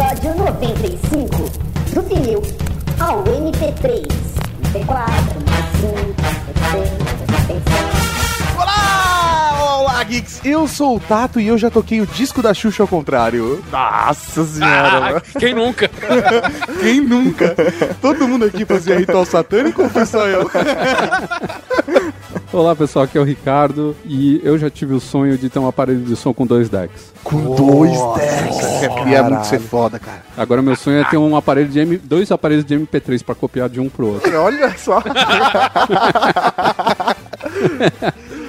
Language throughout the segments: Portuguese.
episódio 95 do vinil ao MP3, MP4, MP5, MP6, MP7. Olá! Olá, Geeks! Eu sou o Tato e eu já toquei o disco da Xuxa ao contrário. Nossa senhora! Ah, quem nunca? Quem nunca? Todo mundo aqui fazia ritual satânico ou foi só eu? Olá pessoal, aqui é o Ricardo e eu já tive o sonho de ter um aparelho de som com dois decks. Com dois decks. Eu queria muito ser foda, cara. Agora meu sonho é ter um aparelho de M... dois aparelhos de MP3 pra copiar de um pro outro. Olha só.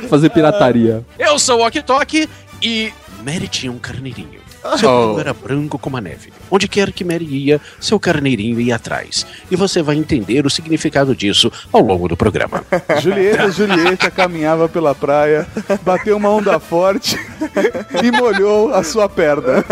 Fazer pirataria. Eu sou o Ok Tok e Mary tinha um carneirinho. Seu Oh. era branco como a neve. Onde quer que Mary ia, seu carneirinho ia atrás. E você vai entender o significado disso ao longo do programa. Julieta, Julieta caminhava pela praia, bateu uma onda forte e molhou a sua perna.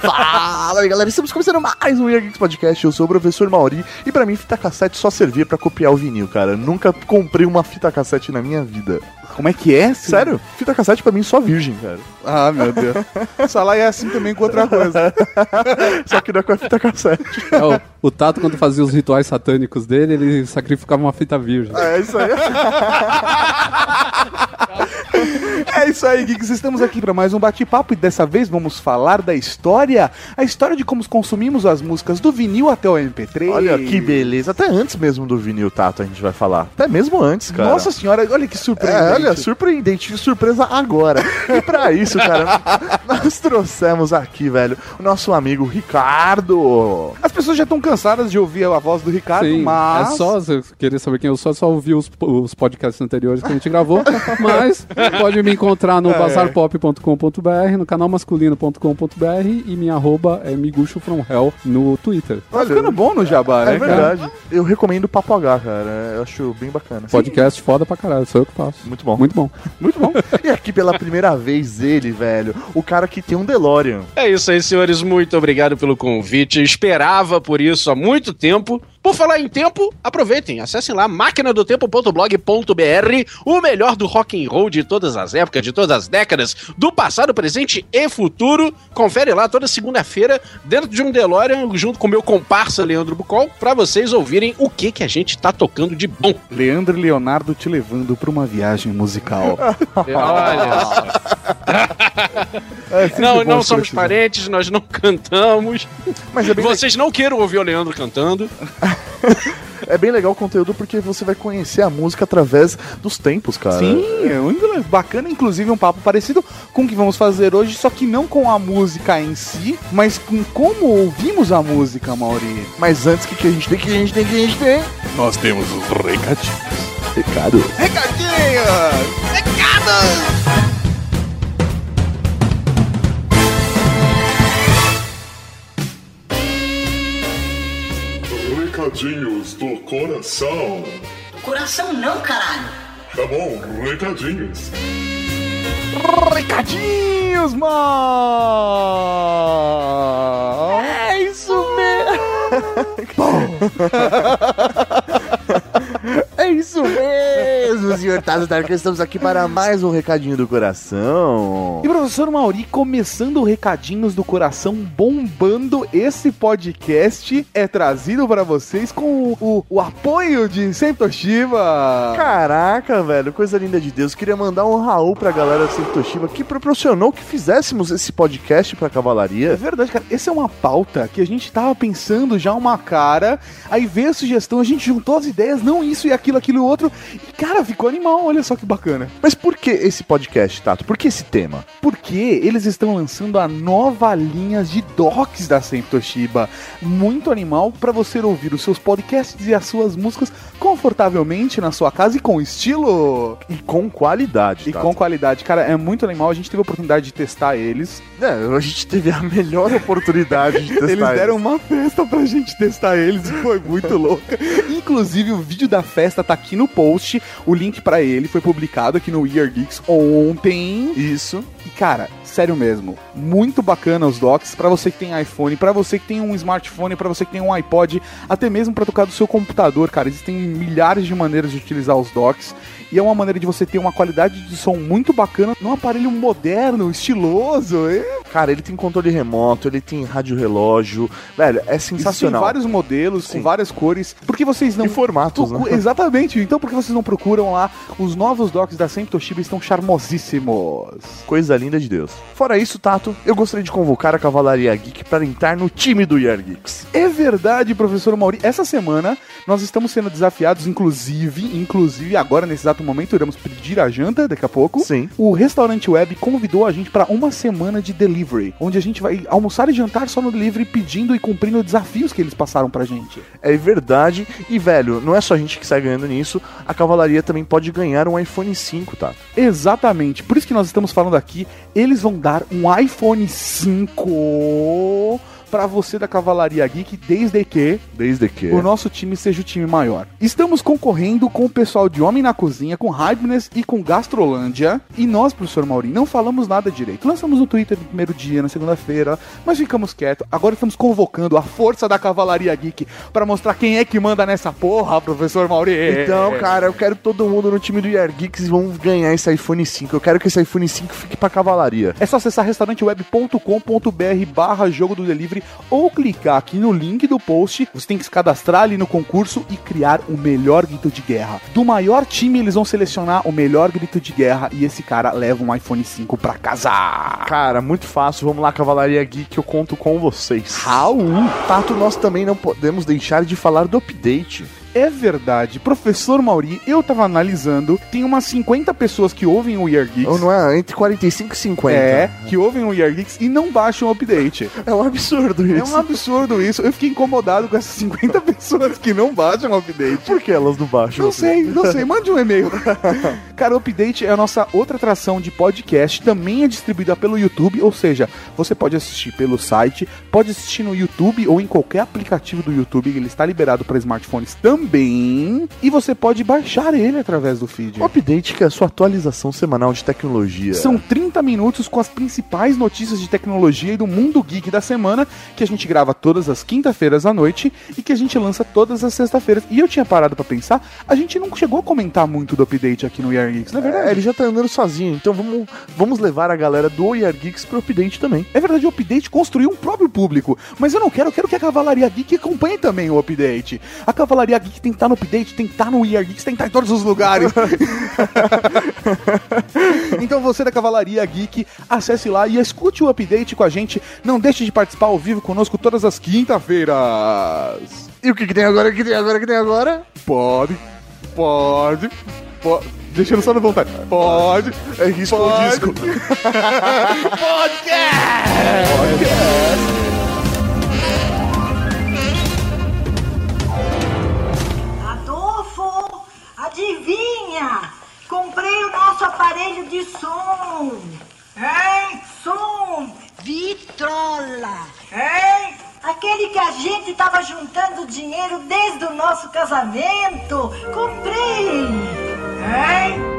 Fala aí, galera, estamos começando mais um Weird Geeks Podcast. Eu sou o professor Mauri e pra mim fita cassete só servia pra copiar o vinil, cara. Nunca comprei uma fita cassete na minha vida. Como é que é? Sério? Fita cassete pra mim só virgem, cara. Ah, meu Deus. Salah é assim também com outra coisa. só que não é com a fita cassete. É, o, o Tato, quando fazia os rituais satânicos dele, ele sacrificava uma fita virgem. É isso aí. É isso aí, Geeks. Estamos aqui para mais um bate-papo e dessa vez vamos falar da história, a história de como consumimos as músicas do vinil até o MP3. Olha que beleza. Até antes mesmo do vinil, Tato, a gente vai falar. Até mesmo antes, cara. Nossa senhora, olha que surpreendente. É, olha, surpreendente. Que surpresa agora. e pra isso, cara, nós trouxemos aqui, velho, o nosso amigo Ricardo. As pessoas já estão cansadas de ouvir a voz do Ricardo, Sim, mas é só, se querer saber quem eu sou, é só ouvir os, os podcasts anteriores que a gente gravou. Mas pode me encontrar no bazarpop.com.br, no canal masculino.com.br e minha arroba é miguxo from hell no Twitter. tá ficando bom no jabá, né? É verdade. Eu recomendo o Papo H, cara. Eu acho bem bacana. Podcast foda pra caralho, sou eu que faço. Muito bom. Muito bom. Muito bom. e aqui pela primeira vez ele, velho, o cara que tem um DeLorean. É isso aí, senhores. Muito obrigado pelo convite. Esperava por isso há muito tempo. Por falar em tempo, aproveitem, acessem lá maquinadotempo.blog.br, o melhor do rock and roll de todas as épocas, de todas as décadas, do passado, presente e futuro. Confere lá toda segunda-feira, dentro de um DeLorean, junto com o meu comparsa Leandro Bucol, pra vocês ouvirem o que que a gente tá tocando de bom. Leandro e Leonardo te levando para uma viagem musical. Olha só. É sempre Não, não somos parentes, nós não cantamos. Mas é bem, Vocês não queiram ouvir o Leandro cantando. é bem legal o conteúdo porque você vai conhecer a música através dos tempos, cara. Sim, é bacana, inclusive um papo parecido com o que vamos fazer hoje, só que não com a música em si, mas com como ouvimos a música, Mauri. Mas antes, o que, que a gente tem? O que a gente tem? O que a gente tem? Nós temos os recadinhos. Recado. Recadinhos! Recadinhos do coração. Coração não, caralho. Tá bom, recadinhos. Recadinhos, mano! É isso mesmo. É isso mesmo, senhor Tazo Tarkan. Estamos aqui para mais um recadinho do coração. E professor Mauri, começando o Recadinhos do Coração, bombando esse podcast, é trazido para vocês com o, o- o apoio de Sempre Toshiba. Caraca, velho, coisa linda de Deus. Queria mandar um Raul pra galera do Centro Toshiba que proporcionou que fizéssemos esse podcast pra É cavalaria. verdade, cara. Essa é uma pauta que a gente tava pensando já uma cara, aí veio a sugestão, a gente juntou as ideias, não isso e aquilo, aquilo e outro, e cara, ficou animal, olha só que bacana. Mas por que esse podcast, Tato? Por que esse tema? Porque eles estão lançando a nova linha de docs da Sempre Toshiba, muito animal para você ouvir os seus podcasts e as suas músicas confortavelmente na sua casa e com estilo E com qualidade, e Tato. com qualidade. Cara, é muito animal, a gente teve a oportunidade de testar eles. É, a gente teve a melhor oportunidade de testar Eles deram uma festa pra gente testar eles, foi muito louca. Inclusive, o vídeo da festa tá aqui no post. O link pra ele foi publicado aqui no We Are Geeks ontem. Isso. E, cara, sério mesmo, muito bacana os docks pra você que tem iPhone, pra você que tem um smartphone, pra você que tem um iPod, até mesmo pra tocar do seu computador, cara. Existem milhares de maneiras de utilizar os docks. E é uma maneira de você ter uma qualidade de som muito bacana num aparelho moderno, estiloso. E, Cara, ele tem controle remoto, ele tem rádio relógio. Velho, é sensacional. vários modelos, Sim. com várias cores. Por que vocês não... E formatos, né? Exatamente. Então por que vocês não procuram lá? Os novos docks da Sempre Toshiba estão charmosíssimos. Coisa linda de Deus. Fora isso, Tato, eu gostaria de convocar a Cavalaria Geek para entrar no time do Year Geeks. É verdade, professor Mauri. Essa semana nós estamos sendo desafiados, inclusive, inclusive agora nesse exato momento iremos pedir a janta daqui a pouco. Sim. O restaurante web convidou a gente para uma semana de delivery, onde a gente vai almoçar e jantar só no delivery, pedindo e cumprindo desafios que eles passaram pra gente. É verdade. E, velho, não é só a gente que sai ganhando nisso. A Cavalaria também pode ganhar um iPhone 5, Tato. Exatamente, por isso que nós estamos falando aqui. Eles vão dar um iPhone 5 para você da Cavalaria Geek, desde que Desde que. o nosso time seja o time maior. Estamos concorrendo com o pessoal de Homem na Cozinha, com Hypeness e com Gastrolândia. E nós, professor Mauri, não falamos nada direito. Lançamos no Twitter no primeiro dia, na segunda-feira, mas ficamos quietos. Agora estamos convocando a força da Cavalaria Geek para mostrar quem é que manda nessa porra, professor Mauri. Então, cara, eu quero todo mundo no time do Year Geeks vão ganhar esse iPhone 5. Eu quero que esse iPhone 5 fique pra Cavalaria. É só acessar restauranteweb.com.br barra jogo do delivery ou clicar aqui no link do post. Você tem que se cadastrar ali no concurso e criar o melhor grito de guerra. Do maior time, eles vão selecionar o melhor grito de guerra e esse cara leva um iPhone 5 pra casa. Cara, muito fácil. Vamos lá, Cavalaria Geek, eu conto com vocês. Raul, Tato, nós também não podemos deixar de falar do update. É verdade. Professor Mauri, eu tava analisando, tem umas 50 pessoas que ouvem o Year Geeks. Ou não é? Entre 45 e 50. É, que ouvem o Year Geeks e não baixam o update. É um absurdo isso. É um absurdo isso. Eu fiquei incomodado com essas 50 pessoas que não baixam o update. Por que elas não baixam? Não sei, não sei. Mande um e-mail. Cara, o Update é a nossa outra atração de podcast. Também é distribuída pelo YouTube. Ou seja, você pode assistir pelo site, pode assistir no YouTube ou em qualquer aplicativo do YouTube. Ele está liberado para smartphones também. E você pode baixar ele através do feed. O update que é a sua atualização semanal de tecnologia. São 30 minutos com as principais notícias de tecnologia e do mundo geek da semana, que a gente grava todas as quinta-feiras à noite e que a gente lança todas as sexta-feiras. E eu tinha parado pra pensar, a gente não chegou a comentar muito do update aqui no Year Geeks, não é verdade? É, ele já tá andando sozinho, então vamos, vamos levar a galera do Year Geeks pro update também. É verdade, o update construiu um próprio público. Mas eu não quero, eu quero que a Cavalaria Geek acompanhe também o update. A Cavalaria Geek tem que estar no update, tem que estar no Year Geeks, tem que estar em todos os lugares. então você da Cavalaria Geek, acesse lá e escute o update com a gente. Não deixe de participar ao vivo conosco todas as quinta-feiras. E o que, que tem agora? O que tem agora? O que tem agora? Pode, pode, pode. Deixando só na vontade. Pode. É risco Pode. disco? Adolfo, Comprei o nosso aparelho de som. Hein? Som. Vitrola. Hein? Aquele que a gente estava juntando dinheiro desde o nosso casamento. Comprei. Hein?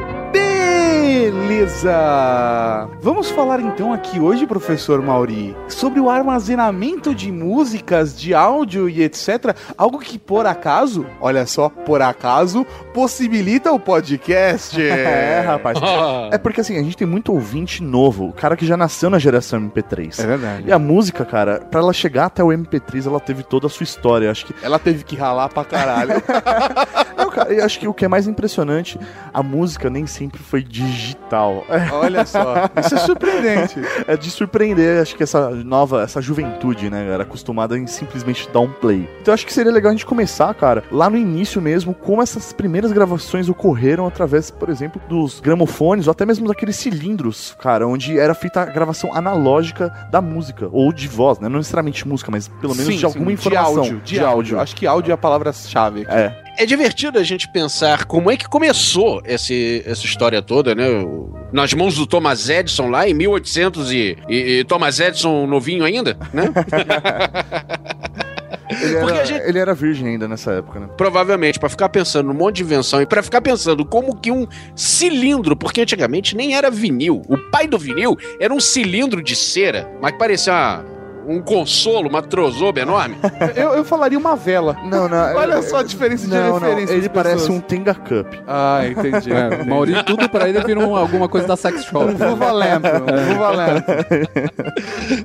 Beleza! Vamos falar então aqui hoje, professor Mauri, sobre o armazenamento de músicas, de áudio e etc. Algo que por acaso, olha só, por acaso, possibilita o podcast. É, rapaz. É porque assim, a gente tem muito ouvinte novo, o cara que já nasceu na geração MP3. É verdade. E a música, cara, pra ela chegar até o MP3, ela teve toda a sua história. Acho que. Ela teve que ralar pra caralho. Não, cara, eu acho que o que é mais impressionante, a música nem sempre foi digital. Olha só, isso é surpreendente. é de surpreender, acho que essa nova, essa juventude, né, era acostumada em simplesmente dar um play. Então acho que seria legal a gente começar, cara, lá no início mesmo, como essas primeiras gravações ocorreram através, por exemplo, dos gramofones ou até mesmo daqueles cilindros, cara, onde era feita a gravação analógica da música, ou de voz, né? Não necessariamente música, mas pelo menos Sim, de alguma sim, informação. De áudio, de áudio. Acho que áudio é a palavra-chave. aqui. É. É divertido a gente pensar como é que começou esse, essa história toda, né? Nas mãos do Thomas Edison lá em 1800 e, e, e Thomas Edison novinho ainda, né? Ele era, gente- ele era virgem ainda nessa época, né? Provavelmente pra ficar pensando num monte de invenção e pra ficar pensando como que um cilindro, porque antigamente nem era vinil. O pai do vinil era um cilindro de cera, mas que parecia uma- um consolo, uma trozoba enorme? Eu, eu falaria uma vela. Não, não. Olha só a diferença de Não, não. referência. Ele parece pessoas. um Tenga Cup. Ah, entendi. É, o Maurício, tudo pra ele vira um- alguma coisa da sex shop. Vou valendo, vou valendo.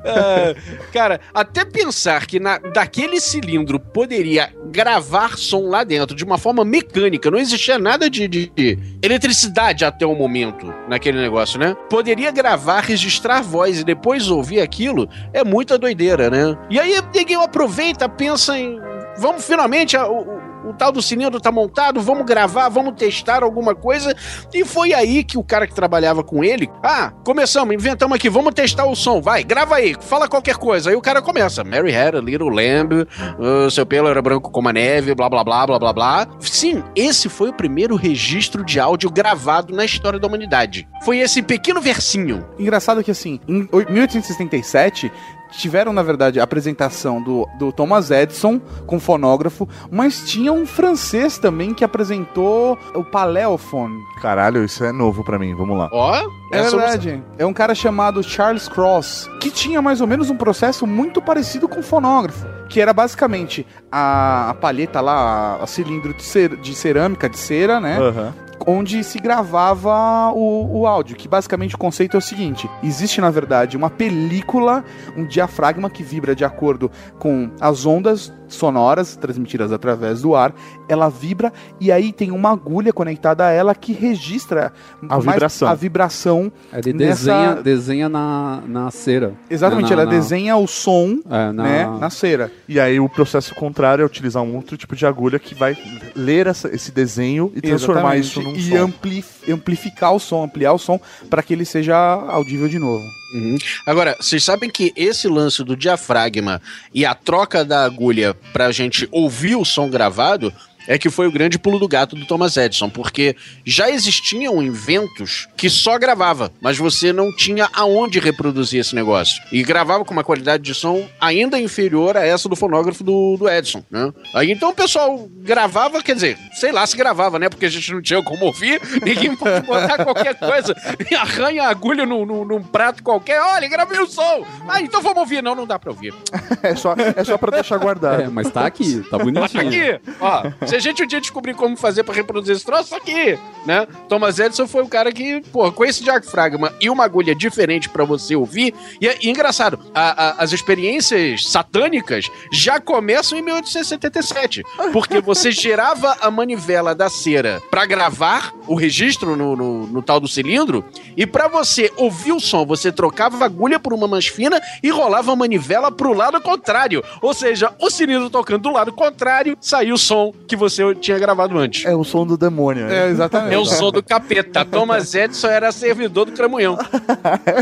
É, cara, até pensar que na, daquele cilindro poderia gravar som lá dentro de uma forma mecânica, não existia nada de, de- de eletricidade até o momento naquele negócio, né? Poderia gravar, registrar voz e depois ouvir aquilo, é muita doideira, né? E aí ninguém aproveita, pensa em. Vamos finalmente. a- o, o- o tal do cilindro tá montado, vamos gravar, vamos testar alguma coisa. E foi aí que o cara que trabalhava com ele, ah, começamos, inventamos aqui, vamos testar o som, vai, grava aí, fala qualquer coisa. Aí o cara começa, Mary had a little lamb, uh, seu pelo era branco como a neve, blá blá blá blá blá blá. Sim, esse foi o primeiro registro de áudio gravado na história da humanidade. Foi esse pequeno versinho. Engraçado que, assim, em oi- 1867, tiveram, na verdade, a apresentação do, do Thomas Edison com fonógrafo, mas tinha um francês também que apresentou o Paléofone. Caralho, isso é novo pra mim. Vamos lá. Ó, É essa eu não verdade. É um cara chamado Charles Cross, que tinha mais ou menos um processo muito parecido com fonógrafo. Que era basicamente a, a palheta lá, a, a cilindro de, cer- de cerâmica, de cera, né? Aham. Onde se gravava o, o áudio, que basicamente o conceito é o seguinte: existe na verdade uma película, um diafragma que vibra de acordo com as ondas sonoras transmitidas através do ar, ela vibra e aí tem uma agulha conectada a ela que registra A vibração. a vibração. Ele Nessa- desenha, desenha na, na cera. Exatamente, Na- ela na- desenha o som, É, na, né, na cera. E aí o processo contrário é utilizar um outro tipo de agulha que vai ler essa- esse desenho e transformar Exatamente. isso num e som. ampli- amplificar o som, ampliar o som para que ele seja audível de novo. Uhum. Agora, vocês sabem que esse lance do diafragma e a troca da agulha pra gente ouvir o som gravado é que foi o grande pulo do gato do Thomas Edison, porque já existiam inventos que só gravava, mas você não tinha aonde reproduzir esse negócio. E gravava com uma qualidade de som ainda inferior a essa do fonógrafo do, do Edison, né? Aí então o pessoal gravava, quer dizer, sei lá se gravava, né? Porque a gente não tinha como ouvir, ninguém pode botar qualquer coisa e arranha a agulha num, num- num prato qualquer. Olha, gravei o som! Ah, então vamos ouvir. Não, não dá pra ouvir. É só, é só pra deixar guardado. É, mas tá aqui, tá Tá bonitinho. aqui, ó. Se a gente um dia descobrir como fazer pra reproduzir esse troço, tá aqui, né? Thomas Edison foi o cara que, pô, com esse diafragma e uma agulha diferente pra você ouvir. E, é- e engraçado, a- a- as experiências satânicas já começam em 1877. Porque você girava a manivela da cera pra gravar o registro no, no- no tal do cilindro. E pra você ouvir o som, você trocava a agulha por uma mais fina e rolava a manivela pro lado contrário. Ou seja, o cilindro tocando do lado contrário, saiu o som que você tinha gravado antes. É o som do demônio. né? É, exatamente. É o som do capeta. Thomas Edison era servidor do Cramunhão.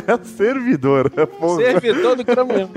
É servidor. Pô, Servidor do Cramunhão.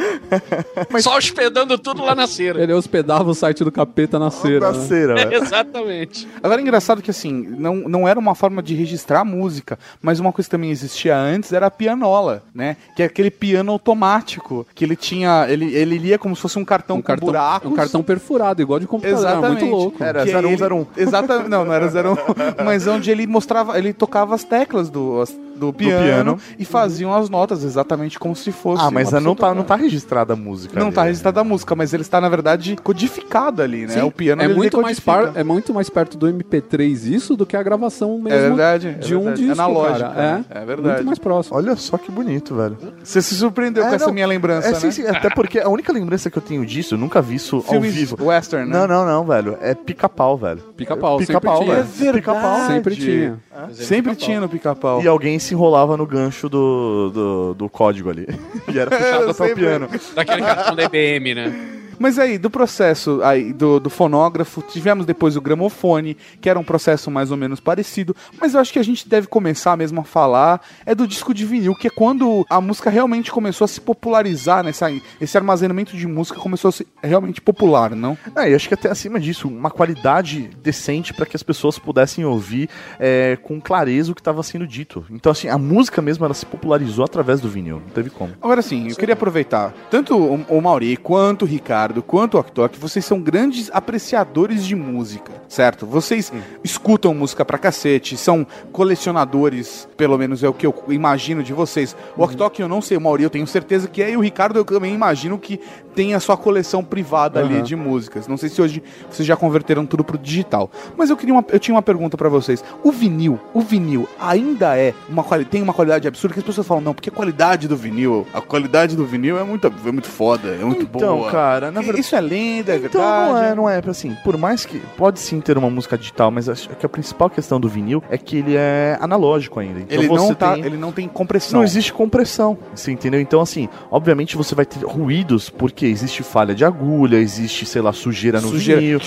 Só hospedando tudo lá na cera. Ele hospedava o site do capeta na cera. da né? cera, velho. Exatamente. Agora é engraçado que assim, não, não era uma forma de registrar a música, mas uma coisa que também existia antes era a pianola, né? Que é aquele piano automático, que ele tinha, ele, ele lia como se fosse um cartão Um com cartão, buracos. um cartão perfurado, igual de computador. Era Exatamente. muito louco. Era Que 0101. ele- Exatamente, não, não era 01, mas onde ele mostrava, ele tocava as teclas do, as- do, piano, piano. e faziam as notas exatamente como se fosse. Ah, mas uma não tá, não tá registrada a música. Não ali, tá né? registrada a música, mas ele está, na verdade, codificado ali, né? Sim, o piano é muito, mais par, é muito mais perto do MP3 isso do que a gravação mesmo É verdade, é de um verdade. disco, Analógica, cara. né? É verdade. Muito mais próximo. Olha só que bonito, velho. Você se surpreendeu É, com essa não, minha lembrança, É, né? sim, sim, até porque a única lembrança que eu tenho disso, eu nunca vi isso Filmes ao vivo. western, né? Não, não, não, velho. É pica-pau, velho. Pica-pau, Pica-pau, velho. verdade. Pica-pau. Sempre tinha. Sempre tinha no pica-pau. E alguém se enrolava no gancho do, do, do código ali. E era puxado até o piano. Daquele cartão da IBM, né? Mas aí, do processo aí, do, do fonógrafo, tivemos depois o gramofone, que era um processo mais ou menos parecido. Mas eu acho que a gente deve começar mesmo a falar é do disco de vinil, que é quando a música realmente começou a se popularizar, nessa, esse armazenamento de música começou a ser realmente popular, não? Ah, e acho que até acima disso, uma qualidade decente para que as pessoas pudessem ouvir é, com clareza o que estava sendo dito. Então, assim, a música mesmo ela se popularizou através do vinil. Não teve como. Agora sim, eu queria aproveitar tanto o, o Mauri quanto o Ricardo Ricardo quanto o Oktok, vocês são grandes apreciadores de música, certo? Vocês escutam música pra cacete, são colecionadores, pelo menos é o que eu imagino de vocês. O Oktok eu não sei, o Mauri eu tenho certeza que é, e o Ricardo eu também imagino que tem a sua coleção privada ali Aham. de músicas. Não sei se hoje vocês já converteram tudo pro digital. Mas eu queria uma, eu tinha uma pergunta pra vocês. O vinil, o vinil ainda é uma tem uma qualidade absurda que as pessoas falam, não, porque a qualidade do vinil, a qualidade do vinil é muito, é muito foda, é muito Então, boa. cara, na verdade. Isso é lenda, é Então verdade. não é, não é, assim, por mais que pode sim ter uma música digital, mas acho que a principal questão do vinil é que ele é analógico ainda. Então Ele não, tá, tem- ele não tem compressão. Não existe compressão, você entendeu? Então, assim, obviamente você vai ter ruídos porque existe falha de agulha, existe, sei lá, sujeira no Sujeira. vinil.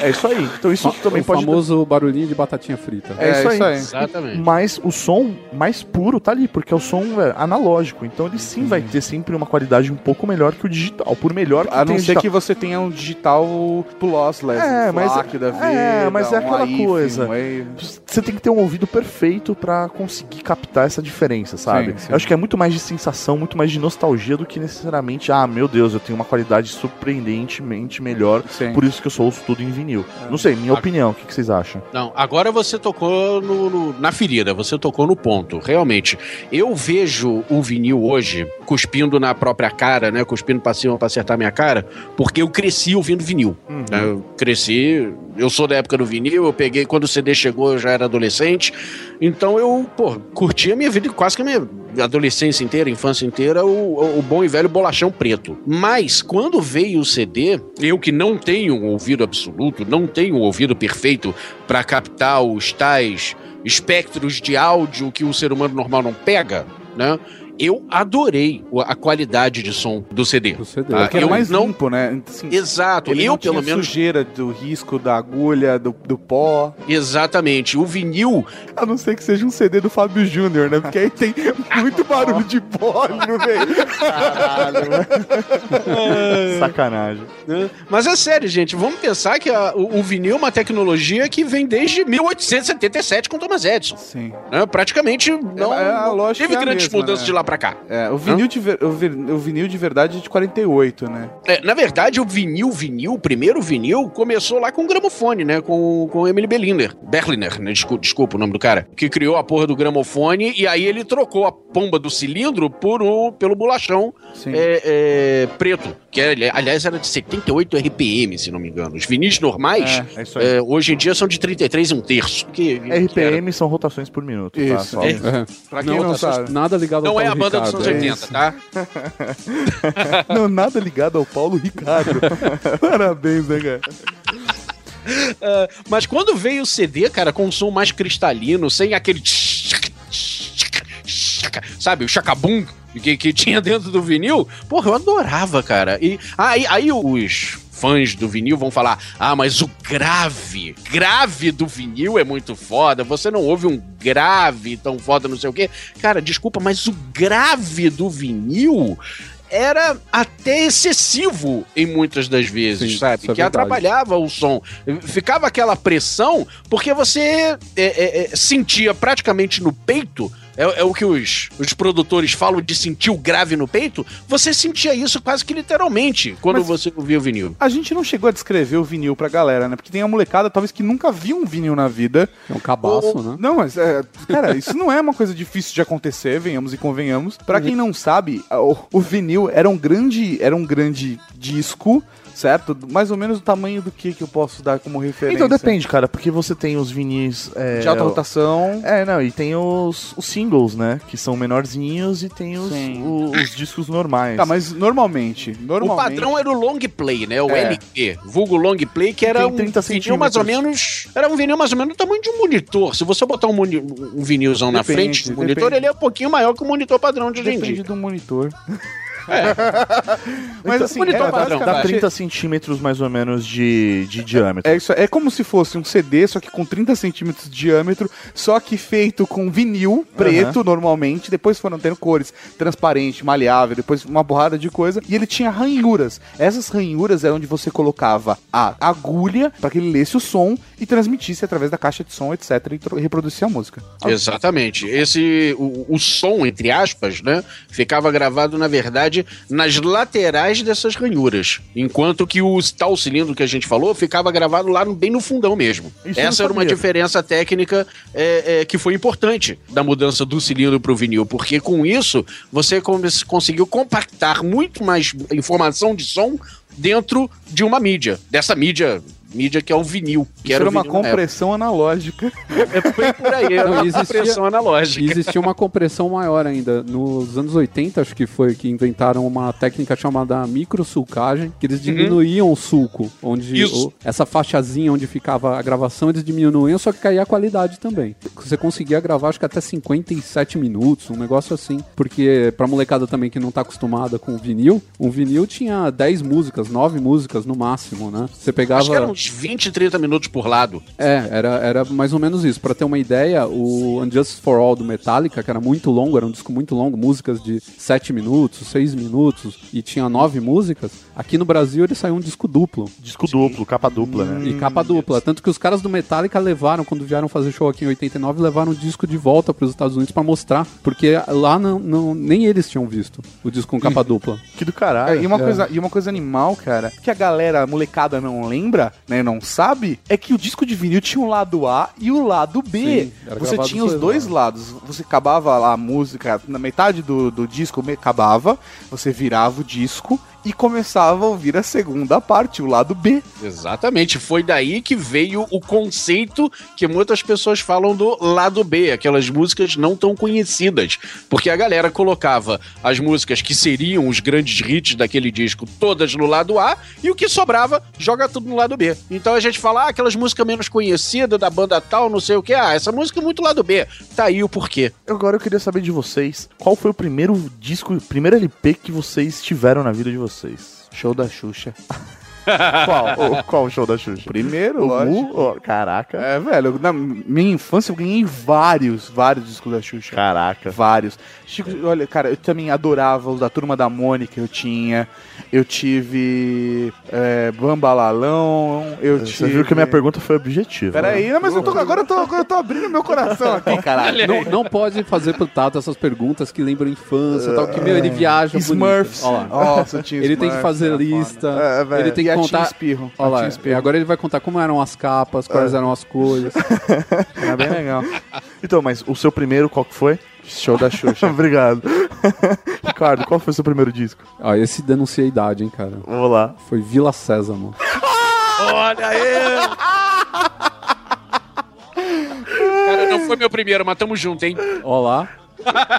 É isso aí. Então isso também o pode... famoso barulhinho de batatinha frita. É isso aí. Exatamente. Mas o som mais puro tá ali, porque é o som é, analógico. Então ele sim vai ter sempre uma qualidade um pouco melhor que o digital. Por melhor que A não ser digital. que você tenha um digital lossless, É, um mas- da é, vida, mas é um aquela coisa. um. Você tem que ter um ouvido perfeito pra conseguir captar essa diferença, sabe? Sim, sim. Eu acho que é muito mais de sensação, muito mais de nostalgia do que necessariamente, ah, meu Deus, eu tenho uma qualidade surpreendentemente melhor, Sim. por isso que eu só ouço tudo em vinil. Não sei, minha Ah. opinião, o que, que vocês acham? Não, agora você tocou no- no- na ferida, você tocou no ponto. Realmente, eu vejo o vinil hoje cuspindo na própria cara, né? Cuspindo pra cima pra acertar minha cara, porque eu cresci ouvindo vinil. Uhum. né? Eu cresci, eu sou da época do vinil, eu peguei, quando o CD chegou, eu já era adolescente. Então eu, pô, curti a minha vida, quase que a minha adolescência inteira, infância inteira, o, o bom e velho bolachão preto. Mas quando veio o CD, eu que não tenho um ouvido absoluto, não tenho um ouvido perfeito para captar os tais espectros de áudio que o ser humano normal não pega, né? Eu adorei a qualidade de som do CD. Do CD. Que era eu mais não- limpo, né? Assim, Exato, ele eu não pelo menos. sujeira do risco da agulha, do, do pó. Exatamente. O vinil, A não ser que seja um CD do Fábio Júnior, né? Porque aí tem muito barulho de pó no meio. Caralho, Sacanagem. né? Mas é sério, gente, vamos pensar que a- o, o vinil é uma tecnologia que vem desde 1877 com Thomas Edison. Sim. né? Praticamente não, É, a não lógica teve é grandes mesma, mudanças né? de lá pra cá. É, o vinil, de ver- o, vir- o vinil de verdade é de 48, né? É, na verdade, o vinil, vinil, o primeiro vinil, começou lá com o gramofone, né? Com, com Emily Berliner. Berliner, né? Desculpa, desculpa o nome do cara. Que criou a porra do gramofone e aí ele trocou a pomba do cilindro por um, pelo bolachão é, é, preto. Que, ali- aliás, era de 78 RPM, se não me engano. Os vinis normais, É, é é, hoje em dia, são de 33 e um terço. Que, que era- RPM são rotações por minuto, tá? Isso, Só- é. É. Pra quem não, não, sabe. Nada ligado ao Não é a Banda dos anos é 80, isso. tá? Não, nada ligado ao Paulo Ricardo. Parabéns, né, cara? Mas quando veio o CD, cara, com um som mais cristalino, sem aquele. Sabe, o chacabum que, que tinha dentro do vinil, porra, eu adorava, cara. E aí, aí os fãs do vinil vão falar: ah, mas o grave, grave do vinil é muito foda, você não ouve um grave tão foda, não sei o quê. Cara, desculpa, mas o grave do vinil era até excessivo em muitas das vezes, Sim, sabe? é que verdade. atrapalhava o som. Ficava aquela pressão, porque você é, é, é, sentia praticamente no peito. É, é o que os, os produtores falam de sentir o grave no peito. Você sentia isso quase que literalmente quando Mas- você ouvia o vinil. A gente não chegou a descrever o vinil pra galera, né? Porque tem a molecada, talvez, que nunca viu um vinil na vida. É um cabaço, né? Não, mas, é, cara, isso não é uma coisa difícil de acontecer, venhamos e convenhamos. Pra quem não sabe, o, o vinil era um grande, era um grande disco, certo? Mais ou menos o tamanho do que que eu posso dar como referência. Então depende, cara, porque você tem os vinis. É, De alta rotação. É, não, e tem os, os singles, né? Que são menorzinhos e tem os, o- os discos normais. Tá, mas normalmente, O normalmente... padrão era o long play, né? O É. LP, vulgo long play, que era um 30 vinil mais ou menos. Era um vinil mais ou menos do tamanho de um monitor. Se você botar um, moni- um vinilzão na Depende, frente do monitor, depende. ele é um pouquinho maior que o monitor padrão de hoje em Depende do monitor. É. Mas Então, assim, monitor é, padrão, Dá basicamente- 30 centímetros mais ou menos de, de diâmetro. É, isso, é como se fosse um CD, só que com 30 centímetros de diâmetro, só que feito com vinil preto normalmente, depois foram tendo cores transparente, maleável, depois uma borrada de coisa, e ele tinha ranhuras. Essas ranhuras é onde você colocava a agulha para que ele lesse o som e transmitisse através da caixa de som, etc, e reproduzisse a música. Exatamente. Esse o, o som entre aspas, né, ficava gravado na verdade nas laterais dessas ranhuras. Enquanto que o tal cilindro que a gente falou ficava gravado lá no- bem no fundão mesmo. Isso Essa era uma diferença técnica é, é, que foi importante da mudança do cilindro para o vinil, porque com isso você conseguiu compactar muito mais informação de som dentro de uma mídia, dessa mídia, mídia que é o vinil, que era era o uma compressão analógica. É bem por aí, era Não, uma existia- compressão analógica. E existia uma compressão maior ainda. Nos anos 80, acho que foi que inventaram uma técnica chamada microsulcagem, que eles diminuíam o sulco, onde Uhum. Isso. o- essa faixazinha onde ficava a gravação, eles diminuíam, só que caía a qualidade também. Você conseguia gravar, acho que até 57 minutos, um negócio assim. Porque pra molecada também que não tá acostumada com o vinil, um vinil tinha 10 músicas, 9 músicas no máximo, né? Você pegava... Uns 20, 30 minutos por lado. É, era, era mais ou menos isso. Pra ter uma ideia, o Unjustice for All do Metallica, que era muito longo, era um disco muito longo, músicas de 7 minutos, 6 minutos, e tinha 9 músicas, aqui no Brasil ele saiu um disco duplo. Disco duplo, capa dupla, né? E capa dupla. Tanto que os caras do Metallica levaram, quando vieram fazer show aqui em 89, levaram o disco de volta pros Estados Unidos pra mostrar. Porque lá não, não- nem eles tinham visto o disco com capa dupla. Que do É, caralho. e, uma É. coisa, e uma coisa animal, cara, que a galera, a molecada não lembra, né, não sabe, é que o disco de vinil tinha um lado A e o lado B. Sim, Você tinha os dois dois lados. Você acabava lá a música, na metade do, do disco acabava, você virava o disco e começava a ouvir a segunda parte, o lado B. Exatamente, foi daí que veio o conceito que muitas pessoas falam do lado B, aquelas músicas não tão conhecidas, porque a galera colocava as músicas que seriam os grandes hits daquele disco todas no lado A e o que sobrava joga tudo no lado B. Então a gente fala, ah, aquelas músicas menos conhecidas da banda tal, não sei o que, ah, essa música é muito lado B. Tá aí o porquê. Agora eu queria saber de vocês, qual foi o primeiro disco, o primeiro LP que vocês tiveram na vida de vocês? Show da Xuxa. Qual? O- qual show da Xuxa? Primeiro, O. Mu? Oh, caraca. É, velho, na minha infância eu ganhei vários, vários discos da Xuxa. Caraca. Vários. Chico, olha, cara, eu também adorava os da Turma da Mônica, eu tinha. Eu tive. É, Bambalalão, eu tive. Você viu que a minha pergunta foi objetiva. Peraí, não, mas eu tô, agora, eu tô, agora eu tô abrindo meu coração aqui, caralho. Não, não pode fazer pro Tato essas perguntas que lembram a infância tal, que, meu, ele viaja bonito. Smurfs. Olha lá. Nossa, tinha Ele tem que Smurfs, fazer lista. É, velho, ele tem e que a Teen contar... Espirro, Olha lá, Espirro. agora ele vai contar como eram as capas, quais eram as cores. Era bem legal. Então, mas o seu primeiro, qual que foi? Show da Xuxa. Obrigado. Ricardo, qual foi o seu primeiro disco? Ó, esse denuncia a idade, hein, cara. Vamos lá. Foi Vila Sésamo. Olha aí! Cara, não foi meu primeiro, mas tamo junto, hein? Ó lá.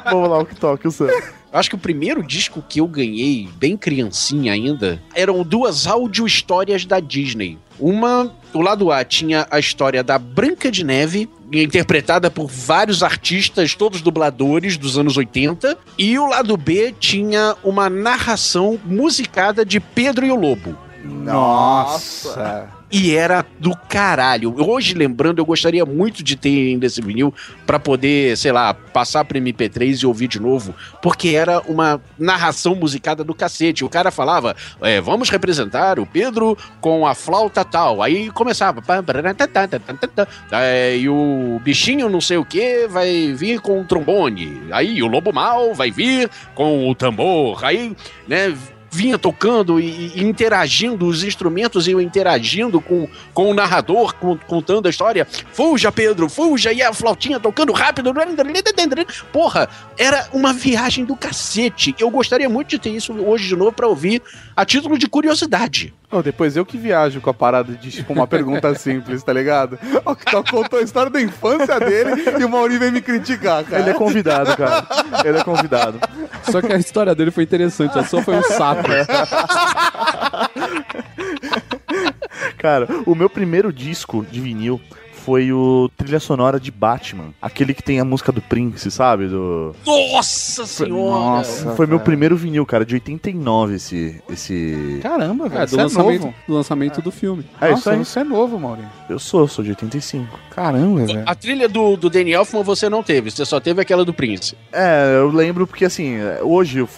Vamos lá, o que toca, o seu. Eu acho que o primeiro disco que eu ganhei, bem criancinha ainda, eram duas áudio histórias da Disney. Uma, o lado A tinha a história da Branca de Neve, interpretada por vários artistas, todos dubladores dos anos 80, e o lado B tinha uma narração musicada de Pedro e o Lobo. Nossa. E era do caralho. Hoje, lembrando, eu gostaria muito de ter ainda esse vinil pra poder, sei lá, passar pro MP3 e ouvir de novo, porque era uma narração musicada do cacete. O cara falava, é, vamos representar o Pedro com a flauta tal. Aí começava. É, e o bichinho não sei o que vai vir com o trombone. Aí o lobo mal vai vir com o tambor. Aí, né vinha tocando e, e interagindo, os instrumentos iam interagindo com, com o narrador, com- contando a história. Fuja, Pedro, fuja! E a flautinha tocando rápido. Porra, era uma viagem do cacete. Eu gostaria muito de ter isso hoje de novo pra ouvir a título de curiosidade. Ô, depois eu que viajo com a parada de tipo uma pergunta simples, tá ligado? O que tá contou a história da infância dele e o Mauri vem me criticar, cara. Ele é convidado, cara. Ele é convidado. Só que a história dele foi interessante, a sua foi um saco. Cara, o meu primeiro disco de vinil foi o trilha sonora de Batman. Aquele que tem a música do Prince, sabe? Do... Nossa senhora! Nossa. Foi meu cara. primeiro vinil, cara, de 89 esse. esse... Caramba, velho. É, do você é lançamento, novo. do lançamento do filme. É Nossa, isso aí. você é novo, Mauri. Eu sou, sou de 85. Caramba, velho. A trilha do, do Danny Elfman você não teve, você só teve aquela do Prince. É, eu lembro porque assim, hoje eu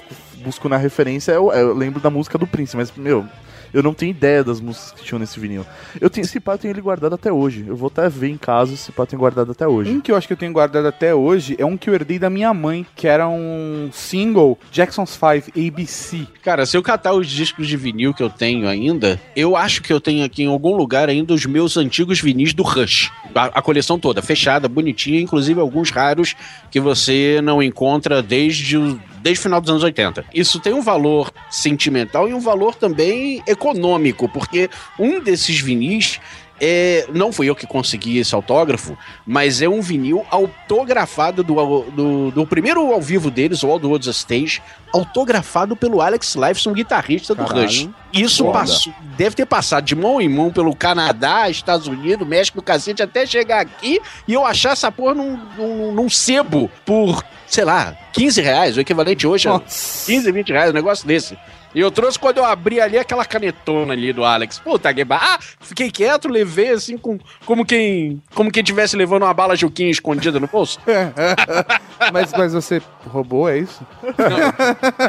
busco na referência, eu, eu lembro da música do Prince, mas, meu, Eu não tenho ideia das músicas que tinham nesse vinil. Eu tenho, esse pá eu tenho ele guardado até hoje. Eu vou até ver em casa se pá eu tenho guardado até hoje. Um que eu acho que eu tenho guardado até hoje é um que eu herdei da minha mãe, que era um single Jackson's 5 ABC. Cara, se eu catar os discos de vinil que eu tenho ainda, eu acho que eu tenho aqui em algum lugar ainda os meus antigos vinis do Rush. A, a coleção toda, fechada, bonitinha, inclusive alguns raros que você não encontra desde o desde o final dos anos 80. Isso tem um valor sentimental e um valor também econômico, porque um desses vinis é, não fui eu que consegui esse autógrafo, mas é um vinil autografado do, do, do primeiro ao vivo deles, o All the World's Stage, autografado pelo Alex Lifeson, guitarrista do Caralho. Rush. Isso passou, deve ter passado de mão em mão pelo Canadá, Estados Unidos, México, cacete, até chegar aqui e eu achar essa porra num, num, num sebo por, sei lá, 15 reais, o equivalente hoje a 15, 20 reais, um negócio desse. E eu trouxe quando eu abri ali aquela canetona ali do Alex. Puta que Ah, fiquei quieto, levei assim com, como quem como quem tivesse levando uma bala Juquinha escondida no bolso. mas, mas você roubou, é isso?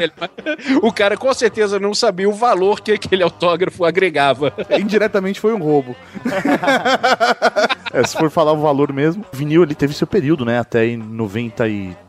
Ele- o cara com certeza não sabia o valor que aquele autógrafo agregava. Indiretamente foi um roubo. É, se for falar o valor mesmo, o vinil ele teve seu período, né? Até em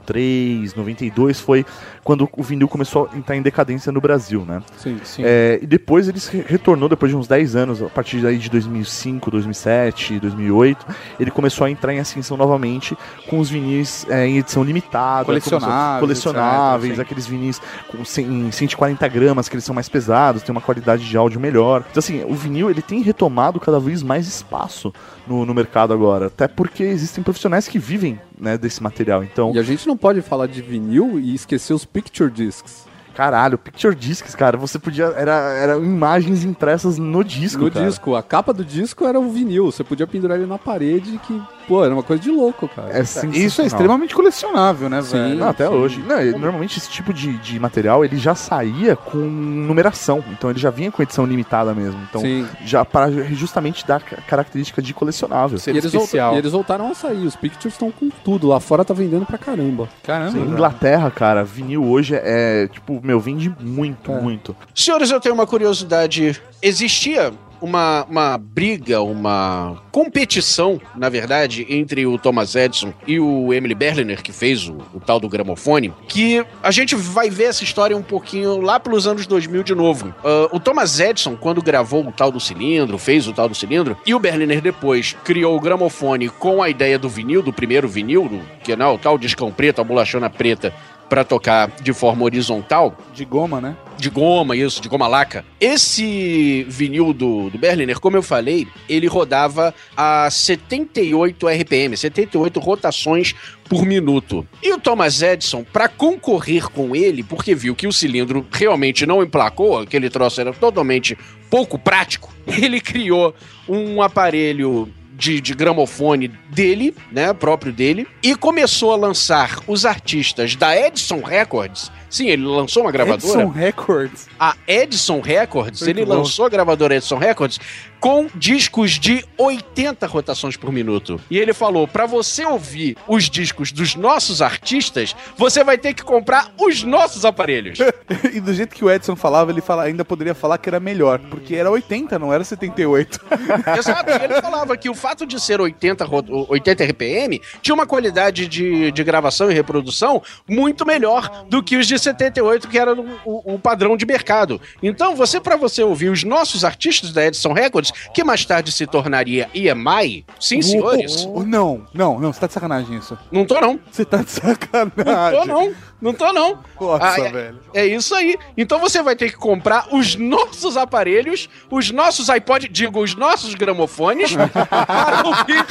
93, 92 foi quando o vinil começou a entrar em decadência no Brasil, né? Sim. Sim. É, e depois ele se retornou, depois de uns 10 anos, a partir daí de 2005, 2007, 2008, ele começou a entrar em ascensão novamente com os vinis é, em edição limitada. Colecionáveis, colecionáveis, etc, aqueles vinis com 100, em 140 gramas, que eles são mais pesados, tem uma qualidade de áudio melhor. Então assim, o vinil ele tem retomado cada vez mais espaço no, no mercado agora, até porque existem profissionais que vivem né, desse material. Então, E a gente não pode falar de vinil e esquecer os picture discs. caralho, picture discs, cara, você podia era, era imagens impressas no disco, no cara. disco. A capa do disco era o vinil. Você podia pendurar ele na parede que, pô, era uma coisa de louco, cara. É Isso é extremamente colecionável, né, Sim. velho? Não, até Sim. hoje. Não, normalmente esse tipo de, de material ele já saía com numeração. Então ele já vinha com edição limitada mesmo. Então Sim. já para justamente dar ca- característica de colecionável. E eles, volta- especial. e eles voltaram a sair. Os pictures estão com tudo. Lá fora tá vendendo pra caramba. Caramba. Em velho. Inglaterra, cara, vinil hoje é, tipo, meu, vende muito, É. muito. Senhores, eu tenho uma curiosidade. Existia uma, uma briga, uma competição, na verdade, entre o Thomas Edison e o Emily Berliner, que fez o, o tal do gramofone, que a gente vai ver essa história um pouquinho lá pelos anos 2000 de novo. Ah, o Thomas Edison, quando gravou o tal do cilindro, fez o tal do cilindro, e o Berliner depois criou o gramofone com a ideia do vinil, do primeiro vinil, do, que não, o tal discão preto, a bolachona preta, para tocar de forma horizontal, De goma, né? de goma, isso, de goma laca. Esse vinil do, do Berliner, como eu falei, ele rodava a 78 RPM, 78 rotações por minuto. E o Thomas Edison, para concorrer com ele, porque viu que o cilindro realmente não emplacou, aquele troço era totalmente pouco prático, ele criou um aparelho de, de gramofone dele, né, próprio dele, e começou a lançar os artistas da Edison Records. Sim, ele lançou uma gravadora Edson Records. a Edison Records, Muito ele bom. lançou a gravadora Edison Records com discos de 80 rotações por minuto. E ele falou: pra você ouvir os discos dos nossos artistas, você vai ter que comprar os nossos aparelhos. e do jeito que o Edson falava, ele fala, ainda poderia falar que era melhor, porque era 80, não era 78. Exato. Ele falava que o fato de ser 80, ro- 80 RPM tinha uma qualidade de, de gravação e reprodução muito melhor do que os de 78, que era o, o- padrão de mercado. Então, você, pra você ouvir os nossos artistas da Edison Records, que mais tarde se tornaria EMI, sim, senhores. Oh, oh, não, não, não, você tá de sacanagem isso. Não tô, não. Você tá de sacanagem. Não tô, não. Não tô, não. Nossa, Ah, é- velho. É isso aí. Então você vai ter que comprar os nossos aparelhos, os nossos iPod, digo, os nossos gramofones, para ouvir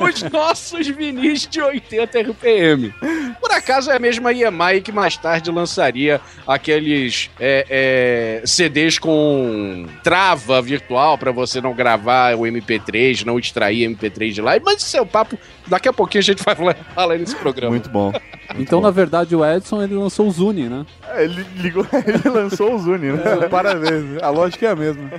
os nossos vinis de 80 RPM. Por acaso é a mesma EMI que mais tarde lançaria aqueles é, é, CDs com trava virtual para você não gravar o MP3, não extrair MP3 de lá. Mas isso é um papo Daqui a pouquinho a gente vai falar nesse programa. Muito bom. Então, na verdade, o Edson ele lançou o Zuni, né? É, ele ligou, ele lançou o Zuni, né? É, Parabéns, a lógica é a mesma.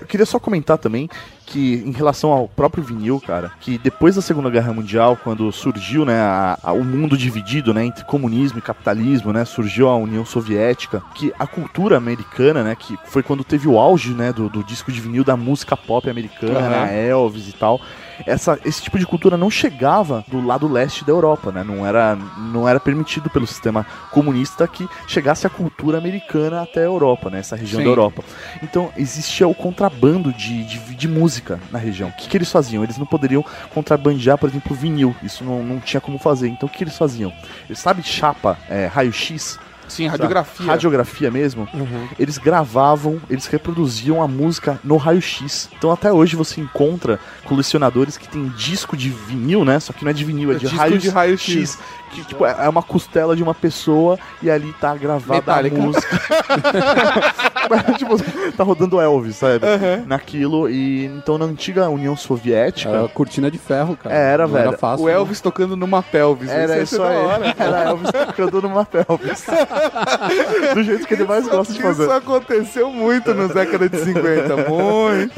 Eu queria só comentar também que, em relação ao próprio vinil, cara, que depois da Segunda Guerra Mundial, quando surgiu, né, a- a- o mundo dividido, né, entre comunismo e capitalismo, né, surgiu a União Soviética, que a cultura americana, né, que foi quando teve o auge, né, do, do disco de vinil da música pop americana, Aham. né, Elvis e tal. Essa, esse tipo de cultura não chegava do lado leste da Europa, né? Não era, não era permitido pelo sistema comunista que chegasse a cultura americana até a Europa, né? Essa região Sim. da Europa. Então existia o contrabando de, de, de música na região. O que, que eles faziam? Eles não poderiam contrabandear, por exemplo, vinil. Isso não, não tinha como fazer. Então o que eles faziam? Eles sabe chapa, é, raio-x? Sim, radiografia. Radiografia mesmo. Uhum. Eles gravavam, eles reproduziam a música no raio-x. Então até hoje você encontra colecionadores que tem disco de vinil, né? Só que não é de vinil, é, É de raio-x. de raio-x. Que tipo, é é uma costela de uma pessoa e ali tá gravada Metallica. a música. tipo, tá rodando Elvis, sabe? Uhum. Naquilo. E então na antiga União Soviética. Era cortina de ferro, cara. Era, Não velho. Era fácil. O Elvis tocando numa pelvis. Era isso da aí. hora. Era Elvis tocando numa pelvis. Do jeito que ele mais Isso- gosta de fazer. Isso aconteceu muito nos décadas de 50, muito.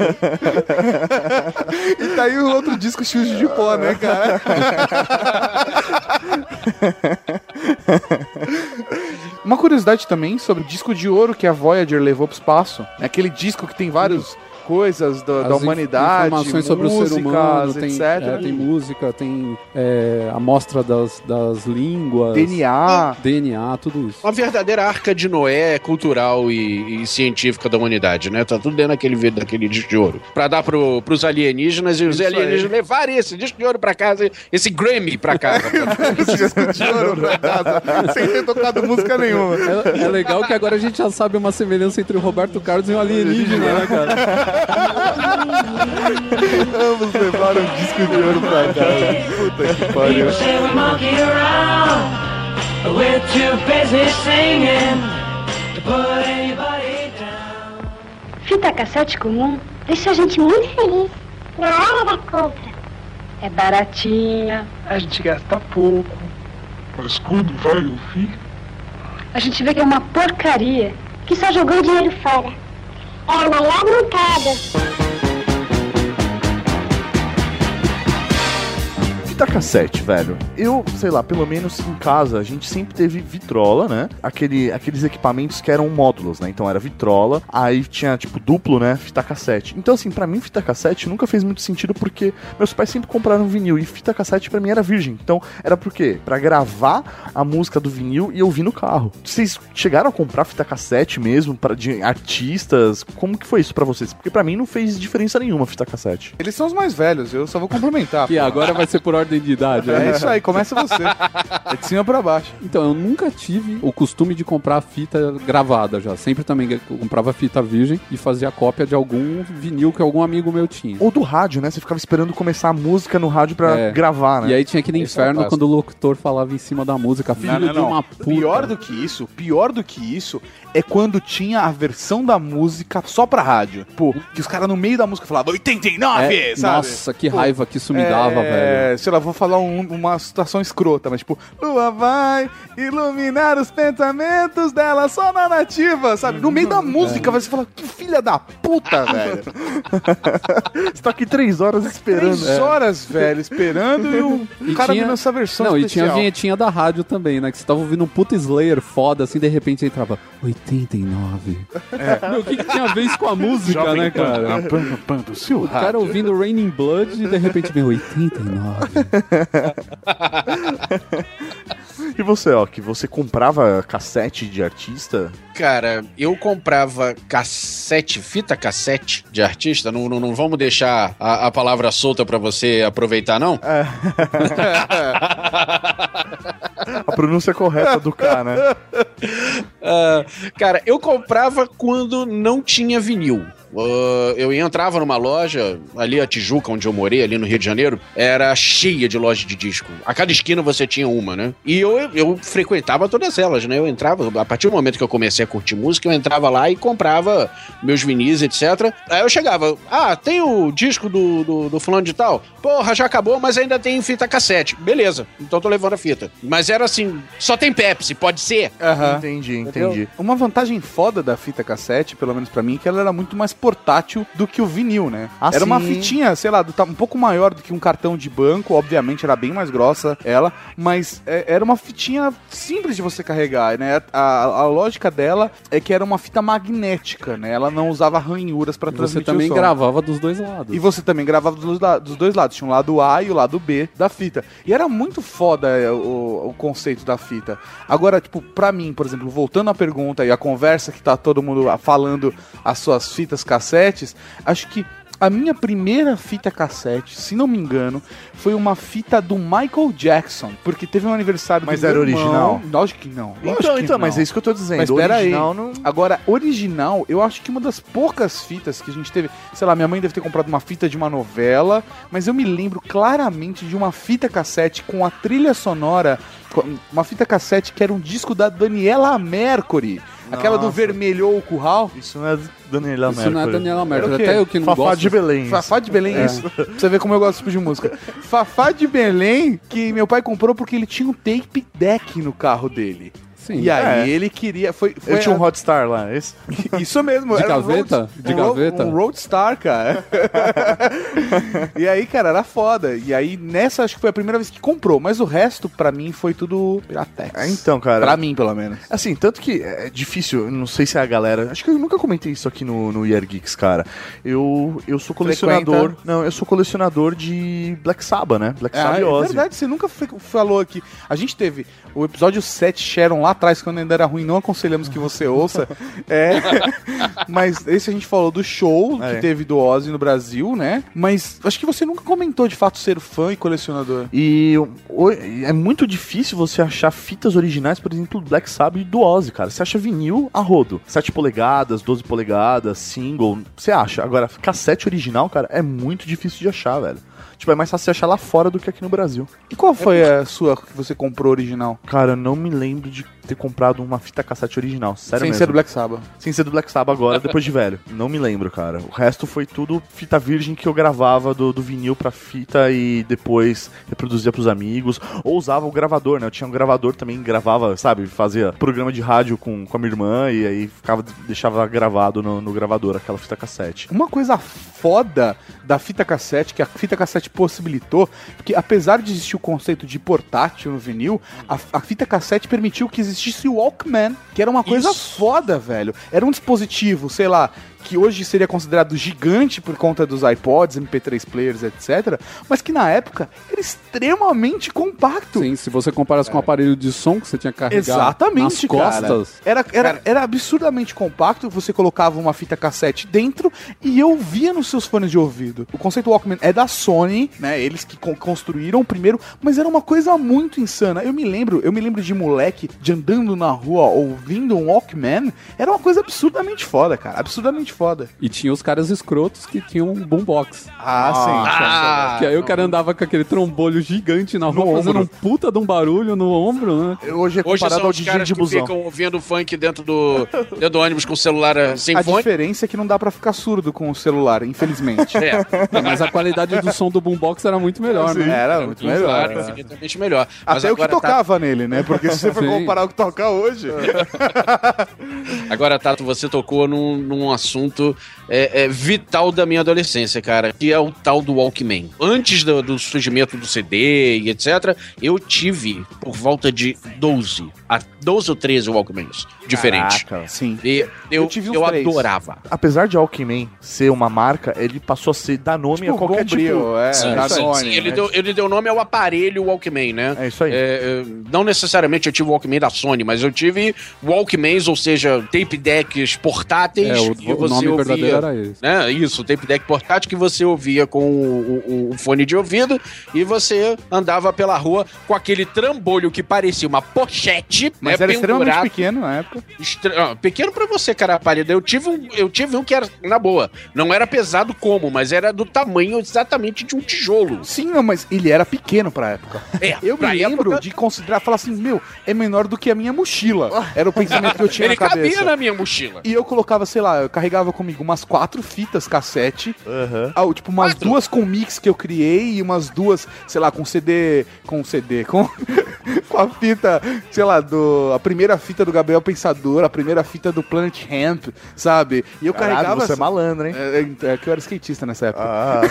e tá aí o outro disco Chute de pó, né, cara? Uma curiosidade também sobre o disco de ouro que a Voyager levou pro espaço. É aquele disco que tem várias coisas da, da humanidade, informações sobre o ser músicas, humano, tem, etc. é, tem música, tem é, amostra das, das línguas, DNA. DNA, tudo isso. Uma verdadeira arca de Noé cultural e, e científica da humanidade, né? Tá tudo dentro daquele, daquele disco de ouro. Pra dar pro, pros alienígenas e os Isso aí. alienígenas levarem esse disco de ouro pra casa, esse Grammy pra casa. Esse disco de ouro pra casa, sem ter tocado música nenhuma. É, é legal que agora a gente já sabe uma semelhança entre o Roberto Carlos e o alienígena, né, cara? Ambos levaram um disco de ouro pra casa. Puta que pariu. Fita cassete comum deixa a gente muito feliz na hora da compra. É baratinha, A gente gasta pouco. Mas quando vai ouvir, a gente vê que é uma porcaria, que só jogou dinheiro fora. É a Fita cassete, velho. Eu, sei lá, pelo menos em casa, a gente sempre teve vitrola, né? Aquele, aqueles equipamentos que eram módulos, né? Então era vitrola, aí tinha, tipo, duplo, né? Fita cassete. Então, assim, pra mim, fita cassete nunca fez muito sentido porque meus pais sempre compraram vinil e fita cassete pra mim era virgem. Então, era por quê? Pra gravar a música do vinil e ouvir no carro. Vocês chegaram a comprar fita cassete mesmo para de artistas? Como que foi isso pra vocês? Porque pra mim não fez diferença nenhuma fita cassete. Eles são os mais velhos, eu só vou complementar. Que agora vai ser por ordem de idade. É né? isso aí, começa você. É de cima pra baixo. Então, eu nunca tive o costume de comprar fita gravada já. Sempre também comprava fita virgem e fazia cópia de algum vinil que algum amigo meu tinha. Ou do rádio, né? Você ficava esperando começar a música no rádio pra É. gravar, né? E aí tinha aquele Esse é inferno quando o locutor falava em cima da música. Filho de uma puta. Pior do que isso, pior do que isso, é quando tinha a versão da música só pra rádio. Pô, que os caras no meio da música falavam 89, É, sabe? Nossa, que Pô, raiva que isso me dava, velho. É, sei lá, vou falar um- uma situação escrota, mas tipo, Lua vai iluminar os pensamentos dela só na nativa, sabe? No meio da música, você fala, que filha da puta, velho. Você tá aqui três horas esperando. Três horas, velho, esperando e o E cara tinha- essa versão Não, e especial. tinha a vinhetinha da rádio também, né? Que você tava ouvindo um puta Slayer foda, assim, de repente entrava 89. Meu, o que, que tinha a ver isso com a música, né, cara? Do seu O cara ouvindo Raining Blood e de repente vem 89. E você, ó, que você comprava cassete de artista? Cara, eu comprava cassete, fita cassete de artista. Não, não, não vamos deixar a, a palavra solta pra você aproveitar, não? A pronúncia correta do K, né? Ah, cara, eu comprava quando não tinha vinil. Uh, eu entrava numa loja, ali a Tijuca, onde eu morei, ali no Rio de Janeiro, era cheia de lojas de disco. A cada esquina você tinha uma, né? E eu, eu frequentava todas elas, né? Eu entrava, a partir do momento que eu comecei a curtir música, eu entrava lá e comprava meus vinis, etc. Aí eu chegava, ah, tem o disco do, do, do fulano de tal? Porra, já acabou, mas ainda tem fita cassete. Beleza, então tô levando a fita. Mas era assim, só tem Pepsi, pode ser? Aham. Entendi, Entendeu? entendi. Uma vantagem foda da fita cassete, pelo menos pra mim, é que ela era muito mais portátil do que o vinil, né? Ah, era uma fitinha, sei lá, um pouco maior do que um cartão de banco, obviamente era bem mais grossa ela, mas é, era uma fitinha simples de você carregar, né? A, a lógica dela é que era uma fita magnética, né? Ela não usava ranhuras pra Você transmitir também o som. gravava dos dois lados. E você também gravava dos, dos dois lados. Tinha um lado A e o lado B da fita. E era muito foda é, o, o conceito da fita. Agora, tipo, pra mim, por exemplo, voltando à pergunta e a conversa que tá todo mundo falando as suas fitas cassetes, acho que a minha primeira fita cassete, se não me engano, foi uma fita do Michael Jackson. Porque teve um aniversário Mas do meu era irmão. original? Lógico que não. lógico Então, que então, não. mas é isso que eu tô dizendo. Mas pera aí. original não... Agora, original, eu acho que uma das poucas fitas que a gente teve, sei lá, minha mãe deve ter comprado uma fita de uma novela, mas eu me lembro claramente de uma fita cassete com a trilha sonora, uma fita cassete que era um disco da Daniela Mercury, aquela do. Vermelhou o Curral. Isso não é Daniela Isso não é Daniela Mercury. Até eu que não Fafá gosto. de Belém. Fafá de Belém, É. isso. Pra você ver como eu gosto desse tipo de música. Fafá de Belém, que meu pai comprou porque ele tinha um tape deck no carro dele. Sim. E aí É. ele queria. Foi, foi Eu tinha a- um Hotstar lá, esse? Isso mesmo. De era um gaveta? road- De um gaveta? Um Roadstar, cara. e aí, cara, era foda. E aí, nessa, acho que foi a primeira vez que comprou. Mas o resto, pra mim, foi tudo Piratex. É, então, cara. Pra mim, pelo menos. Assim, tanto que é difícil, não sei se é a galera. Acho que eu nunca comentei isso aqui no, no Year Geeks, cara. Eu, eu sou colecionador. Frequenta? Não, eu sou colecionador de Black Sabbath, né? Black Sabbath É, e é verdade, você nunca falou aqui. A gente teve o episódio 7 Sharon lá atrás, quando ainda era ruim, não aconselhamos que você ouça. É, mas esse a gente falou do show É. que teve do Ozzy no Brasil, né? Mas acho que você nunca comentou de fato ser fã e colecionador. E é muito difícil você achar fitas originais, por exemplo, do Black Sabbath e do Ozzy, cara. Você acha vinil a rodo. 7 polegadas, 12 polegadas, single, você acha. Agora, cassete original, cara, é muito difícil de achar, velho. Tipo, é mais fácil achar lá fora do que aqui no Brasil. E qual foi a sua que você comprou original? Cara, eu não me lembro de ter comprado uma fita cassete original, sério Sem mesmo. ser do Black Sabbath. Sem ser do Black Sabbath agora, depois de velho. Não me lembro, cara. O resto foi tudo fita virgem que eu gravava do, do vinil pra fita e depois reproduzia pros amigos. Ou usava o gravador, né? Eu tinha um gravador também, gravava, sabe? Fazia programa de rádio com, com a minha irmã e aí ficava, deixava gravado no, no gravador aquela fita cassete. Uma coisa foda da fita cassete, que a fita cassete possibilitou, porque apesar de existir o conceito de portátil no vinil, a, a fita cassete permitiu que existisse o Walkman, que era uma coisa Isso. foda, velho. Era um dispositivo, sei lá, que hoje seria considerado gigante por conta dos iPods, MP3 players, etc., mas que na época era extremamente compacto. Sim, se você comparasse com o aparelho de som que você tinha que carregar Exatamente, nas costas. cara. Era, era, era absurdamente compacto, você colocava uma fita cassete dentro e eu via nos seus fones de ouvido. O conceito Walkman é da Sony, né? Eles que con- construíram o primeiro, mas era uma coisa muito insana. Eu me lembro, eu me lembro de moleque de andando na rua ouvindo um Walkman, era uma coisa absurdamente foda, cara. Absurdamente foda. E tinha os caras escrotos que tinham um boombox. Ah, Ah, que aí o cara andava com aquele trombolho gigante na rua, fazendo um puta de um barulho no ombro, né? Hoje é Hoje comparado são ao os DJ caras de que busão. ficam ouvindo funk dentro do, dentro do ônibus com o celular eh, sem A fone. diferença é que não dá pra ficar surdo com o celular, infelizmente. É, Mas a qualidade do som do boombox era muito melhor, né? Era muito melhor. claro, né? infinitamente melhor. Mas Até o que tá- tocava nele, né? Porque se você for Sim. comparar o que toca hoje. Agora, Tato, você tocou num, num assunto é, é, vital da minha adolescência, cara, que é o tal do Walkman. Antes do, do surgimento do CD e etc., eu tive por volta de 12, a 12 ou 13 Walkmans diferentes. Caraca. Sim. E eu, Eu tive eu três. adorava. Apesar de Walkman ser uma marca, ele passou a ser dar nome Tipo, a qualquer tipo. Bombril, é, Sim, sim, sim. Ele, né? deu, ele deu nome ao aparelho Walkman, né? É isso aí. É, é, não necessariamente eu tive o Walkman da Sony, mas eu tive Walkmans, ou seja, tape decks portáteis. É, o, e nome ouvia. verdadeiro era esse. Né? Isso, o tape deck portátil que você ouvia com o, o- o fone de ouvido e você andava pela rua com aquele trambolho que parecia uma pochete, Mas né, era extremamente pendurado. pequeno na época. Estra- ah, Pequeno pra você, cara pálida. Eu tive, um, eu tive um que era, na boa, não era pesado como, mas era do tamanho exatamente de um tijolo. Sim, não, mas ele era pequeno pra época. É, Eu me lembro época- de considerar, falar assim, meu, é menor do que a minha mochila. Era o pensamento que eu tinha Ele na cabeça. cabia na minha mochila. E eu colocava, sei lá, eu carregava comigo umas quatro fitas cassete. Aham. Ah, tipo, umas Quatro? duas com mix que eu criei e umas duas, sei lá, com CD. Com CD, com. com a fita, sei lá, do. A primeira fita do Gabriel Pensador, a primeira fita do Planet Hemp, sabe? E eu Caralho, carregava. você é malandro, hein? É, é, é que eu era skatista nessa época. Ah,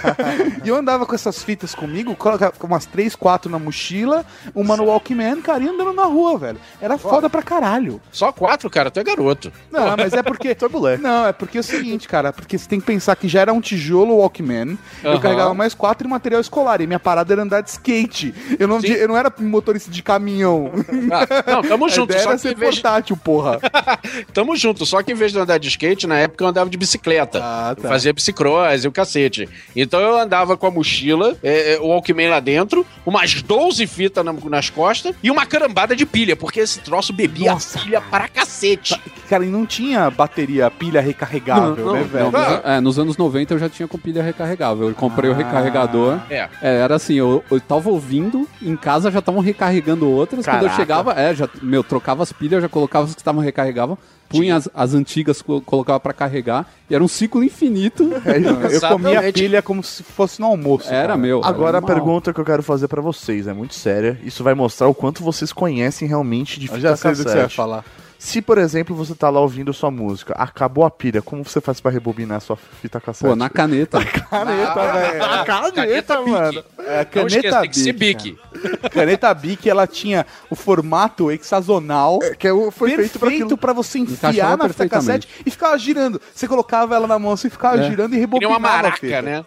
E eu andava com essas fitas comigo, colocava umas três, quatro na mochila, uma no Walkman, cara, e andando na rua, velho. Era foda pra caralho. Só quatro, cara, tu é garoto. Não, mas é porque. tu é moleque. Não, é porque é o seguinte, cara, porque você tem que pensar que já era um tijolo Walkman, eu Aham. carregava mais quatro e material escolar, e minha parada era andar de skate. Eu não, Sim. eu não era motorista de caminhão. Ah, não, tamo junto, só era que em ser vez de... portátil, porra. Tamo junto, só que em vez de andar de skate, na época eu andava de bicicleta. Ah, Eu tá. Fazia bicicross e o cacete. Então eu andava com a mochila, é, é, o Walkman lá dentro, umas 12 fitas na- nas costas e uma carambada de pilha, porque esse troço bebia Nossa. pilha para cacete. Cara, e não tinha bateria, pilha recarregável, Não, né, velho? Não, nos, é, nos anos 90 eu já tinha com pilha recarregável. Eu comprei o Ah. recarregador. É. É, era assim, eu, eu tava ouvindo, em casa já estavam recarregando outras. Quando eu Caraca. chegava, é, já, meu, trocava as pilhas, já colocava as que estavam recarregavam, punha as, as antigas, co- colocava pra carregar, e era um ciclo infinito. É, eu comia Exatamente. pilha como se fosse no almoço. Era cara. meu. Agora a era mal. pergunta que eu quero fazer pra vocês é muito séria. Isso vai mostrar o quanto vocês conhecem realmente de Eu fita já sei do que você vai cassete. falar. Se, por exemplo, você tá lá ouvindo sua música, acabou a pilha, como você faz pra rebobinar sua fita cassete? Pô, na caneta. Caneta, velho. A caneta, mano. É, Não caneta esqueça, tem que ser Bic. cara. Caneta Bic, ela tinha o formato hexagonal. Que é foi feito pra perfeito aquilo. pra você enfiar na fita cassete e ficava girando. Você colocava ela na mão, você ficava É. girando e rebobinava uma a maraca, fita. né?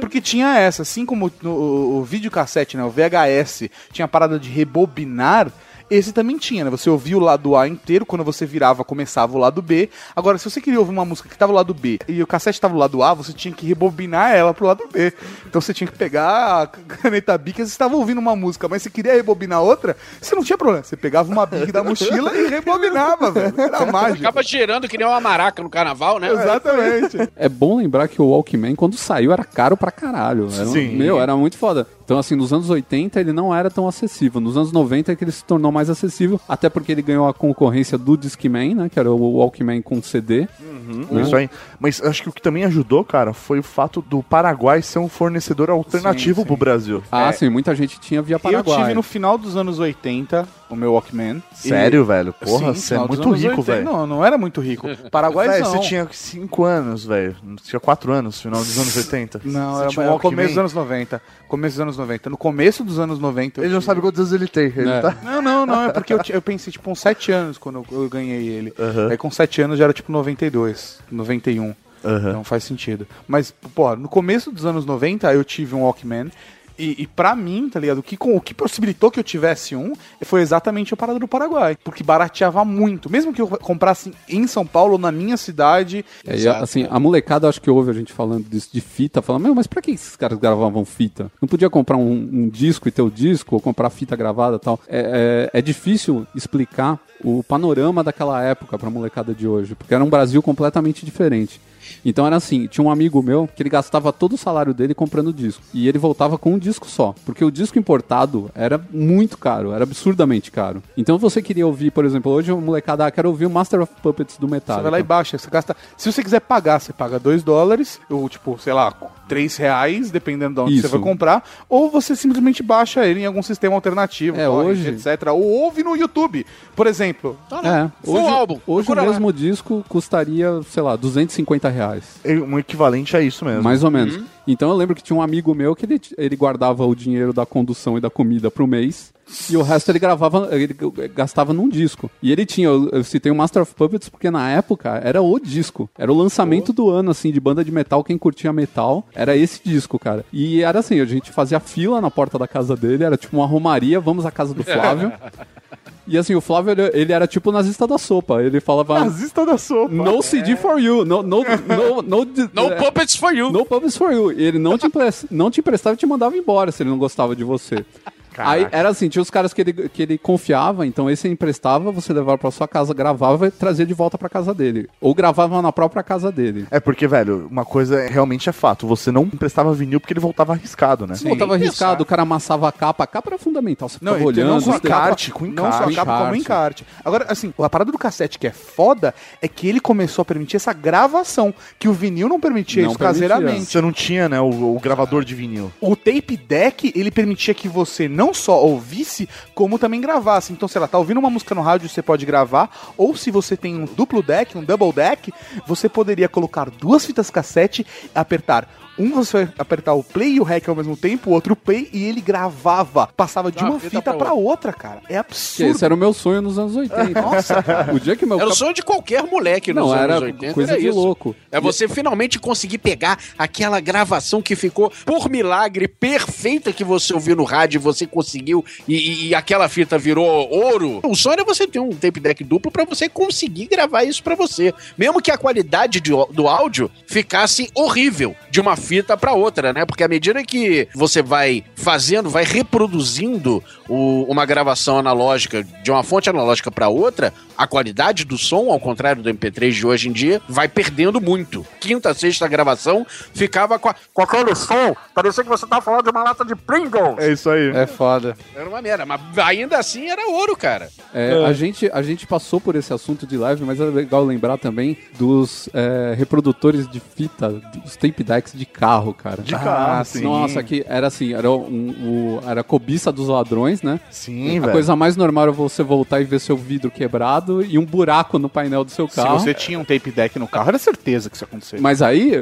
Porque tinha essa, assim como no, o, o videocassete, né, o VHS, tinha a parada de rebobinar, esse também tinha, né? Você ouvia o lado A inteiro, quando você virava, começava o lado B. Agora, se você queria ouvir uma música que tava no lado B e o cassete tava no lado A, você tinha que rebobinar ela pro lado B. Então você tinha que pegar a caneta Bic, você estava ouvindo uma música, mas você queria rebobinar outra, você não tinha problema. Você pegava uma Bic da mochila e rebobinava, velho. Era mágico. Acaba girando que nem uma maraca no carnaval, né? Exatamente. É bom lembrar que o Walkman, quando saiu, era caro pra caralho. Era, um- Sim. Meu, era muito foda. Então, assim, nos anos 80 ele não era tão acessível. Nos anos 90 é que ele se tornou mais acessível, até porque ele ganhou a concorrência do Discman, né? Que era o Walkman com CD. Uhum, Isso aí. Mas acho que o que também ajudou, cara, foi o fato do Paraguai ser um fornecedor alternativo sim. pro Brasil. Ah, sim, muita gente tinha via Paraguai. Eu tive no final dos anos 80 o meu Walkman. Sério, E- velho? Porra, Sim, você é muito rico, 80. velho. Não, não era muito rico. Paraguai não. você tinha 5 anos, velho. Tinha 4 anos, final dos anos 80. Não, Você era, tinha um era o Walkman? começo dos anos 90. Começo dos anos 90. No começo dos anos 90. eu Ele não sabe quantos anos ele tem. Ele É. tá... Não, não, não. É porque eu, eu pensei, tipo, uns 7 anos quando eu, eu ganhei ele. Aí com 7 anos já era, tipo, 92, 91. Aham. Então faz sentido. Mas, pô, no começo dos anos 90 eu tive um Walkman. E, e pra mim, tá ligado? O que, com- o que possibilitou que eu tivesse um foi exatamente a parada do Paraguai. Porque barateava muito. Mesmo que eu comprasse em São Paulo, na minha cidade. É, e, assim, a molecada acho que ouve a gente falando disso de fita, falando, meu, mas pra que esses caras gravavam fita? Não podia comprar um, um disco e ter o disco, ou comprar fita gravada e tal. É, é, é difícil explicar o panorama daquela época pra molecada de hoje, porque era um Brasil completamente diferente. Então era assim, tinha um amigo meu que ele gastava todo o salário dele comprando disco. E ele voltava com um disco só. Porque o disco importado era muito caro, era absurdamente caro. Então você queria ouvir, por exemplo, hoje o molecada ah, quer ouvir o Master of Puppets do Metallica. Você vai lá e baixa. Você gasta. Se você quiser pagar, você paga 2 dólares, ou tipo, sei lá, 3 reais, dependendo de onde Isso. você vai comprar. Ou você simplesmente baixa ele em algum sistema alternativo, É, torrent, hoje- etc. Ou ouve no YouTube. Por exemplo. É, Full hoje, álbum. hoje o lá. mesmo disco custaria, sei lá, 250 reais. É um equivalente a isso mesmo. Mais ou menos. Então eu lembro que tinha um amigo meu que ele, ele guardava o dinheiro da condução e da comida pro mês. E o resto ele gravava, ele gastava num disco. E ele tinha, eu, eu citei o Master of Puppets porque na época era o disco. Era o lançamento do ano, assim, de banda de metal. Quem curtia metal era esse disco, cara. E era assim, a gente fazia fila na porta da casa dele, era tipo uma romaria, vamos à casa do Flávio. E assim, o Flávio, ele, ele era tipo o nazista da sopa. Ele falava. Nazista da sopa. No CD for you. No, no, no, no, No é, puppets for you. no puppets for you. E ele não te, não te emprestava e te mandava embora se ele não gostava de você. Aí era assim, tinha os caras que ele, que ele confiava, então esse ele emprestava, você levava pra sua casa, gravava e trazia de volta pra casa dele. Ou gravava na própria casa dele. É porque, velho, uma coisa é- realmente é fato. Você não emprestava vinil porque ele voltava arriscado, né? Voltava arriscado, o cara amassava a capa, a capa era fundamental. Você Não, ficava tem- olhando. não só a encarte, com Não só a encarte. capa, como Encarte. encarte. Agora, assim, a parada do cassete que é foda é que ele começou a permitir essa gravação, que o vinil não permitia Não isso permitia. caseiramente. Você não tinha, né, o, o gravador de vinil. O tape deck, ele permitia que você não só ouvisse, como também gravasse. Então, sei lá, tá ouvindo uma música no rádio, você pode gravar, ou se você tem um duplo deck, um double deck, você poderia colocar duas fitas cassete, apertar um você vai apertar o play e o rec ao mesmo tempo, o outro o play e ele gravava, passava de De uma uma fita fita pra pra outra, cara. É absurdo. esse era o meu sonho nos anos 80. Nossa, cara. O dia que meu Era o sonho de qualquer moleque nos Não, anos era 80. coisa era de isso. louco. É você finalmente conseguir pegar aquela gravação que ficou, por milagre, perfeita que você ouviu no rádio, você conseguiu e, aquela fita virou ouro. O sonho é você ter um tape deck duplo pra você conseguir gravar isso pra você. Mesmo que a qualidade de do áudio ficasse horrível de uma fita pra outra, né? Porque à medida que você vai fazendo, vai reproduzindo o- uma gravação analógica de uma fonte analógica pra outra, a qualidade do som, ao contrário do MP3 de hoje em dia, vai perdendo muito. Quinta, sexta gravação ficava com, a, com aquele som, parecia que você tava falando de uma lata de Pringles. É isso aí. É foda. Era uma merda, mas ainda assim era ouro, cara. É, A, gente, a gente passou por esse assunto de live, mas é legal lembrar também dos é, reprodutores de fita, dos tape decks de carro, cara. De carro, Ah, sim. Nossa, que era assim, era, um, o- era a cobiça dos ladrões, né? Sim, a velho. coisa mais normal é você voltar e ver seu vidro quebrado e um buraco no painel do seu Se carro. você tinha um tape deck no carro, era certeza que isso ia acontecer. Mas aí,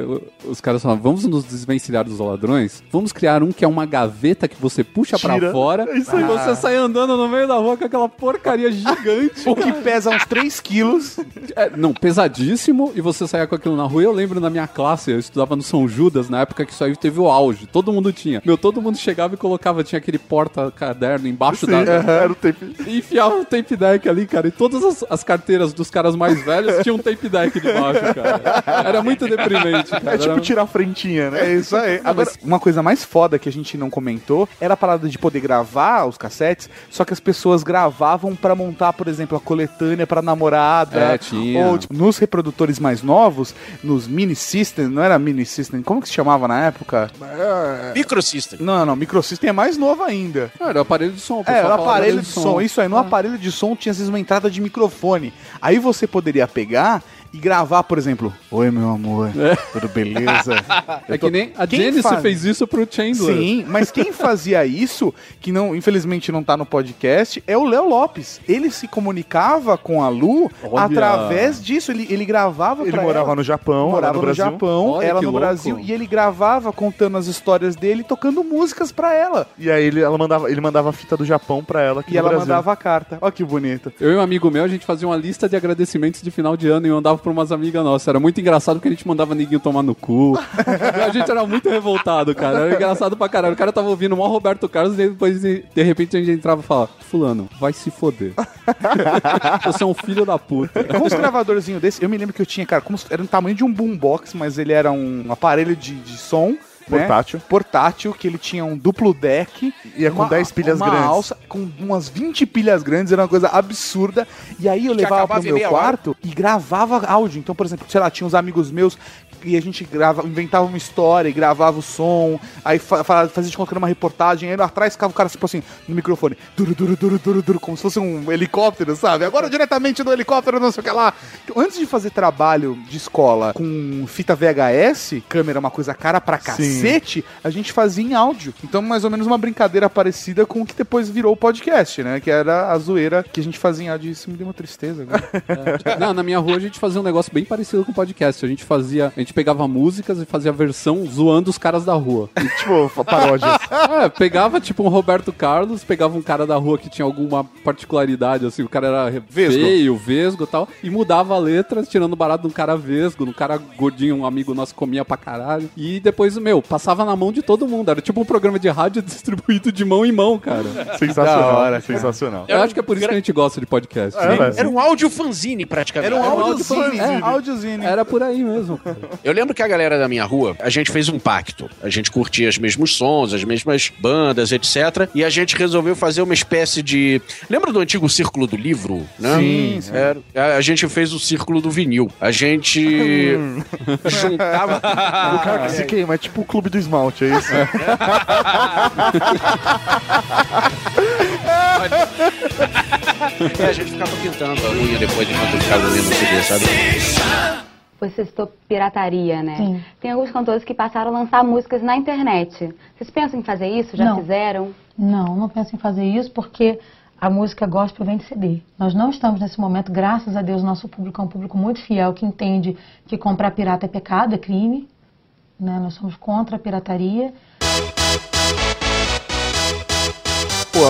os caras falaram, vamos nos desvencilhar dos ladrões, vamos criar um que é uma gaveta que você puxa pra Tira. fora É e você sai andando no meio da rua com aquela porcaria gigante. O que pesa uns 3 quilos. É, não, pesadíssimo, e você saia com aquilo na rua. Eu lembro na minha classe, eu estudava no São Judas, na época que isso aí teve o auge. Todo mundo tinha. Meu, todo mundo chegava e colocava, tinha aquele porta-caderno embaixo Sim, da. era o tape. E enfiava o tape deck ali, cara. E todas as, as carteiras dos caras mais velhos tinham um tape deck debaixo, cara. Era muito deprimente, cara. É tipo Era- tirar a frentinha, né? É isso aí. Agora, uma coisa mais foda que a gente não comentou era a parada de poder gravar os cassetes, só que as pessoas gravavam pra montar, por exemplo, a coletânea pra namorada. É, tinha. Ou tipo, nos reprodutores mais novos, nos mini system, não era mini system, como que se chamava na época? Microsystem. Não, não, microsystem é mais novo ainda. Não, era o aparelho de som. o É, era fala aparelho de som. Isso aí, no Ah. aparelho de som tinha às vezes uma entrada de microfone. Aí você poderia pegar e gravar, por exemplo, Oi, meu amor, tudo beleza? É que nem a Quem Jennifer faz- fez isso pro Chandler. Sim, mas quem fazia isso, que não, infelizmente não tá no podcast, é o Léo Lopes. Ele se comunicava com a Lu Olha. através disso. Ele, ele gravava Ele pra morava ela. no Japão, morava no, no Brasil. Japão, Olha ela no louco. Brasil, e ele gravava contando as histórias dele, tocando músicas pra ela. E aí ele, ela mandava, ele mandava a fita do Japão pra ela aqui E no ela Brasil. mandava a carta. Olha que bonito. Eu e um amigo meu, a gente fazia uma lista de agradecimentos de final de ano e mandava pra umas amigas nossas. Era muito engraçado porque a gente mandava neguinho tomar no cu. a gente era muito revoltado, cara. Era engraçado pra caralho. O cara tava ouvindo o maior Roberto Carlos e depois, de repente, a gente entrava e falava: Fulano, vai se foder. Você é um filho da puta. Com uns gravadorzinhos desse, eu me lembro que eu tinha, cara, como era do tamanho de um boombox, mas ele era um aparelho de, de som. Né? Portátil. Portátil, que ele tinha um duplo deck. E é com 10 pilhas uma grandes. alça com umas 20 pilhas grandes, era uma coisa absurda. E aí eu Que levava pro meu meia hora. quarto e gravava áudio. Então, por exemplo, sei lá, tinha uns amigos meus e a gente grava, inventava uma história e gravava o som, aí fa fa- fazia de conta uma reportagem, aí atrás ficava o cara tipo assim, no microfone, duro, duro, duro, duro, duro, como se fosse um helicóptero, sabe? Agora diretamente do helicóptero, não sei o que lá. Antes de fazer trabalho de escola com fita VHS, câmera é uma coisa cara pra cacete, a gente fazia em áudio. Então, mais ou menos uma brincadeira parecida com o que depois virou o podcast, né? Que era a zoeira que a gente fazia em áudio. Isso me deu uma tristeza agora. Não, na minha rua a gente fazia um negócio bem parecido com o podcast. A gente fazia, a gente pegava músicas e fazia versão zoando os caras da rua. tipo, paródias. É, pegava tipo um Roberto Carlos, pegava um cara da rua que tinha alguma particularidade, assim, o cara era Vesgo. feio, vesgo e tal, e mudava a letra, tirando barato de um cara vesgo, de um cara gordinho, um amigo nosso que comia pra caralho. E depois, meu, passava na mão de todo mundo. Era tipo um programa de rádio distribuído de mão em mão, cara. Sensacional. Da hora, sensacional. Eu acho que é por isso que a gente gosta de podcast. É, velho. Era um áudio fanzine, praticamente. Era um Era um áudiozine. áudiozine. É, áudiozine. Era por aí mesmo. cara. Eu lembro que a galera da minha rua, a gente fez um pacto. A gente curtia os mesmos sons, as mesmas bandas, etc. E a gente resolveu fazer uma espécie de. Lembra do antigo Círculo do Livro? Né? Sim, sim. Era- a- gente fez o Círculo do Vinil. A gente juntava. O cara que se queima, é tipo o clube do esmalte, é isso? É, a gente ficava pintando a unha depois enquanto ficava lendo o CD, sabe? Você citou pirataria, né? Sim. Tem alguns cantores que passaram a lançar músicas na internet. Vocês pensam em fazer isso? Já Não. fizeram? Não, não penso em fazer isso porque a música gospel vem de CD. Nós não estamos nesse momento, graças a Deus, nosso público é um público muito fiel que entende que comprar pirata é pecado, é crime. Né? Nós somos contra a pirataria.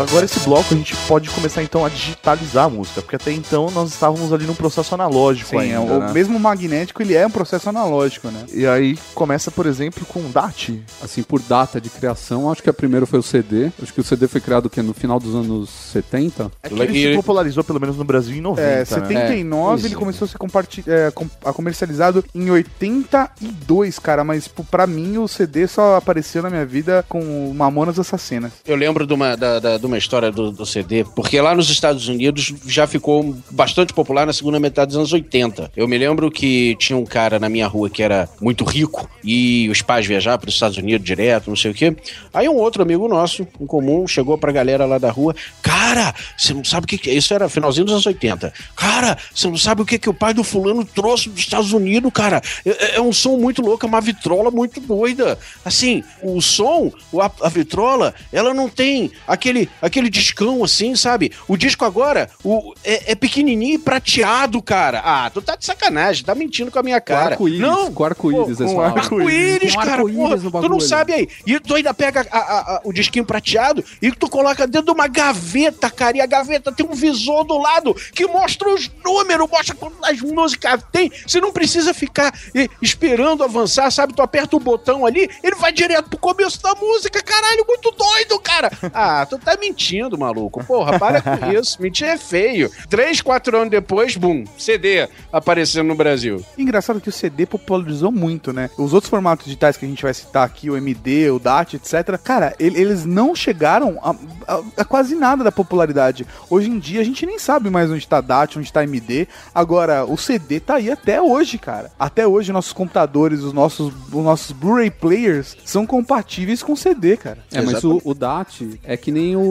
Agora esse bloco a gente pode começar então a digitalizar a música, porque até então nós estávamos ali num processo analógico Sim, ainda, é, o né? mesmo magnético, ele é um processo analógico, né? E aí começa, por exemplo, com o DAT. Assim, por data de criação, acho que a primeira foi o CD. Acho que o CD foi criado o quê? no final dos anos 70. É que ele se popularizou pelo menos no Brasil em 90, É, né? 79 É, ele começou a ser comparti- é, com- a comercializado em 82, cara, mas tipo, pra mim o CD só apareceu na minha vida com Mamonas Assassinas. Eu lembro de uma, da, da- de uma história do, do CD, porque lá nos Estados Unidos já ficou bastante popular na segunda metade dos anos 80. Eu me lembro que tinha um cara na minha rua que era muito rico e os pais viajavam para os Estados Unidos direto, não sei o quê. Aí um outro amigo nosso, em comum, chegou pra galera lá da rua: Cara, você não sabe o que, é? Isso era finalzinho dos anos 80. Cara, você não sabe o que, que o pai do fulano trouxe dos Estados Unidos, cara. É, é um som muito louco, é uma vitrola muito doida. Assim, o som, a, a vitrola, ela não tem aquele, aquele discão assim, sabe? O disco agora o, é, é pequenininho e prateado, cara. Ah, tu tá de sacanagem, tá mentindo com a minha cara. arco-íris, Não, com arco-íris. Com arco-íris, cara, arco-íris porra, tu não sabe aí. E tu ainda pega a- a- a- o disquinho prateado e tu coloca dentro de uma gaveta, cara, e a gaveta tem um visor do lado que mostra os números, mostra quantas músicas tem. Você não precisa ficar esperando avançar, sabe? Tu aperta o botão ali, ele vai direto pro começo da música, caralho, muito doido, cara. Ah, tu tá mentindo, maluco. Porra, para com isso. Mentir é feio. Três, quatro anos depois, bum, CD aparecendo no Brasil. Engraçado que o CD popularizou muito, né? Os outros formatos digitais que a gente vai citar aqui, o MD, o DAT, etc. Cara, ele- eles não chegaram a, a- a quase nada da popularidade. Hoje em dia a gente nem sabe mais onde tá DAT, onde tá MD. Agora, o CD tá aí até hoje, cara. Até hoje nossos computadores, os nossos, os nossos Blu-ray players são compatíveis com CD, cara. É, mas o, o DAT é que nem o.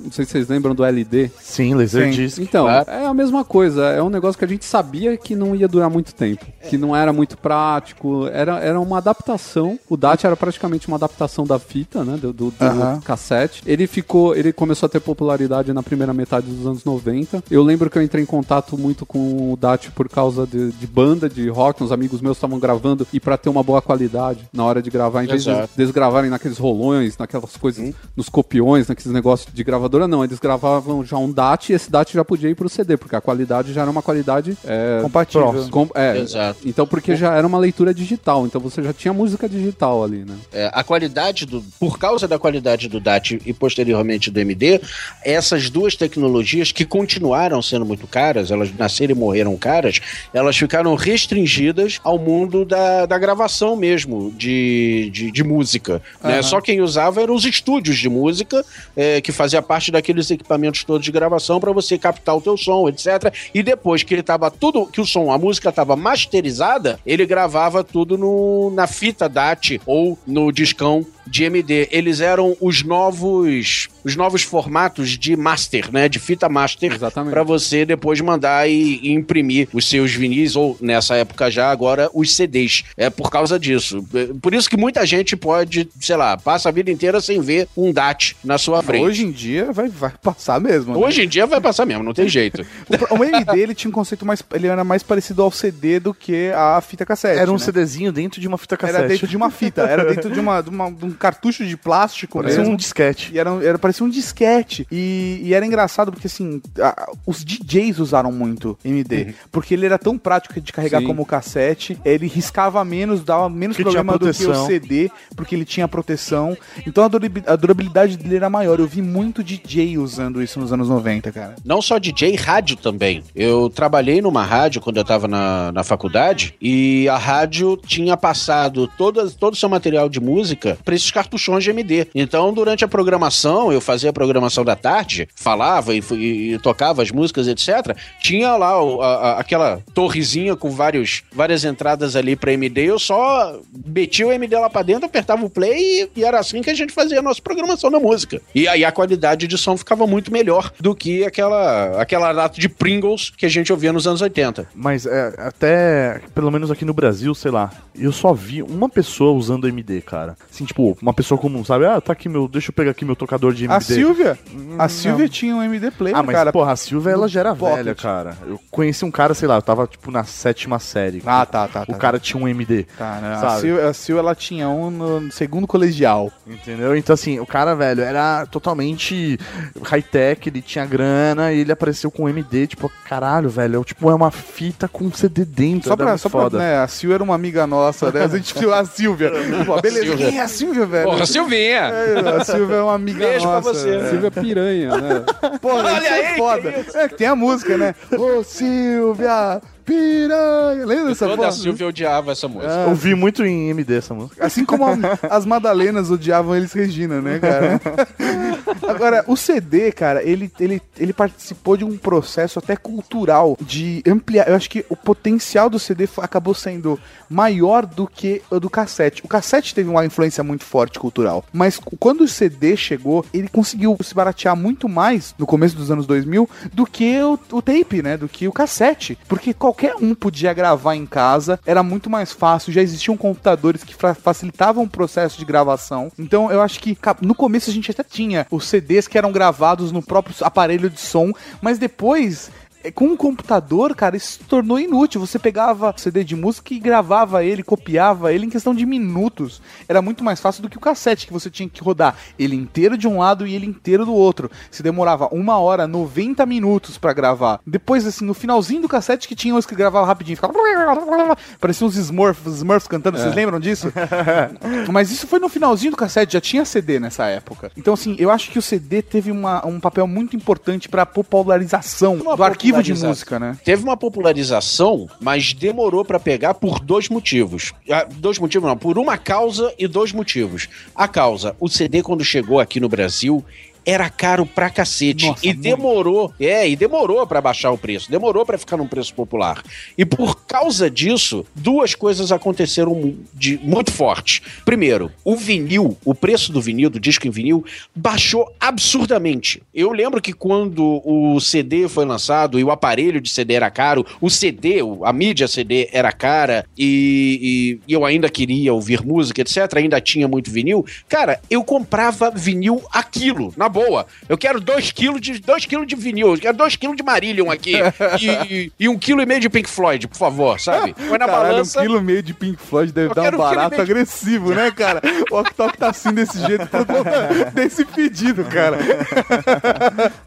Não sei se vocês lembram do LD. Sim, Laserdisc. Então, Claro. é a mesma coisa. É um negócio que a gente sabia que não ia durar muito tempo. Que não era muito prático. Era, era uma adaptação. O DAT era praticamente uma adaptação da fita, né? Do, do- do Aham. cassete. Ele ficou. Ele começou a ter popularidade na primeira metade dos anos 90. Eu lembro que eu entrei em contato muito com o DAT por causa de, de banda de rock. Uns amigos meus estavam gravando e pra ter uma boa qualidade na hora de gravar, em vez de Exato. eles gravarem naqueles rolões, naquelas coisas, nos copiões, naqueles negócios de gravadora, não. Eles gravavam já um DAT e esse DAT já podia ir pro CD, porque a qualidade já era uma qualidade. É, Compatível. com- é, Exato. Então, porque já era uma leitura digital, então você já tinha música digital ali, né? É, a qualidade do. Por causa da qualidade do DAT e posteriormente do MD, essas duas tecnologias que continuaram sendo muito caras, elas nasceram e morreram caras, elas ficaram restringidas ao mundo da, da gravação mesmo, de, de, de música. né? Só quem usava eram os estúdios de música, é, que fazia parte daqueles equipamentos todos de gravação para você captar o teu som, etc. E depois que ele tava tudo, que o som, a música tava masterizada, ele gravava tudo no, na fita DAT ou no discão de MD. Eles eram os novos os novos formatos de master, né? De fita master. Exatamente. Pra você depois mandar e, e imprimir os seus vinis, ou nessa época já, agora, os CDs. É por causa disso. É Por isso que muita gente pode, sei lá, passa a vida inteira sem ver um DAT na sua frente. Hoje em dia vai, vai passar mesmo. né? Hoje em dia vai passar mesmo, não tem jeito. O, o MD ele tinha um conceito mais. Ele era mais parecido ao CD do que a fita cassete. Era um né? CDzinho dentro de uma fita cassete. Era dentro de uma fita, era dentro de, uma, de, uma- de um cartucho de plástico Parecia mesmo. um disquete. E era, era, parecia um disquete. E, e era engraçado porque, assim, a- os DJs usaram muito MD. Porque ele era tão prático de carregar Sim. como cassete. Ele riscava menos, dava menos Que problema do que o. CD, porque ele tinha proteção. Então a durabi- a durabilidade dele era maior. Eu vi muito DJ usando isso nos anos 90, cara. Não só DJ, rádio também. Eu trabalhei numa rádio quando eu tava na, na faculdade e a rádio tinha passado todo, todo o seu material de música pra esses cartuchões de MD. Então, durante a programação, eu fazia a programação da tarde, falava e, e- e tocava as músicas, etc. Tinha lá o- a- aquela torrezinha com vários, várias entradas ali pra MD. Eu só metia o MD lá pra dentro, apertava o play e, e era assim que a gente fazia a nossa programação da música. E aí a qualidade de som ficava muito melhor do que aquela, aquela lata de Pringles que a gente ouvia nos anos 80. Mas é, até, pelo menos aqui no Brasil, sei lá, eu só vi uma pessoa usando MD, cara. Assim, tipo, uma pessoa comum, sabe? Ah, tá aqui meu, deixa eu pegar aqui meu tocador de MD. A Silvia? A não. Silvia tinha um MD player, Ah, mas cara. porra, a Silvia ela já era Pocket. velha, cara. Eu conheci um cara, sei lá, eu tava tipo na sétima série. Ah, tá, tá, O tá. cara tinha um MD. Tá, né? A sabe? Sil, a Sil, ela tinha um no segundo colegial. Entendeu? Então, assim, o cara, velho, era totalmente high-tech, ele tinha grana e ele apareceu com um MD, tipo, caralho, velho, é, tipo, é uma fita com CD dentro. Só pra, só pra, né, a Sil era uma amiga nossa, né? A gente viu a Silvia. Pô, beleza, Silvia. quem é a Silvia, velho? Porra, Silvinha! É, a Silvia é uma amiga Beijo pra nossa. você. É. Silvia Piranha, né? Porra, Olha isso é aí, foda. que É que tem a música, né? Ô, Silvia, piranha. Lembra dessa Toda porra? a Silvia odiava essa música. Ah, Eu vi muito em MD essa música. Assim como a- as Madalenas odiavam eles Regina, né, cara? Agora, o CD, cara, ele, ele, ele participou de um processo até cultural de ampliar. Eu acho que o potencial do CD acabou sendo maior do que o do cassete. O cassete teve uma influência muito forte cultural, mas quando o CD chegou, ele conseguiu se baratear muito mais no começo dos anos 2000 do que o, o tape, né? Do que o cassete. Porque qualquer um podia gravar em casa, era muito mais fácil, já existiam computadores que fa- facilitavam o processo de gravação. Então eu acho que no começo a gente até tinha os CDs que eram gravados no próprio aparelho de som, mas depois. Eh, Com o computador, cara, isso se tornou inútil. Você pegava CD de música e gravava ele, copiava ele em questão de minutos. Era muito mais fácil do que o cassete, que você tinha que rodar ele inteiro de um lado e ele inteiro do outro. Se demorava uma hora, 90 minutos pra gravar. Depois, assim, no finalzinho do cassete que tinha os que gravavam rapidinho, ficava. Parecia uns Smurfs, Smurfs cantando, vocês lembram disso? Mas isso foi no finalzinho do cassete, já tinha CD nessa época. Então, assim, eu acho que o CD teve uma- um papel muito importante pra popularização do arquivo de popularização. música, né? Teve uma popularização, mas demorou pra pegar por dois motivos. Ah, Dois motivos não, por uma causa e dois motivos. A causa, o CD quando chegou aqui no Brasil era caro pra cacete Nossa, e muito. demorou, é, e demorou pra baixar o preço, demorou pra ficar num preço popular. E por causa disso, duas coisas aconteceram de muito forte. Primeiro, o vinil, o preço do vinil, do disco em vinil, baixou absurdamente. Eu lembro que quando o CD foi lançado e o aparelho de CD era caro, o CD, a mídia CD era cara e, e- eu ainda queria ouvir música, etc. Ainda tinha muito vinil. Cara, eu comprava vinil a quilo, na boa. Eu quero dois quilos de, dois quilos de vinil, eu quero dois quilos de Marillion aqui e, e um quilo e meio de Pink Floyd, por favor, sabe? Foi na Caralho, balança. um quilo e meio de Pink Floyd deve dar um quero um barato meio de- agressivo, né, cara? O Ok tá assim desse jeito por conta desse pedido, cara.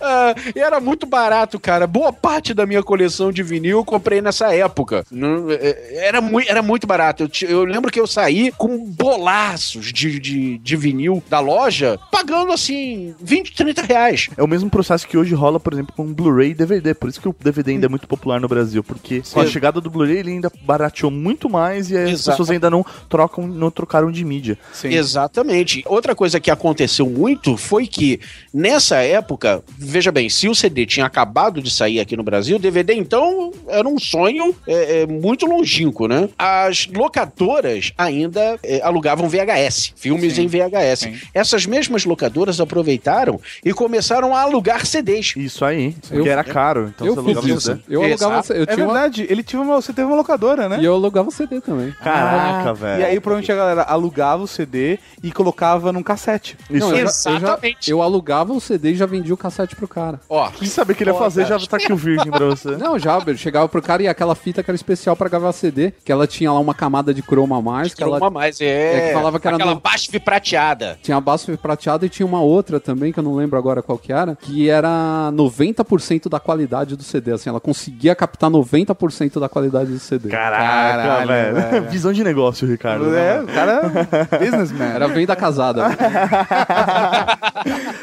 Ah, e era muito barato, cara. Boa parte da minha coleção de vinil eu comprei nessa época. Não- é, Era, mui- era muito barato. Eu, eu lembro que eu saí com bolaços de, de, de vinil da loja, pagando assim, 20, 30 reais. É o mesmo processo que hoje rola, por exemplo, com Blu-ray e DVD. Por isso que o DVD ainda é muito popular no Brasil. Porque com a Sim. chegada do Blu-ray ele ainda barateou muito mais e as Exato. pessoas ainda não trocam, não trocaram de mídia. Exatamente. Outra coisa que aconteceu muito foi que, nessa época, veja bem, se o CD tinha acabado de sair aqui no Brasil, o DVD então era um sonho é, é, muito longínquo, né? As locadoras ainda é, alugavam VHS, filmes em VHS. Essas mesmas locadoras aproveitaram e começaram a alugar CDs. Isso aí, Eu- porque era caro. Então eu você fiz alugava isso. CD. Eu alugava, Exato. eu É tinha uma, verdade, ele tinha uma, você teve uma locadora, né? e eu alugava CD também. Caraca, velho. E aí, provavelmente, a galera alugava o CD e colocava num cassete. Isso Não, eu, já, eu, já, Exatamente. eu alugava o CD e já vendia o cassete pro cara. Ó, Quem saber o que ele ia fazer já tá aqui o virgem pra você. Não, já, eu chegava pro cara e aquela fita que era especial pra gravar CD, que ela tinha lá uma camada de croma a mais, que ela uma mais, é. é que falava que era aquela no- BASF prateada. tinha a base prateada e tinha uma outra também, que eu não lembro agora qual que era, que era 90% da qualidade do CD, assim, ela conseguia captar 90% da qualidade do CD. Caraca, Caralho, velho. velho. Visão de negócio, Ricardo. É, o cara é businessman. Era venda casada.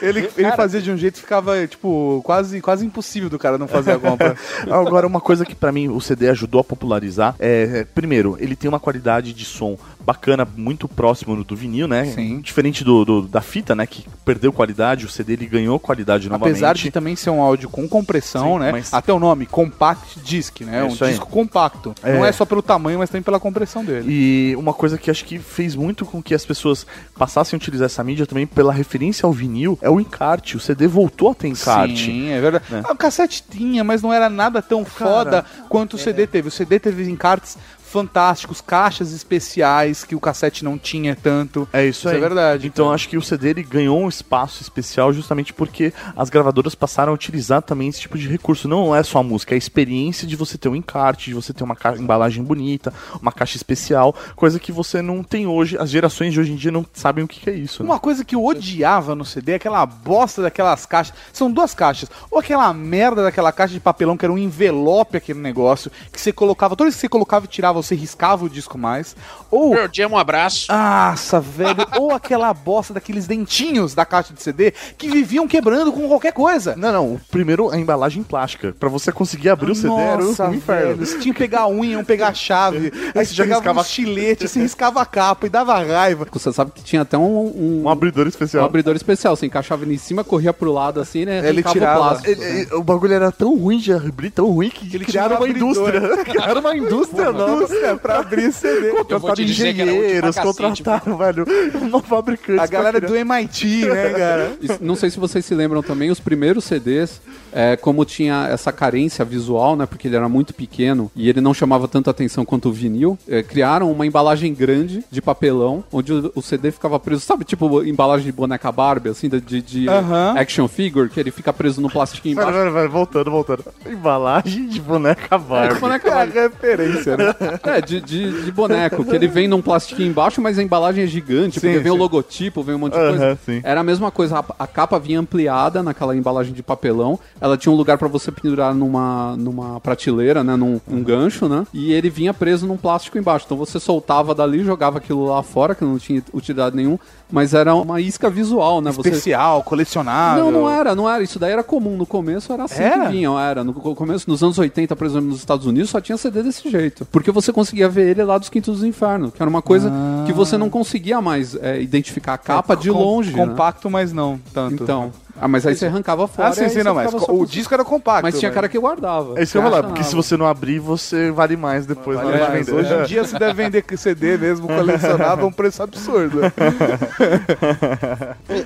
Ele, ele fazia de um jeito que ficava, tipo, quase, quase impossível do cara não fazer a compra. Agora, uma coisa que pra mim o CD ajudou a popularizar é, primeiro, ele tem uma qualidade de som bacana, muito próximo do vinil, né? Sim. Diferente do, do- da fita, né? Que perdeu qualidade, o CD ele ganhou qualidade novamente. Apesar de também ser um áudio com compressão, Sim, né? mas- Até o nome, Compact Disc, né? É um isso aí. disco compacto. É. Não é só pelo tamanho, mas também pela compressão dele. E uma coisa que acho que fez muito com que as pessoas passassem a utilizar essa mídia também pela referência ao vinil é o encarte. O CD voltou a ter encarte. Sim, é verdade. É. Ah, O cassete tinha, mas não era nada tão foda quanto o CD teve. O CD teve encartes fantásticos, caixas especiais que o cassete não tinha tanto. É isso aí. é verdade. Então acho que o CD ele ganhou um espaço especial justamente porque as gravadoras passaram a utilizar também esse tipo de recurso. Não é só a música, é a experiência de você ter um encarte, de você ter uma embalagem bonita, uma caixa especial, coisa que você não tem hoje. As gerações de hoje em dia não sabem o que que é isso. né? Uma coisa que eu odiava no CD é aquela bosta daquelas caixas. São duas caixas. Ou aquela merda daquela caixa de papelão que era um envelope aquele negócio, que você colocava, toda vez que você colocava e tirava, você riscava o disco mais. Ou. Pearl Jam, um abraço. Nossa, velho. Ou aquela bosta daqueles dentinhos da caixa de CD que viviam quebrando com qualquer coisa. Não, não. O primeiro a embalagem plástica. Pra você conseguir abrir o CD era um inferno. velho. Você tinha que pegar a unha, um pegar a chave. aí você já riscava- um estilete, você riscava a capa e dava raiva. Você sabe que tinha até um, um, Um abridor um especial. abridor especial. Você encaixava ele em cima, corria pro lado assim, né? Ele tirava. o plástico. Ele- ele- o bagulho era tão ruim de abrir, tão ruim que Ele criaram um uma indústria. criaram uma indústria nova. Indústria pra abrir CD. Eu vou Contrataram engenheiros, contrataram, velho, um fabricante. A galera do MIT, né, cara? Não sei se vocês se lembram também, os primeiros CDs, é, como tinha essa carência visual, né? Porque ele era muito pequeno e ele não chamava tanto atenção quanto o vinil, é, criaram uma embalagem grande de papelão, onde o, o CD ficava preso, sabe, tipo embalagem de boneca Barbie, assim, de, de- Aham. action figure, que ele fica preso no plastiquinho embaixo. pera, pera, voltando, voltando. Embalagem de boneca É, Barbie. de boneca É a Barbie. referência, né? É, de, de, de boneco, que ele vem num plastiquinho embaixo, mas a embalagem é gigante, porque Sim, vem o sim. logotipo, vem um monte de Aham, coisa. sim. Era a mesma coisa, a, a capa vinha ampliada naquela embalagem de papelão, ela tinha um lugar pra você pendurar numa, numa prateleira, né, num um gancho, né, e ele vinha preso num plástico embaixo. Então você soltava dali, jogava aquilo lá fora, que não tinha utilidade nenhum, mas era uma isca visual, né? Você... Especial, colecionável. Não, não era, não era. Isso daí era comum. No começo era assim Era? que vinham, era. No co- começo, nos anos 80, por exemplo, nos Estados Unidos, só tinha CD desse jeito. Porque você conseguia ver ele lá dos Quintos do Inferno, que era uma coisa que você não conseguia mais é, identificar a capa de Com- longe. né? Compacto, mas não tanto. Então. Ah, mas aí você arrancava fora. Ah, sim, sim, não, mas o disco era compacto. Mas tinha velho. cara que guardava. É isso que eu ia falar, porque se você não abrir, você vale mais depois na hora de vender. hoje em dia você deve vender CD mesmo, colecionável, a um preço absurdo.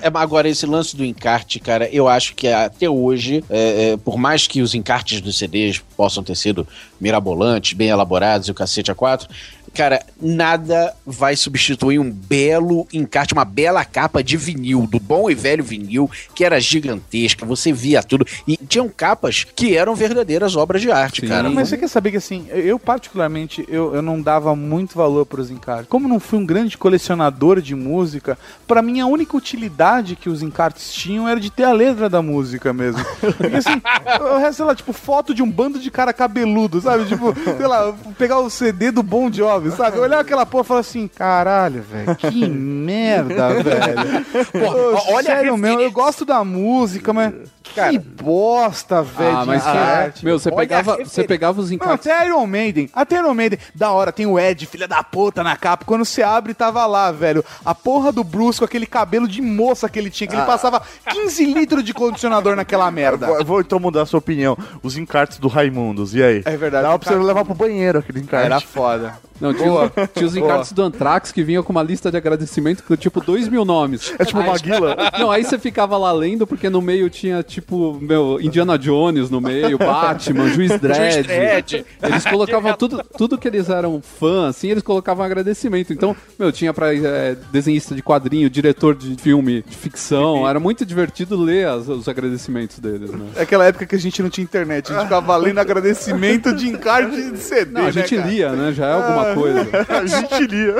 É, mas agora, esse lance do encarte, cara, eu acho que até hoje, é, é, por mais que os encartes dos CDs possam ter sido mirabolantes, bem elaborados e o cacete a quatro, cara, nada vai substituir um belo encarte, uma bela capa de vinil, do bom e velho vinil, que era gigantesca, você via tudo. E tinham capas que eram verdadeiras obras de arte, Sim. cara. Mas você quer saber que assim, eu particularmente, eu, eu não dava muito valor pros encartes. Como não fui um grande colecionador de música, pra mim a única utilidade que os encartes tinham era de ter a letra da música mesmo. Porque assim, o resto, sei lá, tipo, foto de um bando de cara cabeludo, sabe? Tipo, sei lá, pegar o CD do Bon Jovi, sabe? Olhar aquela porra e falar assim, caralho, velho, que merda, velho. Pô, Ô, olha a sério mesmo, eu gosto da música, mas que bosta, velho. Ah, de mas que, encarte. meu, você pegava, a você pegava os Não, encartes. até Iron Maiden. Até Iron Maiden. Da hora, tem o Ed, filha da puta, na capa. Quando você abre, tava lá, velho. A porra do Bruce com aquele cabelo de moça que ele tinha, que ele Ah. passava 15 litros de condicionador naquela merda. Eu vou então mudar a sua opinião. Os encartes do Raimundos, e aí? É verdade. Dava pra você levar pro banheiro aquele encarte. Era foda. Não, tinha, Boa. tinha os encartes do Anthrax que vinha com uma lista de agradecimento com tipo dois mil nomes. É tipo Aí- Maguila. Não, aí você ficava lá lendo, porque no meio tinha tipo, meu, Indiana Jones no meio, Batman, Juiz Dredd. Juiz Dredd. Eles colocavam tudo, tudo que eles eram fã, assim, eles colocavam agradecimento. Então, meu, tinha pra é, desenhista de quadrinho, diretor de filme de ficção. Era muito divertido ler as- os agradecimentos deles, né? É aquela época que a gente não tinha internet. A gente ficava lendo agradecimento de encarte de CD. Não, a gente né, lia, né? Já é alguma coisa. A gente lia.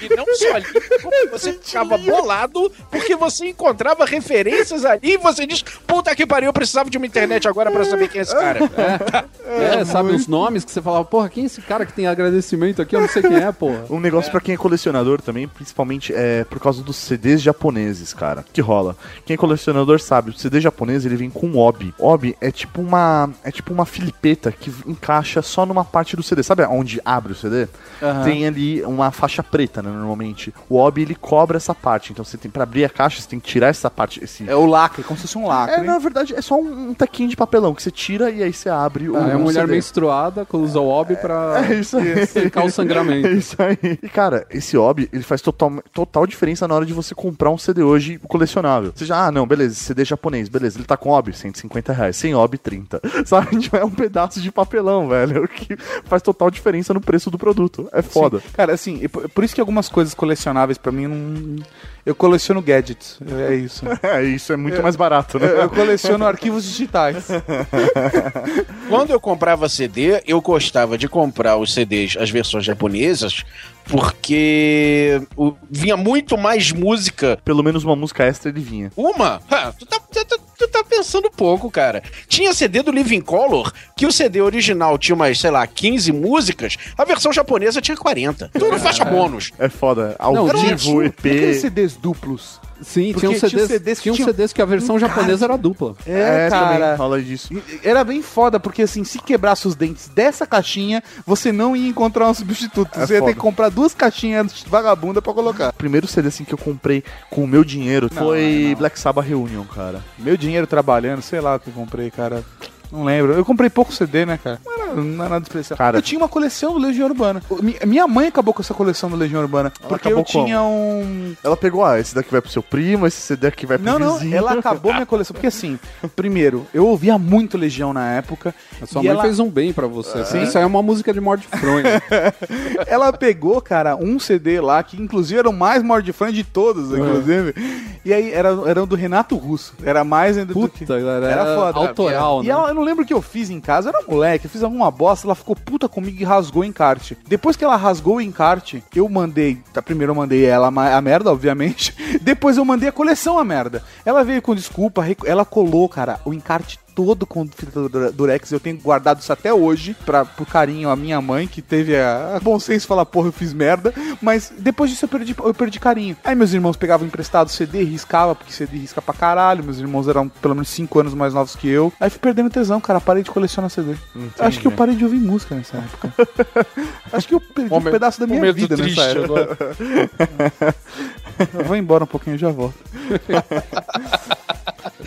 E não só ali, como você ficava bolado porque você encontrava referências ali e você diz: puta que pariu, eu precisava de uma internet agora pra saber quem é esse cara. É, sabe, os nomes que você falava, porra, quem é esse cara que tem agradecimento aqui? Eu não sei quem é, porra. Um negócio pra quem é colecionador também, principalmente é por causa dos CDs japoneses, cara. Que rola. Quem é colecionador sabe, o CD japonês ele vem com obi. Obi é tipo uma é tipo uma filipeta que encaixa só numa parte do CD. Sabe onde abre o CD? Aham. Tem ali uma faixa preta, né, normalmente. O obi ele cobre essa parte, então você tem para abrir a caixa, você tem que tirar essa parte esse É o lacre, como se fosse um lacre. É, na verdade, é só um, um taquinho de papelão que você tira e aí você abre o Ah, é uma mulher CD. menstruada que usa o OB pra É isso aí. secar o sangramento. É isso aí. E, cara, esse hobby, ele faz total, total diferença na hora de você comprar um CD hoje colecionável. Você já, ah, não, beleza, CD japonês, beleza, ele tá com hobby, 150 reais. Sem hobby, 30. Sabe? Tipo, É um pedaço de papelão, velho, que faz total diferença no preço do produto. É foda. Sim. Cara, assim, por isso que algumas coisas colecionáveis pra mim não. Eu coleciono gadgets. É isso. É, isso é muito mais barato, né? Eu, eu coleciono arquivos digitais. Quando eu comprava CD, eu gostava de comprar os CDs, as versões japonesas, porque vinha muito mais música. Pelo menos uma música extra ele vinha. Uma? Ha, tu, tá, tu tá- tu tá pensando pouco, cara. Tinha CD do Living Color, que o CD original tinha umas, sei lá, 15 músicas, a versão japonesa tinha 40. Tudo faixa bônus. É foda. Ao Não, vivo, Tinha EP. aqueles CDs duplos. Sim, tinha tinha CDs, CDs que tinha tinham CDs que a versão encarte. japonesa era dupla. É, também cara. rola disso. Era bem foda, porque assim, se quebrasse os dentes dessa caixinha, você não ia encontrar um substituto. É você ia ter foda. que comprar duas caixinhas vagabunda pra colocar. O primeiro CD assim que eu comprei com o meu dinheiro Não, foi não. Black Sabbath Reunion, cara. Meu dinheiro trabalhando, sei lá o que eu comprei, cara. Não lembro. Eu comprei pouco CD, né, cara? Não era, não era nada especial. Cara- eu tinha uma coleção do Legião Urbana. Minha mãe acabou com essa coleção do Legião Urbana. porque eu como? tinha um. Ela pegou, ah, esse daqui vai pro seu primo, esse CD aqui vai pro Não, não, vizinho. ela acabou minha coleção. Porque assim, primeiro, eu ouvia muito Legião na época. A sua e mãe ela- fez um bem pra você. Sim. Isso aí é uma música de morte fronha. Ela pegou, cara, um CD lá, que inclusive era o mais mordifã de todos, inclusive. E aí era, era o do Renato Russo. Era mais ainda do que. Puta, era, Era foda. autoral, E né? ela, eu não lembro o que eu fiz em casa, eu era moleque, eu fiz alguma bosta, ela ficou puta comigo e rasgou o encarte. Depois que ela rasgou o encarte, eu mandei. Tá, primeiro eu mandei ela a merda, obviamente. Depois eu mandei a coleção a merda. Ela veio com desculpa, ela colou, cara, o encarte todo com fita durex. Eu tenho guardado isso até hoje, pra, por carinho à minha mãe, que teve a, a bom senso falar, porra, eu fiz merda. Mas depois disso eu perdi, eu perdi carinho. Aí meus irmãos pegavam emprestado CD, riscava, porque CD risca pra caralho. Meus irmãos eram pelo menos 5 anos mais novos que eu. Aí fui perdendo tesão, cara. Parei de colecionar CD. Acho que eu parei de ouvir música nessa época. Acho que eu perdi um Momento- pedaço da minha vida nessa época. agora. Eu vou embora um pouquinho e já volto.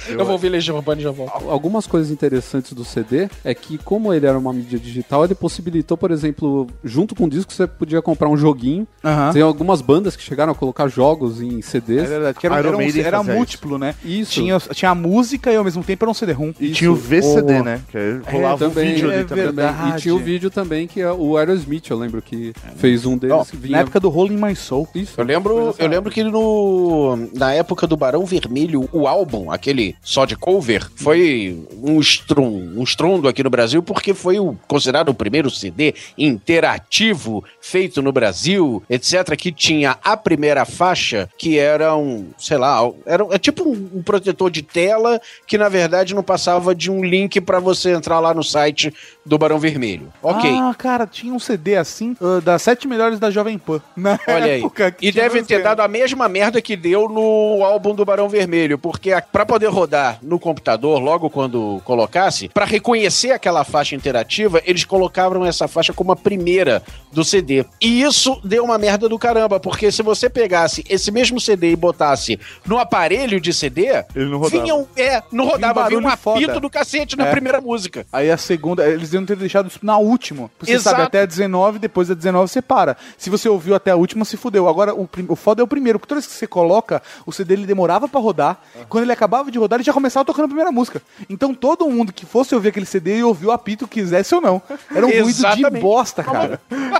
Eu vou ouvir Legião Urbana e já volto. Algumas coisas interessantes do CD é que, como ele era uma mídia digital, ele possibilitou, por exemplo, junto com o disco, você podia comprar um joguinho. Tem algumas bandas que chegaram a colocar jogos em É CDs. verdade, que era, era, um- era múltiplo, né? Isso. Tinha, tinha a música e ao mesmo tempo era um CD-ROM. E tinha o VCD, Oh. né? Que aí rolava É, um vídeo é ali também. verdade. E tinha o vídeo também que é o Aerosmith, eu lembro que fez um deles Ó, que vinha. Na época do Rolling My Soul. Isso. Eu lembro, eu lembro que no, na época do Barão Vermelho, o álbum, aquele só de cover, foi um, estron, um estrondo aqui no Brasil, porque foi o, considerado o primeiro CD interativo feito no Brasil, etc., que tinha a primeira faixa, que era um, sei lá, era é tipo um, um protetor de tela, que na verdade não passava de um link para você entrar lá no site do Barão Vermelho. Ok. Ah, cara, tinha um CD assim, uh, das sete melhores da Jovem Pan. Na Olha aí. época que E tinha deve ter dado a mesma merda que deu no álbum do Barão Vermelho, porque a- pra poder rodar no computador, logo quando colocasse, pra reconhecer aquela faixa interativa, eles colocavam essa faixa como a primeira do CD. E isso deu uma merda do caramba, porque se você pegasse esse mesmo CD e botasse no aparelho de CD, Ele não rodava. vinha um, é, não rodava, vinha um barulho foda. apito do cacete na É. primeira música. Aí a segunda, eles iam ter deixado isso na última. Você Exato. sabe, até a 19, depois da 19 você para. Se você ouviu até a última, se fudeu. Agora, o, o foda é o primeiro, porque toda vez que você coloca, o CD ele demorava pra rodar. Quando ele acabava de rodar, ele já começava tocando a primeira música. Então todo mundo que fosse ouvir aquele CD ia ouvir o apito, quisesse ou não. Era um ruído de bosta, cara.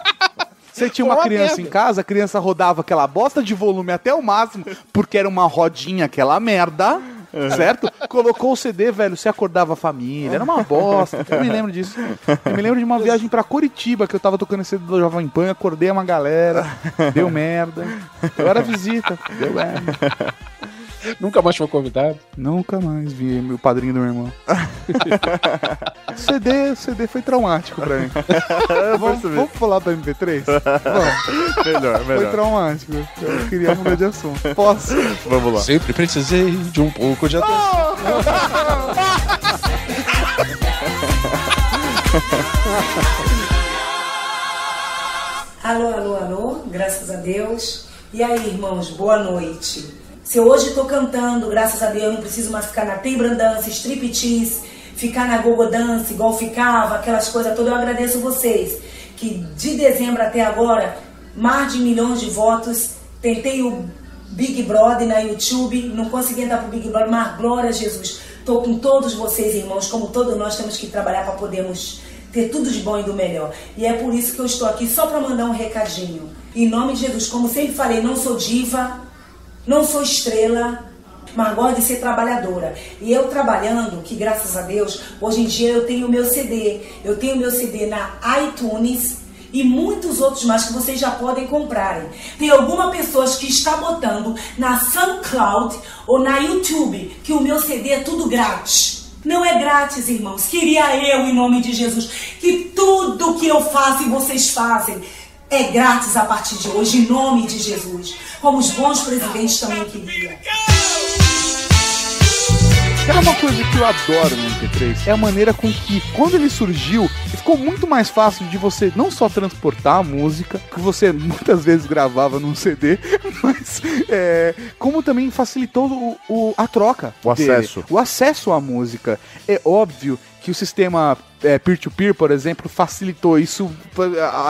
Você tinha uma Uma criança merda. em casa, a criança rodava aquela bosta de volume até o máximo, porque era uma rodinha, aquela merda. Certo? Colocou o CD, velho, você acordava a família, era uma bosta. Eu me lembro disso. Eu me lembro de uma viagem pra Curitiba que eu tava tocando esse do Jovem Pan, acordei uma galera, deu merda. Eu era visita, deu merda. Nunca mais foi convidado. Nunca mais vi meu padrinho do meu irmão. CD, CD foi traumático pra mim. vamos, vamos falar do MP3? Vamos. Melhor, Foi melhor. traumático. Eu queria mudar de assunto. Posso? Vamos lá. Sempre precisei de um pouco de atenção. Alô, alô, alô, graças a Deus. E aí, irmãos, boa noite. Se hoje estou cantando, graças a Deus, não preciso mais ficar na Tembran Dance, striptease, ficar na gogo dance, igual ficava, aquelas coisas todas, eu agradeço vocês. Que de dezembro até agora, mais de milhões de votos. Tentei o Big Brother na YouTube, não consegui entrar pro Big Brother, mas glória a Jesus. Estou com todos vocês, irmãos, como todos nós temos que trabalhar para podermos ter tudo de bom e do melhor. E é por isso que eu estou aqui só para mandar um recadinho. Em nome de Jesus, como sempre falei, não sou diva, não sou estrela, mas gosto de ser trabalhadora. E eu trabalhando, que graças a Deus, hoje em dia eu tenho meu CD. Eu tenho meu CD na iTunes e muitos outros mais que vocês já podem comprarem. Tem algumas pessoas que está botando na SoundCloud ou na YouTube que o meu CD é tudo grátis. Não é grátis, irmãos. Queria eu, em nome de Jesus, que tudo que eu faço e vocês fazem é grátis a partir de hoje, em nome de Jesus. Como os bons presidentes também queriam. Era uma coisa que eu adoro no MP3. É a maneira com que, quando ele surgiu, ficou muito mais fácil de você não só transportar a música, que você muitas vezes gravava num CD, mas é, como também facilitou o, o- a troca. O dele. acesso. O acesso à música. É óbvio que o sistema é, peer-to-peer, por exemplo, facilitou isso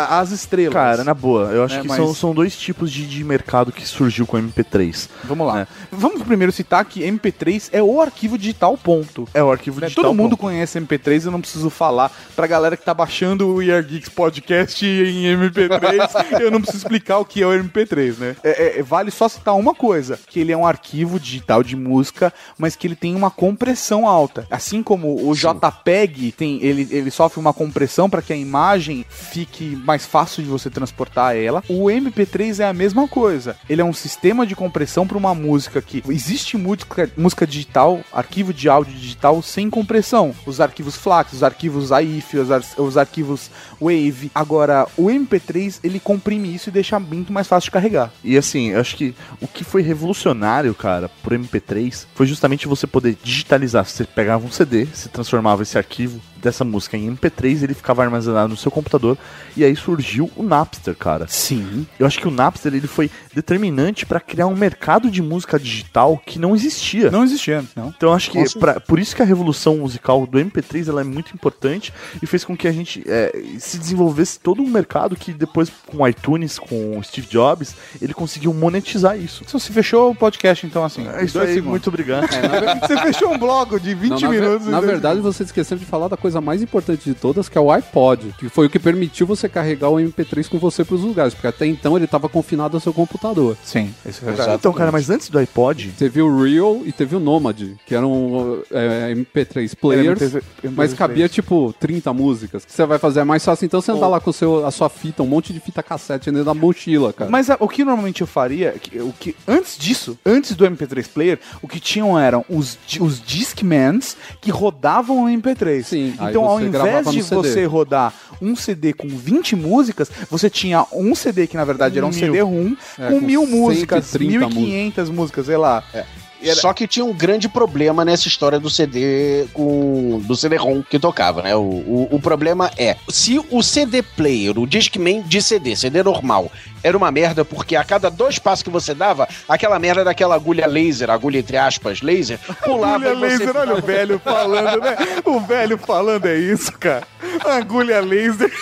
às estrelas. Cara, na boa, eu acho É, que mas- são, são dois tipos de, de mercado que surgiu com o MP3. Vamos lá. É. Vamos primeiro citar que MP3 é o arquivo digital, ponto. É o arquivo Né, digital. Todo mundo ponto. conhece MP3, eu não preciso falar. Pra galera que tá baixando o Year Geeks Podcast em MP3, eu não preciso explicar o que é o MP3, né? É- é- vale só citar uma coisa: que ele é um arquivo digital de música, mas que ele tem uma compressão alta. Assim como o JPEG tem, ele, ele sofre uma compressão para que a imagem fique mais fácil de você transportar ela. O MP3 é a mesma coisa. Ele é um sistema de compressão para uma música que existe música, música digital, arquivo de áudio digital sem compressão. Os arquivos FLAC, os arquivos AIF, os, ar- os arquivos Wave. Agora, o MP3 ele comprime isso e deixa muito mais fácil de carregar. E assim, eu acho que o que foi revolucionário, cara, pro MP3 foi justamente você poder digitalizar. Você pegava um CD, se transformava esse arquivo dessa música em MP3, ele ficava armazenado no seu computador e aí surgiu o Napster, cara. Sim. Eu acho que o Napster ele foi determinante pra criar um mercado de música digital que não existia. Não existia, não. Então eu acho que pra- por isso que a revolução musical do MP3 ela é muito importante e fez com que a gente é, se desenvolvesse todo um mercado que depois com o iTunes, com o Steve Jobs, ele conseguiu monetizar isso. Então você fechou o podcast, então, assim. É isso aí, segundos. muito obrigado. É, na ver- Você fechou um bloco de 20 Não, na ver- minutos. Na e dois verdade, você esqueceu de falar da coisa mais importante de todas, que é o iPod, que foi o que permitiu você carregar o MP3 com você para os lugares, porque até então ele estava confinado ao seu computador. Sim, isso é verdade. Então, cara, mas antes do iPod, Teve o Real e teve o Nomad, que eram é, MP3 players, MP3 mas cabia tipo 30 músicas. Que você vai fazer é mais fácil então você andar lá com seu, a sua fita, um monte de fita cassete dentro da mochila, cara. Mas a- o que normalmente eu faria, que- o que antes disso, antes do MP3 player, o que tinham eram os, os Discmans que rodavam o MP3. Sim. Então, ao invés de CD. você rodar um CD com 20 músicas, você tinha um CD que na verdade era um. CD-ROM É, com com mil músicas, 130 1.500 músicas, sei lá. Só que tinha um grande problema nessa história do CD com do CD-ROM que tocava, né? O, o, o problema é, se o CD player, o Discman de CD, CD normal, era uma merda porque a cada dois passos que você dava, aquela merda daquela agulha laser, agulha entre aspas, laser, pulava Agulha e você laser, olha o velho falando, né? O velho falando é isso, cara. Agulha laser.